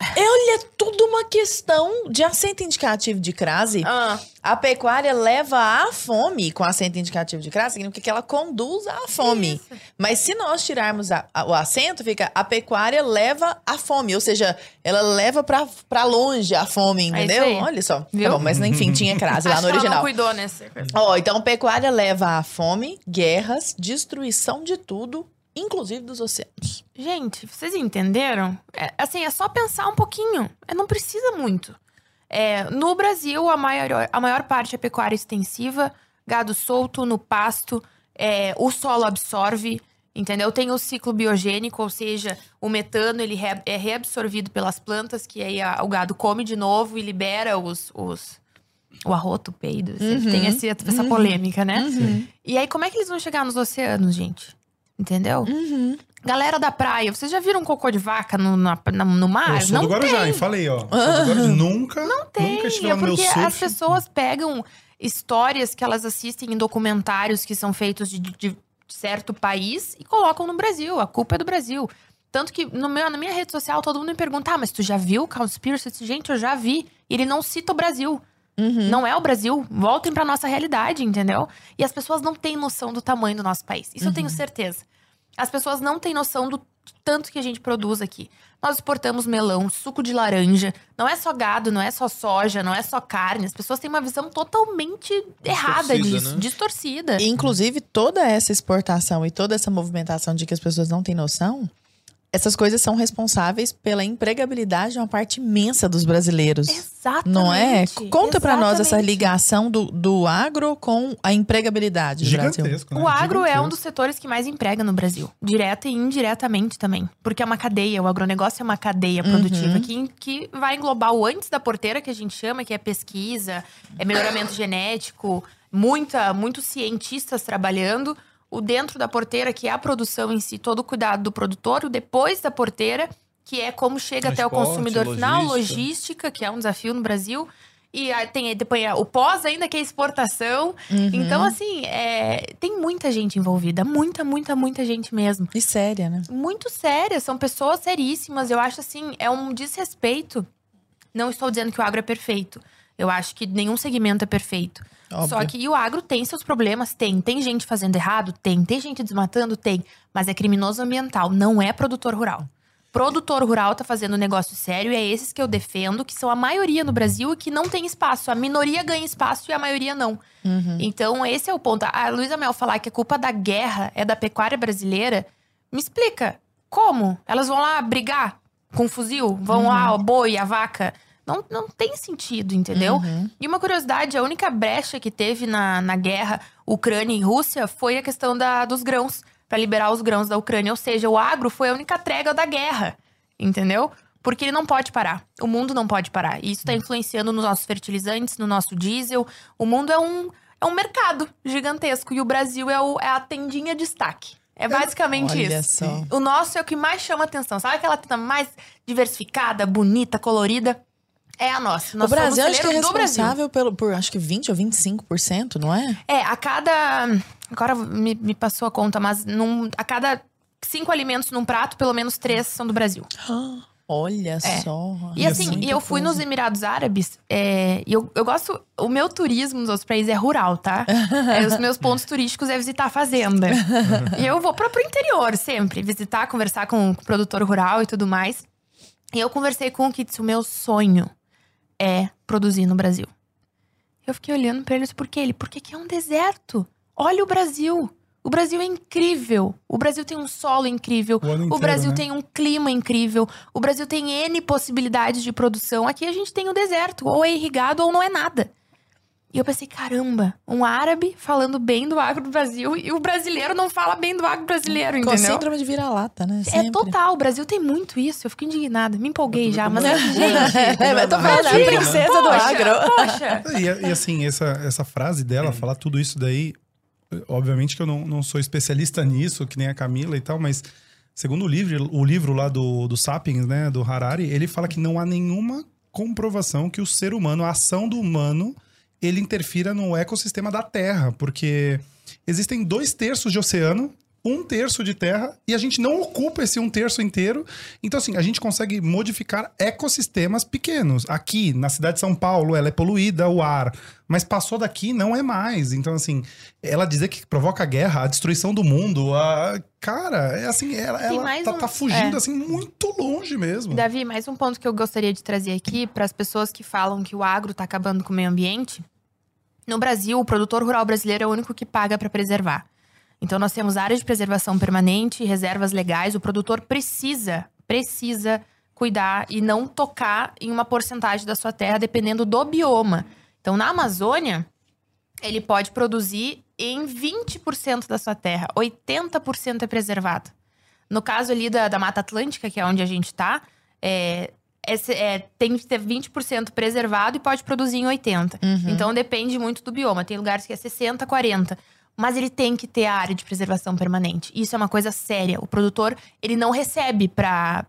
Olha, é tudo uma questão de acento indicativo de crase. Ah, A pecuária leva à fome, com acento indicativo de crase, significa que ela conduz à fome. Mas se nós tirarmos a- a- o acento, fica a pecuária leva à fome, ou seja, ela leva pra, pra longe a fome, É isso entendeu? aí. Olha só. Viu? Tá bom, mas enfim, tinha crase lá no ela não original. cuidou nesse. Ó, então pecuária leva à fome, guerras, destruição de tudo, inclusive dos oceanos. Gente, vocês entenderam? É, assim, é só pensar um pouquinho. É, não precisa muito. É, no Brasil, a maior, a maior parte é pecuária extensiva, gado solto no pasto, é, o solo absorve, entendeu? Tem o ciclo biogênico, ou seja, o metano ele re- é reabsorvido pelas plantas, que aí a- o gado come de novo e libera os. os o arroto, o peido. sempre Tem esse- essa polêmica, né? E aí, como é que eles vão chegar nos oceanos, gente? Entendeu? Galera da praia, vocês já viram cocô de vaca no, na- na- no mar? Eu sou não do Guarujá, hein? Falei, ó. Sou do Guarujá. Nunca, tem, nunca estive é no meu porque surf. as pessoas pegam histórias que elas assistem em documentários que são feitos de, de certo país e colocam no Brasil. A culpa é do Brasil. Tanto que no meu, na minha rede social todo mundo me pergunta: ah, mas tu já viu o Conspiracy? Gente, eu já vi. E ele não cita o Brasil. Não é o Brasil. Voltem pra nossa realidade, entendeu? E as pessoas não têm noção do tamanho do nosso país. Isso eu tenho certeza. As pessoas não têm noção do tanto que a gente produz aqui. Nós exportamos melão, suco de laranja. Não é só gado, não é só soja, não é só carne. As pessoas têm uma visão totalmente errada Distorcida, disso, né? distorcida. E, inclusive, toda essa exportação e toda essa movimentação de que as pessoas não têm noção, essas coisas são responsáveis pela empregabilidade de uma parte imensa dos brasileiros. Exatamente. Não é? Conta pra nós essa ligação do, do agro com a empregabilidade do Brasil. Gigantesco, né? O agro é um dos setores que mais emprega no Brasil. Direta e indiretamente também. Porque é uma cadeia, o agronegócio é uma cadeia produtiva que, que vai englobar o antes da porteira, que a gente chama, que é pesquisa, é melhoramento genético, muita, muitos cientistas trabalhando. O dentro da porteira, que é a produção em si, todo o cuidado do produtor. O depois da porteira, que é como chega até o Transporte, consumidor final, logística. logística, que é um desafio no Brasil. E aí tem depois o pós ainda, que é exportação. Então, assim, é, tem muita gente envolvida. Muita, muita, muita gente mesmo. E séria, né? Muito séria. São pessoas seríssimas. Eu acho, assim, é um desrespeito. Não estou dizendo que o agro é perfeito. Eu acho que nenhum segmento é perfeito. Óbvio. Só que o agro tem seus problemas, tem. Tem gente fazendo errado, tem. Tem gente desmatando, tem. Mas é criminoso ambiental, não é produtor rural. Produtor rural tá fazendo um negócio sério e é esses que eu defendo, que são a maioria no Brasil e que não tem espaço. A minoria ganha espaço e a maioria não. Então, esse é o ponto. A Luísa Mel falar que a culpa da guerra é da pecuária brasileira, me explica. Como? Elas vão lá brigar com um fuzil? Vão lá, o boi, a vaca? Não, não tem sentido, entendeu? E uma curiosidade, a única brecha que teve na, na guerra Ucrânia e Rússia foi a questão da, dos grãos, para liberar os grãos da Ucrânia. Ou seja, o agro foi a única trégua da guerra, entendeu? Porque ele não pode parar. O mundo não pode parar. E isso está influenciando nos nossos fertilizantes, no nosso diesel. O mundo é um, é um mercado gigantesco. E o Brasil é, o- é a tendinha de destaque. É basicamente Olha isso. só. O nosso é o que mais chama atenção. Sabe aquela tenda mais diversificada, bonita, colorida? É a nossa. Nós o Brasil acho que é responsável pelo, por acho que 20 ou 25%, não é? É, a cada. Agora me, me passou a conta, mas num- a cada cinco alimentos num prato, pelo menos três são do Brasil. Olha só. E assim, Muita e eu fui coisa. nos Emirados Árabes, é, e eu, eu gosto. O meu turismo nos outros países é rural, tá? É, os meus pontos turísticos é visitar a fazenda. e eu vou pra, pro interior sempre, visitar, conversar com o produtor rural e tudo mais. E eu conversei com o que disse: o meu sonho é produzir no Brasil. Eu fiquei olhando pra eles, por quê? Ele, porque aqui é um deserto. Olha o Brasil. O Brasil é incrível. O Brasil tem um solo incrível. O ano O inteiro, Brasil né? tem um clima incrível. O Brasil tem N possibilidades de produção. Aqui a gente tem o deserto. Ou é irrigado ou não é nada. E eu pensei, caramba, um árabe falando bem do agro do Brasil e o brasileiro não fala bem do agro brasileiro, Com entendeu? síndrome de vira-lata, né? É Sempre. total, o Brasil tem muito isso. Eu fico indignada, me empolguei já, mas é gente. É, eu tô falando, a Brasil, princesa do poxa, agro. Poxa. E, e assim, essa, essa frase dela, falar tudo isso daí, obviamente que eu não, não sou especialista nisso, que nem a Camila e tal, mas segundo o livro, o livro lá do, do Sapiens, né, do Harari, ele fala que não há nenhuma comprovação que o ser humano, a ação do humano, ele interfira no ecossistema da Terra, porque existem dois terços de oceano, um terço de terra, e a gente não ocupa esse um terço inteiro. Então, assim, a gente consegue modificar ecossistemas pequenos. Aqui, na cidade de São Paulo, ela é poluída, o ar. Mas passou daqui, não é mais. Então, assim, ela dizer que provoca guerra, a destruição do mundo, a... Cara, é assim, ela, ela tá, um- tá fugindo, é. assim, muito longe mesmo. Davi, mais um ponto que eu gostaria de trazer aqui para as pessoas que falam que o agro está acabando com o meio ambiente. No Brasil, o produtor rural brasileiro é o único que paga para preservar. Então, nós temos áreas de preservação permanente, reservas legais. O produtor precisa, precisa cuidar e não tocar em uma porcentagem da sua terra, dependendo do bioma. Então, na Amazônia, ele pode produzir em 20% da sua terra, 80% é preservado. No caso ali da, da Mata Atlântica, que é onde a gente tá, é, esse- é, tem que ter 20% preservado e pode produzir em 80%. Então depende muito do bioma. Tem lugares que é 60%, 40%. Mas ele tem que ter a área de preservação permanente. Isso é uma coisa séria. O produtor, ele não recebe pra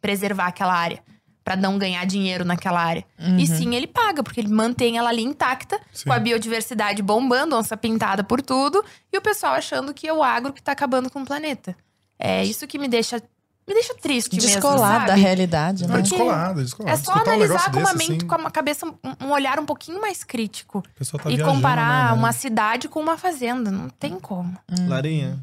preservar aquela área. Pra não ganhar dinheiro naquela área. E sim, ele paga, porque ele mantém ela ali intacta, Sim. com a biodiversidade bombando, onça pintada por tudo, e o pessoal achando que é o agro que tá acabando com o planeta. É isso que me deixa, me deixa triste mesmo, Descolado da sabe? realidade, né? Porque descolado, descolado. É só Escutar um analisar negócio com uma desse, mente, assim, com uma cabeça, um- um olhar um pouquinho mais crítico. o pessoal tá e viajando, comparar né, uma né? cidade com uma fazenda. Não tem como. Larinha,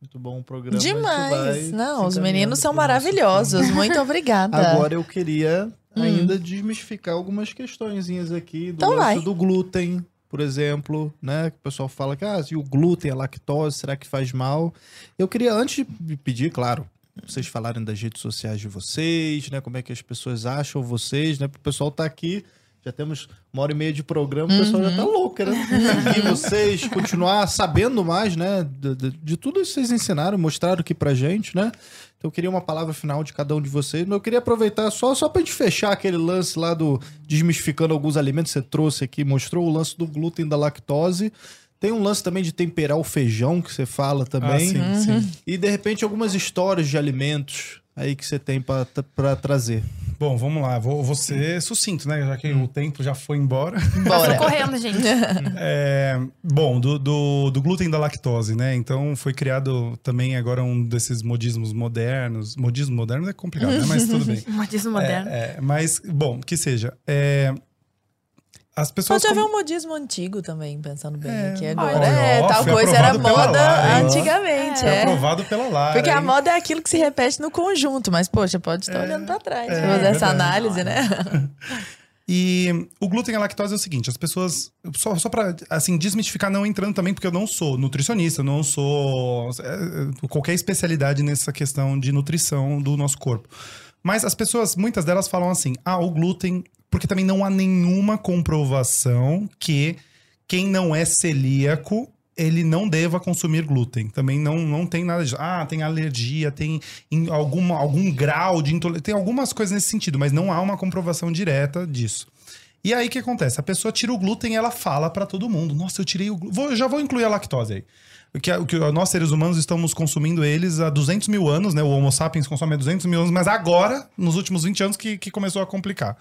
muito bom o programa. Demais. Não, os meninos são maravilhosos. Muito obrigada. Agora eu queria ainda desmistificar algumas questõezinhas aqui do Então do glúten, por exemplo, né? Que o pessoal fala que ah, e o glúten, a lactose, será que faz mal? Eu queria antes de pedir, claro, vocês falarem das redes sociais de vocês, né? Como é que as pessoas acham vocês, né? Porque o pessoal tá aqui, já temos uma hora e meia de programa, o pessoal já tá louco, querendo seguir vocês, continuar sabendo mais, né? De, de- de tudo isso que vocês ensinaram, mostraram aqui pra gente, né? Então eu queria uma palavra final de cada um de vocês, mas eu queria aproveitar só, só pra gente fechar aquele lance lá do desmistificando alguns alimentos que você trouxe aqui, mostrou o lance do glúten da lactose. Tem um lance também de temperar o feijão que você fala Ah, também. sim, sim. E de repente algumas histórias de alimentos aí que você tem pra pra trazer. Bom, vamos lá. Vou, vou ser sucinto, né? Já que o tempo já foi embora. Bora. correndo, gente. É, bom, do, do, do glúten da lactose, né? Então foi criado também agora um desses modismos modernos. Modismo moderno é complicado, né? Mas tudo bem. Modismo moderno. É, é, mas, bom, que seja. É, as pessoas. Pode haver como- um modismo antigo também, pensando bem É, aqui olha, agora. é, tal coisa era moda Lara, antigamente, Foi é. aprovado pela Lara. Porque a hein? moda é aquilo que se repete no conjunto, mas, poxa, pode estar olhando pra trás, é, pra fazer essa verdade. análise, né? E o glúten e a lactose é o seguinte, as pessoas. Só, só pra assim, desmistificar, não entrando também, porque eu não sou nutricionista, não sou é, qualquer especialidade nessa questão de nutrição do nosso corpo. Mas as pessoas, muitas delas falam assim: ah, o glúten. Porque também não há nenhuma comprovação que quem não é celíaco ele não deva consumir glúten. Também não, não tem nada disso. Ah, tem alergia, tem em alguma, algum grau de intolerância. Tem algumas coisas nesse sentido, mas não há uma comprovação direta disso. E aí o que acontece? A pessoa tira o glúten e ela fala pra todo mundo: Nossa, eu tirei o glúten. Já vou incluir a lactose aí. Que, que nós, seres humanos, estamos consumindo eles há 200 mil anos, né? O Homo sapiens consome há 200 mil anos, mas agora, nos últimos 20 anos, que, que começou a complicar.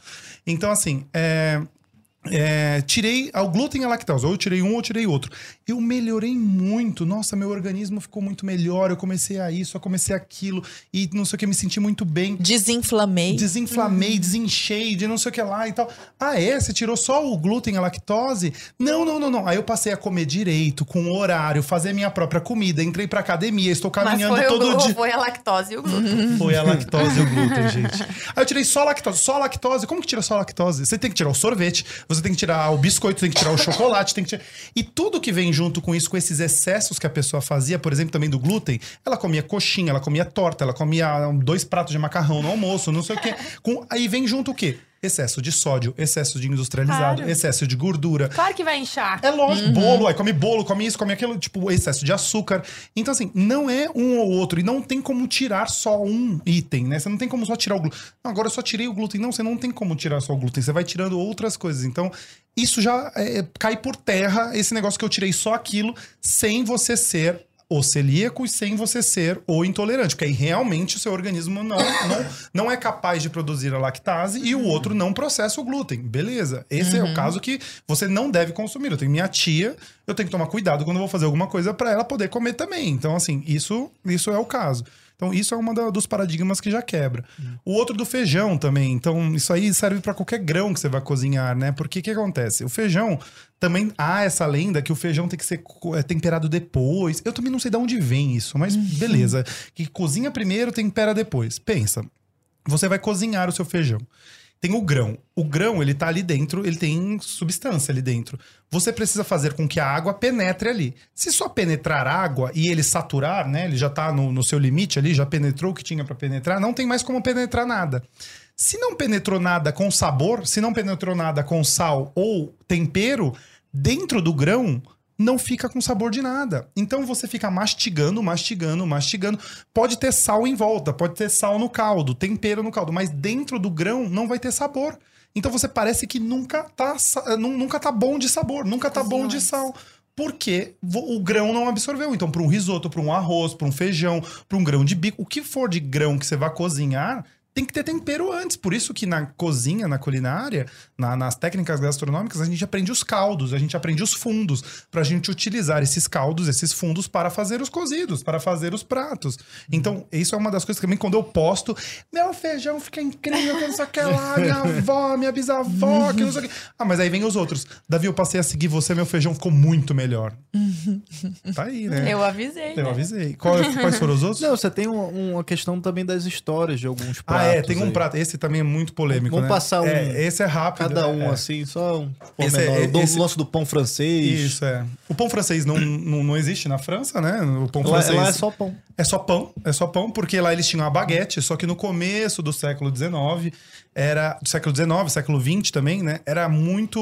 Então, assim, é, é, tirei o glúten e a lactose. Ou eu tirei um ou eu tirei outro. Eu melhorei muito. Nossa, meu organismo ficou muito melhor. Eu comecei a isso, eu comecei aquilo. E não sei o que, me senti muito bem. Desinflamei. Desinflamei, desinchei, de não sei o que lá e tal. Ah, é? Você tirou só o glúten e a lactose? Não, não, não, não. Aí eu passei a comer direito, com horário, fazer minha própria comida. Entrei pra academia, estou Mas caminhando foi, o, todo glu- dia. foi a lactose e o glúten. Foi a lactose e o glúten, gente. Aí eu tirei só a lactose. Só a lactose. Como que tira só a lactose? Você tem que tirar o sorvete, você tem que tirar o biscoito, tem que tirar o chocolate, tem que tirar... E tudo que vem junto com isso, com esses excessos que a pessoa fazia, por exemplo, também do glúten, ela comia coxinha, ela comia torta, ela comia dois pratos de macarrão no almoço, não sei o quê. Com... Aí vem junto o quê? Excesso de sódio, excesso de industrializado, Claro. excesso de gordura. Claro que vai inchar. É lógico, bolo, aí come bolo, come isso, come aquilo, tipo, excesso de açúcar. Então, assim, não é um ou outro. E não tem como tirar só um item, né? Você não tem como só tirar o glúten. Não, agora eu só tirei o glúten. Não, você não tem como tirar só o glúten. Você vai tirando outras coisas. Então, isso já é, cai por terra, esse negócio que eu tirei só aquilo, sem você ser o celíaco e sem você ser o intolerante. Porque aí realmente o seu organismo não, não, não é capaz de produzir a lactase e o outro não processa o glúten. Beleza. Esse é o caso que você não deve consumir. Eu tenho minha tia, eu tenho que tomar cuidado quando eu vou fazer alguma coisa para ela poder comer também. Então, assim, isso, isso é o caso. Então, isso é um dos paradigmas que já quebra. O outro do feijão também. Então, isso aí serve para qualquer grão que você vai cozinhar, né? Porque o que acontece? O feijão também há essa lenda que o feijão tem que ser é, temperado depois. Eu também não sei de onde vem isso, mas beleza. Que cozinha primeiro, tempera depois. Pensa, você vai cozinhar o seu feijão. Tem o grão. O grão, ele tá ali dentro, ele tem substância ali dentro. Você precisa fazer com que a água penetre ali. Se só penetrar água e ele saturar, né? Ele já tá no, no seu limite ali, já penetrou o que tinha para penetrar, não tem mais como penetrar nada. Se não penetrou nada com sabor, se não penetrou nada com sal ou tempero, dentro do grão não fica com sabor de nada. Então você fica mastigando, mastigando, mastigando. Pode ter sal em volta, pode ter sal no caldo, tempero no caldo, mas dentro do grão não vai ter sabor. Então você parece que nunca tá, nu- nunca tá bom de sabor, nunca tá bom de sal. Porque o grão não absorveu. Então, para um risoto, para um arroz, para um feijão, para um grão de bico, o que for de grão que você vai cozinhar, tem que ter tempero antes. Por isso que na cozinha, na culinária, na- nas técnicas gastronômicas, a gente aprende os caldos, a gente aprende os fundos, pra gente utilizar esses caldos, esses fundos para fazer os cozidos, para fazer os pratos. Então, isso é uma das coisas que também quando eu posto, meu feijão fica incrível, que não sei o que lá, minha avó, minha bisavó, que não sei o que. Ah, mas aí vem os outros. Davi, eu passei a seguir você, meu feijão ficou muito melhor. tá aí, né? Eu avisei. Eu né? avisei. Qual- quais foram os outros? Não, você tem um- uma questão também das histórias de alguns Ah, pratos. É, tem um aí. prato. Esse também é muito polêmico. Vamos né? passar um- É, esse é rápido. Cada um, é. assim, só um Esse é-. O esse- lance do pão francês. Isso, é. O pão francês não, não, não existe na França, né? O pão Lá, francês. lá é só pão. É só pão, é só pão, porque lá eles tinham a baguete, só que no começo do século XIX, era do século XIX, século XX também, né? Era muito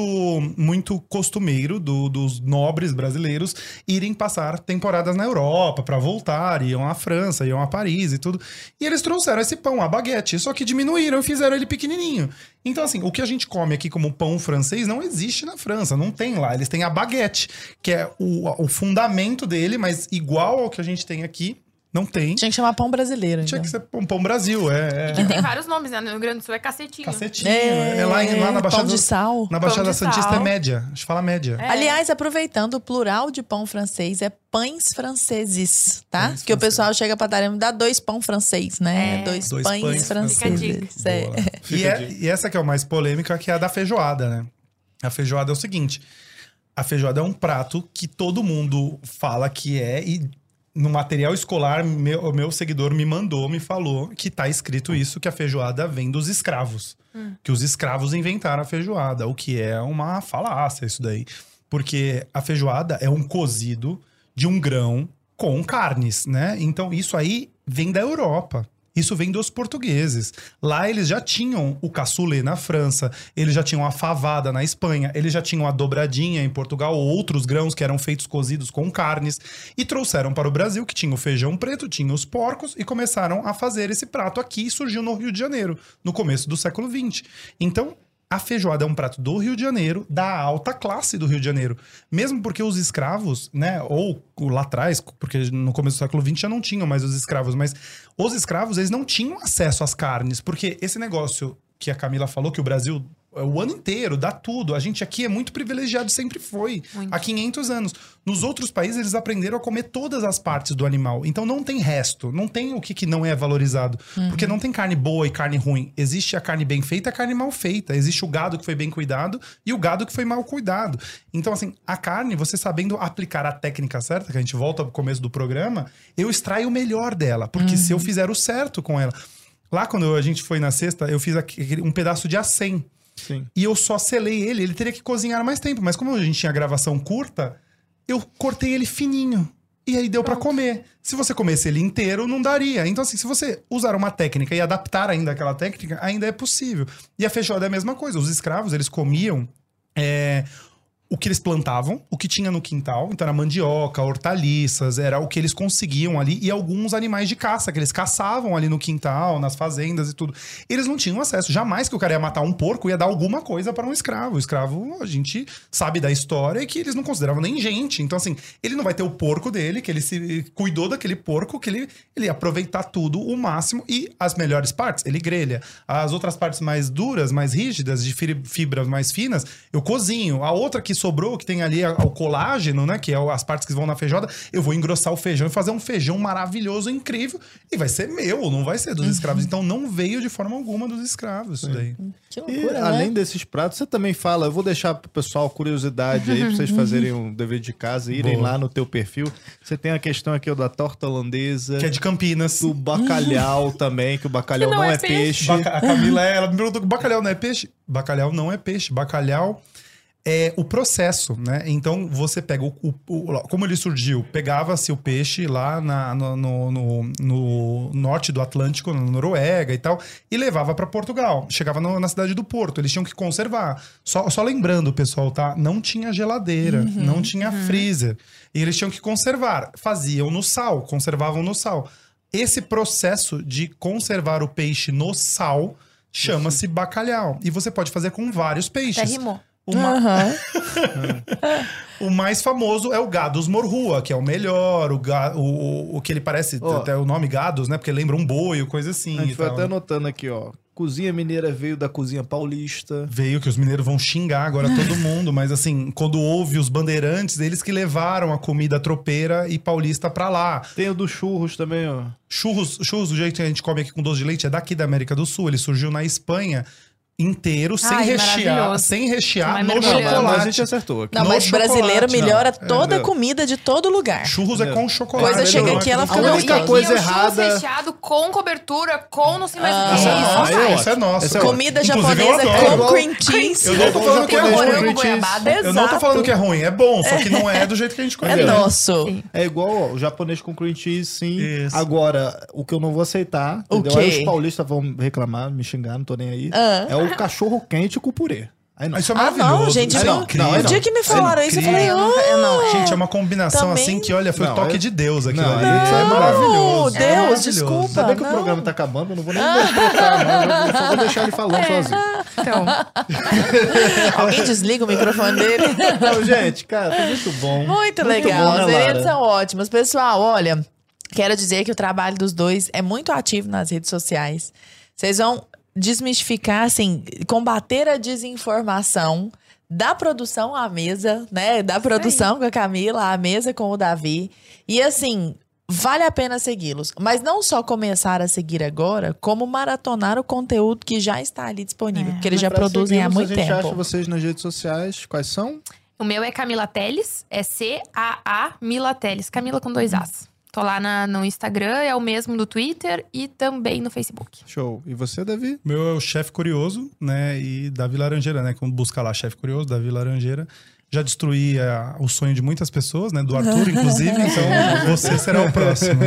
muito costumeiro do- dos nobres brasileiros irem passar temporadas na Europa para voltar, iam à França, iam a Paris e tudo. E eles trouxeram esse pão, a baguete, só que diminuíram e fizeram ele pequenininho. Então assim, o que a gente come aqui como pão francês não existe na França, não tem lá. Eles têm a baguete, que é o, o fundamento dele, mas igual ao que a gente tem aqui, não tem. Tinha que chamar pão brasileiro. Tinha então. que ser pão, pão Brasil, é. é. Tem vários nomes, né? No Rio Grande do Sul é cacetinho. Cacetinho. É, É, lá, em- lá na Baixada. pão de sal. Na Baixada Santista sal. é média. A gente fala média. É. Aliás, aproveitando, o plural de pão francês é pães franceses, tá? Pães que o franceses. pessoal chega pra e me dá dois pão francês, né? É. Dois, Dois pães, pães franceses. É. E, é- e essa que é o mais polêmica, que é a da feijoada, né? A feijoada é o seguinte: a feijoada é um prato que todo mundo fala que é e no material escolar, meu, o meu seguidor me mandou, me falou que tá escrito isso, que a feijoada vem dos escravos. Que os escravos inventaram a feijoada, o que é uma falácia isso daí. Porque a feijoada é um cozido de um grão com carnes, né? Então isso aí vem da Europa. Isso vem dos portugueses. Lá eles já tinham o cassoulet na França, eles já tinham a favada na Espanha, eles já tinham a dobradinha em Portugal, outros grãos que eram feitos cozidos com carnes, e trouxeram para o Brasil, que tinha o feijão preto, tinha os porcos, e começaram a fazer esse prato aqui, e surgiu no Rio de Janeiro, no começo do século XX. Então, a feijoada é um prato do Rio de Janeiro, da alta classe do Rio de Janeiro. Mesmo porque os escravos, né, ou lá atrás, porque no começo do século XX já não tinham mais os escravos, mas os escravos, eles não tinham acesso às carnes, porque esse negócio que a Camila falou, que o Brasil o ano inteiro, dá tudo. A gente aqui é muito privilegiado, sempre foi. Muito. Há 500 anos. Nos outros países, eles aprenderam a comer todas as partes do animal. Então não tem resto. Não tem o que, que não é valorizado. Porque não tem carne boa e carne ruim. Existe a carne bem feita e a carne mal feita. Existe o gado que foi bem cuidado e o gado que foi mal cuidado. Então, assim, a carne, você sabendo aplicar a técnica certa, que a gente volta pro começo do programa, eu extraio o melhor dela. Porque se eu fizer o certo com ela. Lá, quando a gente foi na sexta, eu fiz um pedaço de acém. Sim. E eu só selei ele, ele teria que cozinhar mais tempo. Mas como a gente tinha gravação curta, eu cortei ele fininho. E aí deu pra comer. Se você comesse ele inteiro, não daria. Então, assim, se você usar uma técnica e adaptar ainda aquela técnica, ainda é possível. E a feijoada é a mesma coisa. Os escravos, eles comiam é, o que eles plantavam, o que tinha no quintal. Então era mandioca, hortaliças, era o que eles conseguiam ali. E alguns animais de caça, que eles caçavam ali no quintal, nas fazendas e tudo. Eles não tinham acesso. Jamais que o cara ia matar um porco, ia dar alguma coisa para um escravo. O escravo, a gente sabe da história e que eles não consideravam nem gente. Então, assim, ele não vai ter o porco dele, que ele se cuidou daquele porco, que ele, ele ia aproveitar tudo o máximo. E as melhores partes, ele grelha. As outras partes mais duras, mais rígidas, de fi- fibras mais finas, eu cozinho. A outra que sobrou, que tem ali o colágeno, né? Que é as partes que vão na feijoada, eu vou engrossar o feijão e fazer um feijão maravilhoso, incrível. E vai ser meu, não vai ser dos escravos. Então não veio de forma alguma dos escravos isso daí. Que E loucura, além né? desses pratos, você também fala, eu vou deixar pro pessoal curiosidade aí, pra vocês fazerem um dever de casa, irem Boa. lá no teu perfil. Você tem a questão aqui ó, da torta holandesa, Que é de Campinas. do bacalhau também, que o bacalhau Que não, não é, é peixe. peixe. Baca- a Camila, ela me perguntou: bacalhau não é peixe? Bacalhau não é peixe. Bacalhau é o processo, né? Então você pega o. o- o- como ele surgiu? Pegava-se o peixe lá na- no, no- no- no norte do Atlântico, na Noruega e tal, e levava para Portugal. Chegava no- na cidade do Porto. Eles tinham que conservar. Só, só lembrando, pessoal, tá? Não tinha geladeira, não tinha freezer. E eles tinham que conservar. Faziam no sal, conservavam no sal. Esse processo de conservar o peixe no sal chama-se bacalhau. E você pode fazer com vários peixes. Até rimou. O, ma- Aham. o mais famoso é o Gados morrua, que é o melhor, o, ga- o, o- o que ele parece, Ó. até o nome Gados, né? Porque lembra um boi, coisa assim. A gente e foi tal. até anotando aqui, ó. Cozinha mineira veio da cozinha paulista. Veio que os mineiros vão xingar agora todo mundo, mas assim, quando houve os bandeirantes, eles que levaram a comida tropeira e paulista pra lá. Tem o do churros também, ó. Churros, churros, do jeito que a gente come aqui com doce de leite, é daqui da América do Sul. Ele surgiu na Espanha inteiro, sem Ai, rechear, sem rechear Vai no. Mas a chocolate. gente acertou aqui. Não, No mas brasileiro chocolate, melhora não. toda a É. comida de todo lugar. Churros é com chocolate. Coisa chega não é aqui, ela fica A Não, única e aqui coisa o churros errada. recheado com cobertura, com não sei mais o Ah, que. Isso é é isso é nosso. É Comida japonesa com cream cheese. Eu não tô falando que é ruim. Eu não tô falando que é ruim, é bom, só que não é do jeito que a gente É conhece. nosso. É igual o japonês com cream cheese, sim. Agora, o que eu não vou aceitar, O entendeu? quê? Aí os paulistas vão reclamar, me xingar, não tô nem aí. Ah. É o cachorro quente com purê. Aí não. Isso é Ah, maravilhoso. não, gente. isso é não. incrível. Não, O dia que me falaram isso, eu falei, Eu oh, nunca- eu não, é. Gente, é uma combinação Também- assim que, olha, foi o Não, toque é- de Deus aquilo Não, ali. é- Isso é não, maravilhoso. Deus, É maravilhoso. desculpa. Bem que o não. programa tá acabando, eu não vou nem não. Eu só vou deixar ele falando sozinho. Então, Alguém desliga o microfone dele. Não, gente, cara, foi muito bom. Muito bom, legal. né, Os Lara? eventos são ótimos. Pessoal, olha, quero dizer que o trabalho dos dois é muito ativo nas redes sociais. Vocês vão desmistificar, assim, combater a desinformação da produção à mesa, né? Da produção com a Camila, à mesa com o Davi. E assim, Vale a pena segui-los. Mas não só começar a seguir agora, como maratonar o conteúdo que já está ali disponível. É, porque eles já produzem há muito A gente acha tempo. vocês nas redes sociais. Quais são? O meu é Camila Teles, é C-A-A Mila Teles, Camila com dois As. Tô lá na- no Instagram, é o mesmo do Twitter e também no Facebook. Show. E você, Davi? Meu é o chefe curioso, né? E Davi Laranjeira, né? Como busca lá chefe curioso, Davi Laranjeira. Já destruí eh, o sonho de muitas pessoas, né? Do Arthur, inclusive. Então você será o próximo.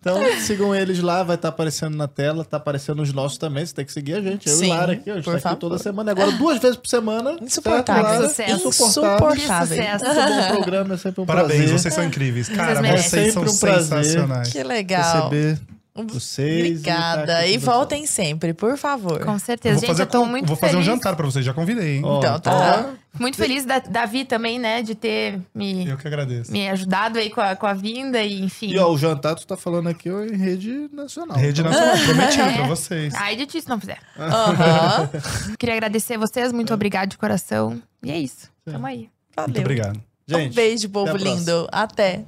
Então, sigam eles lá, vai estar aparecendo na tela, tá aparecendo os nossos também. Você tem que seguir a gente. Eu Sim, e Lara aqui, a gente por tá aqui favor. toda semana. Agora, duas vezes por semana. Insuportável. Lara? Sucesso. Insuportável. Insuportável. sucesso. Muito bom programa, é sempre um Parabéns, prazer vocês são incríveis. Cara, merecem. vocês são um sensacionais. Que legal. receber vocês. Obrigada. tá aqui E voltem sempre, por favor. Com Eu certeza. Gente, eu tô com- muito vou fazer um jantar pra vocês, já convidei, hein? Ó, Então tá. ó, Muito feliz da Davi também, né, de ter me, Eu que agradeço. me ajudado aí com a, com a vinda e enfim. E ó, o jantar tu tá falando aqui ó, em rede nacional. Rede Então, Nacional, prometido É. pra vocês. Ai de ti se não fizer. Aham. Queria agradecer vocês, muito obrigado de coração. E é isso. Tamo aí. Valeu. Muito obrigado. Gente, um beijo, povo até a próxima. lindo. Até.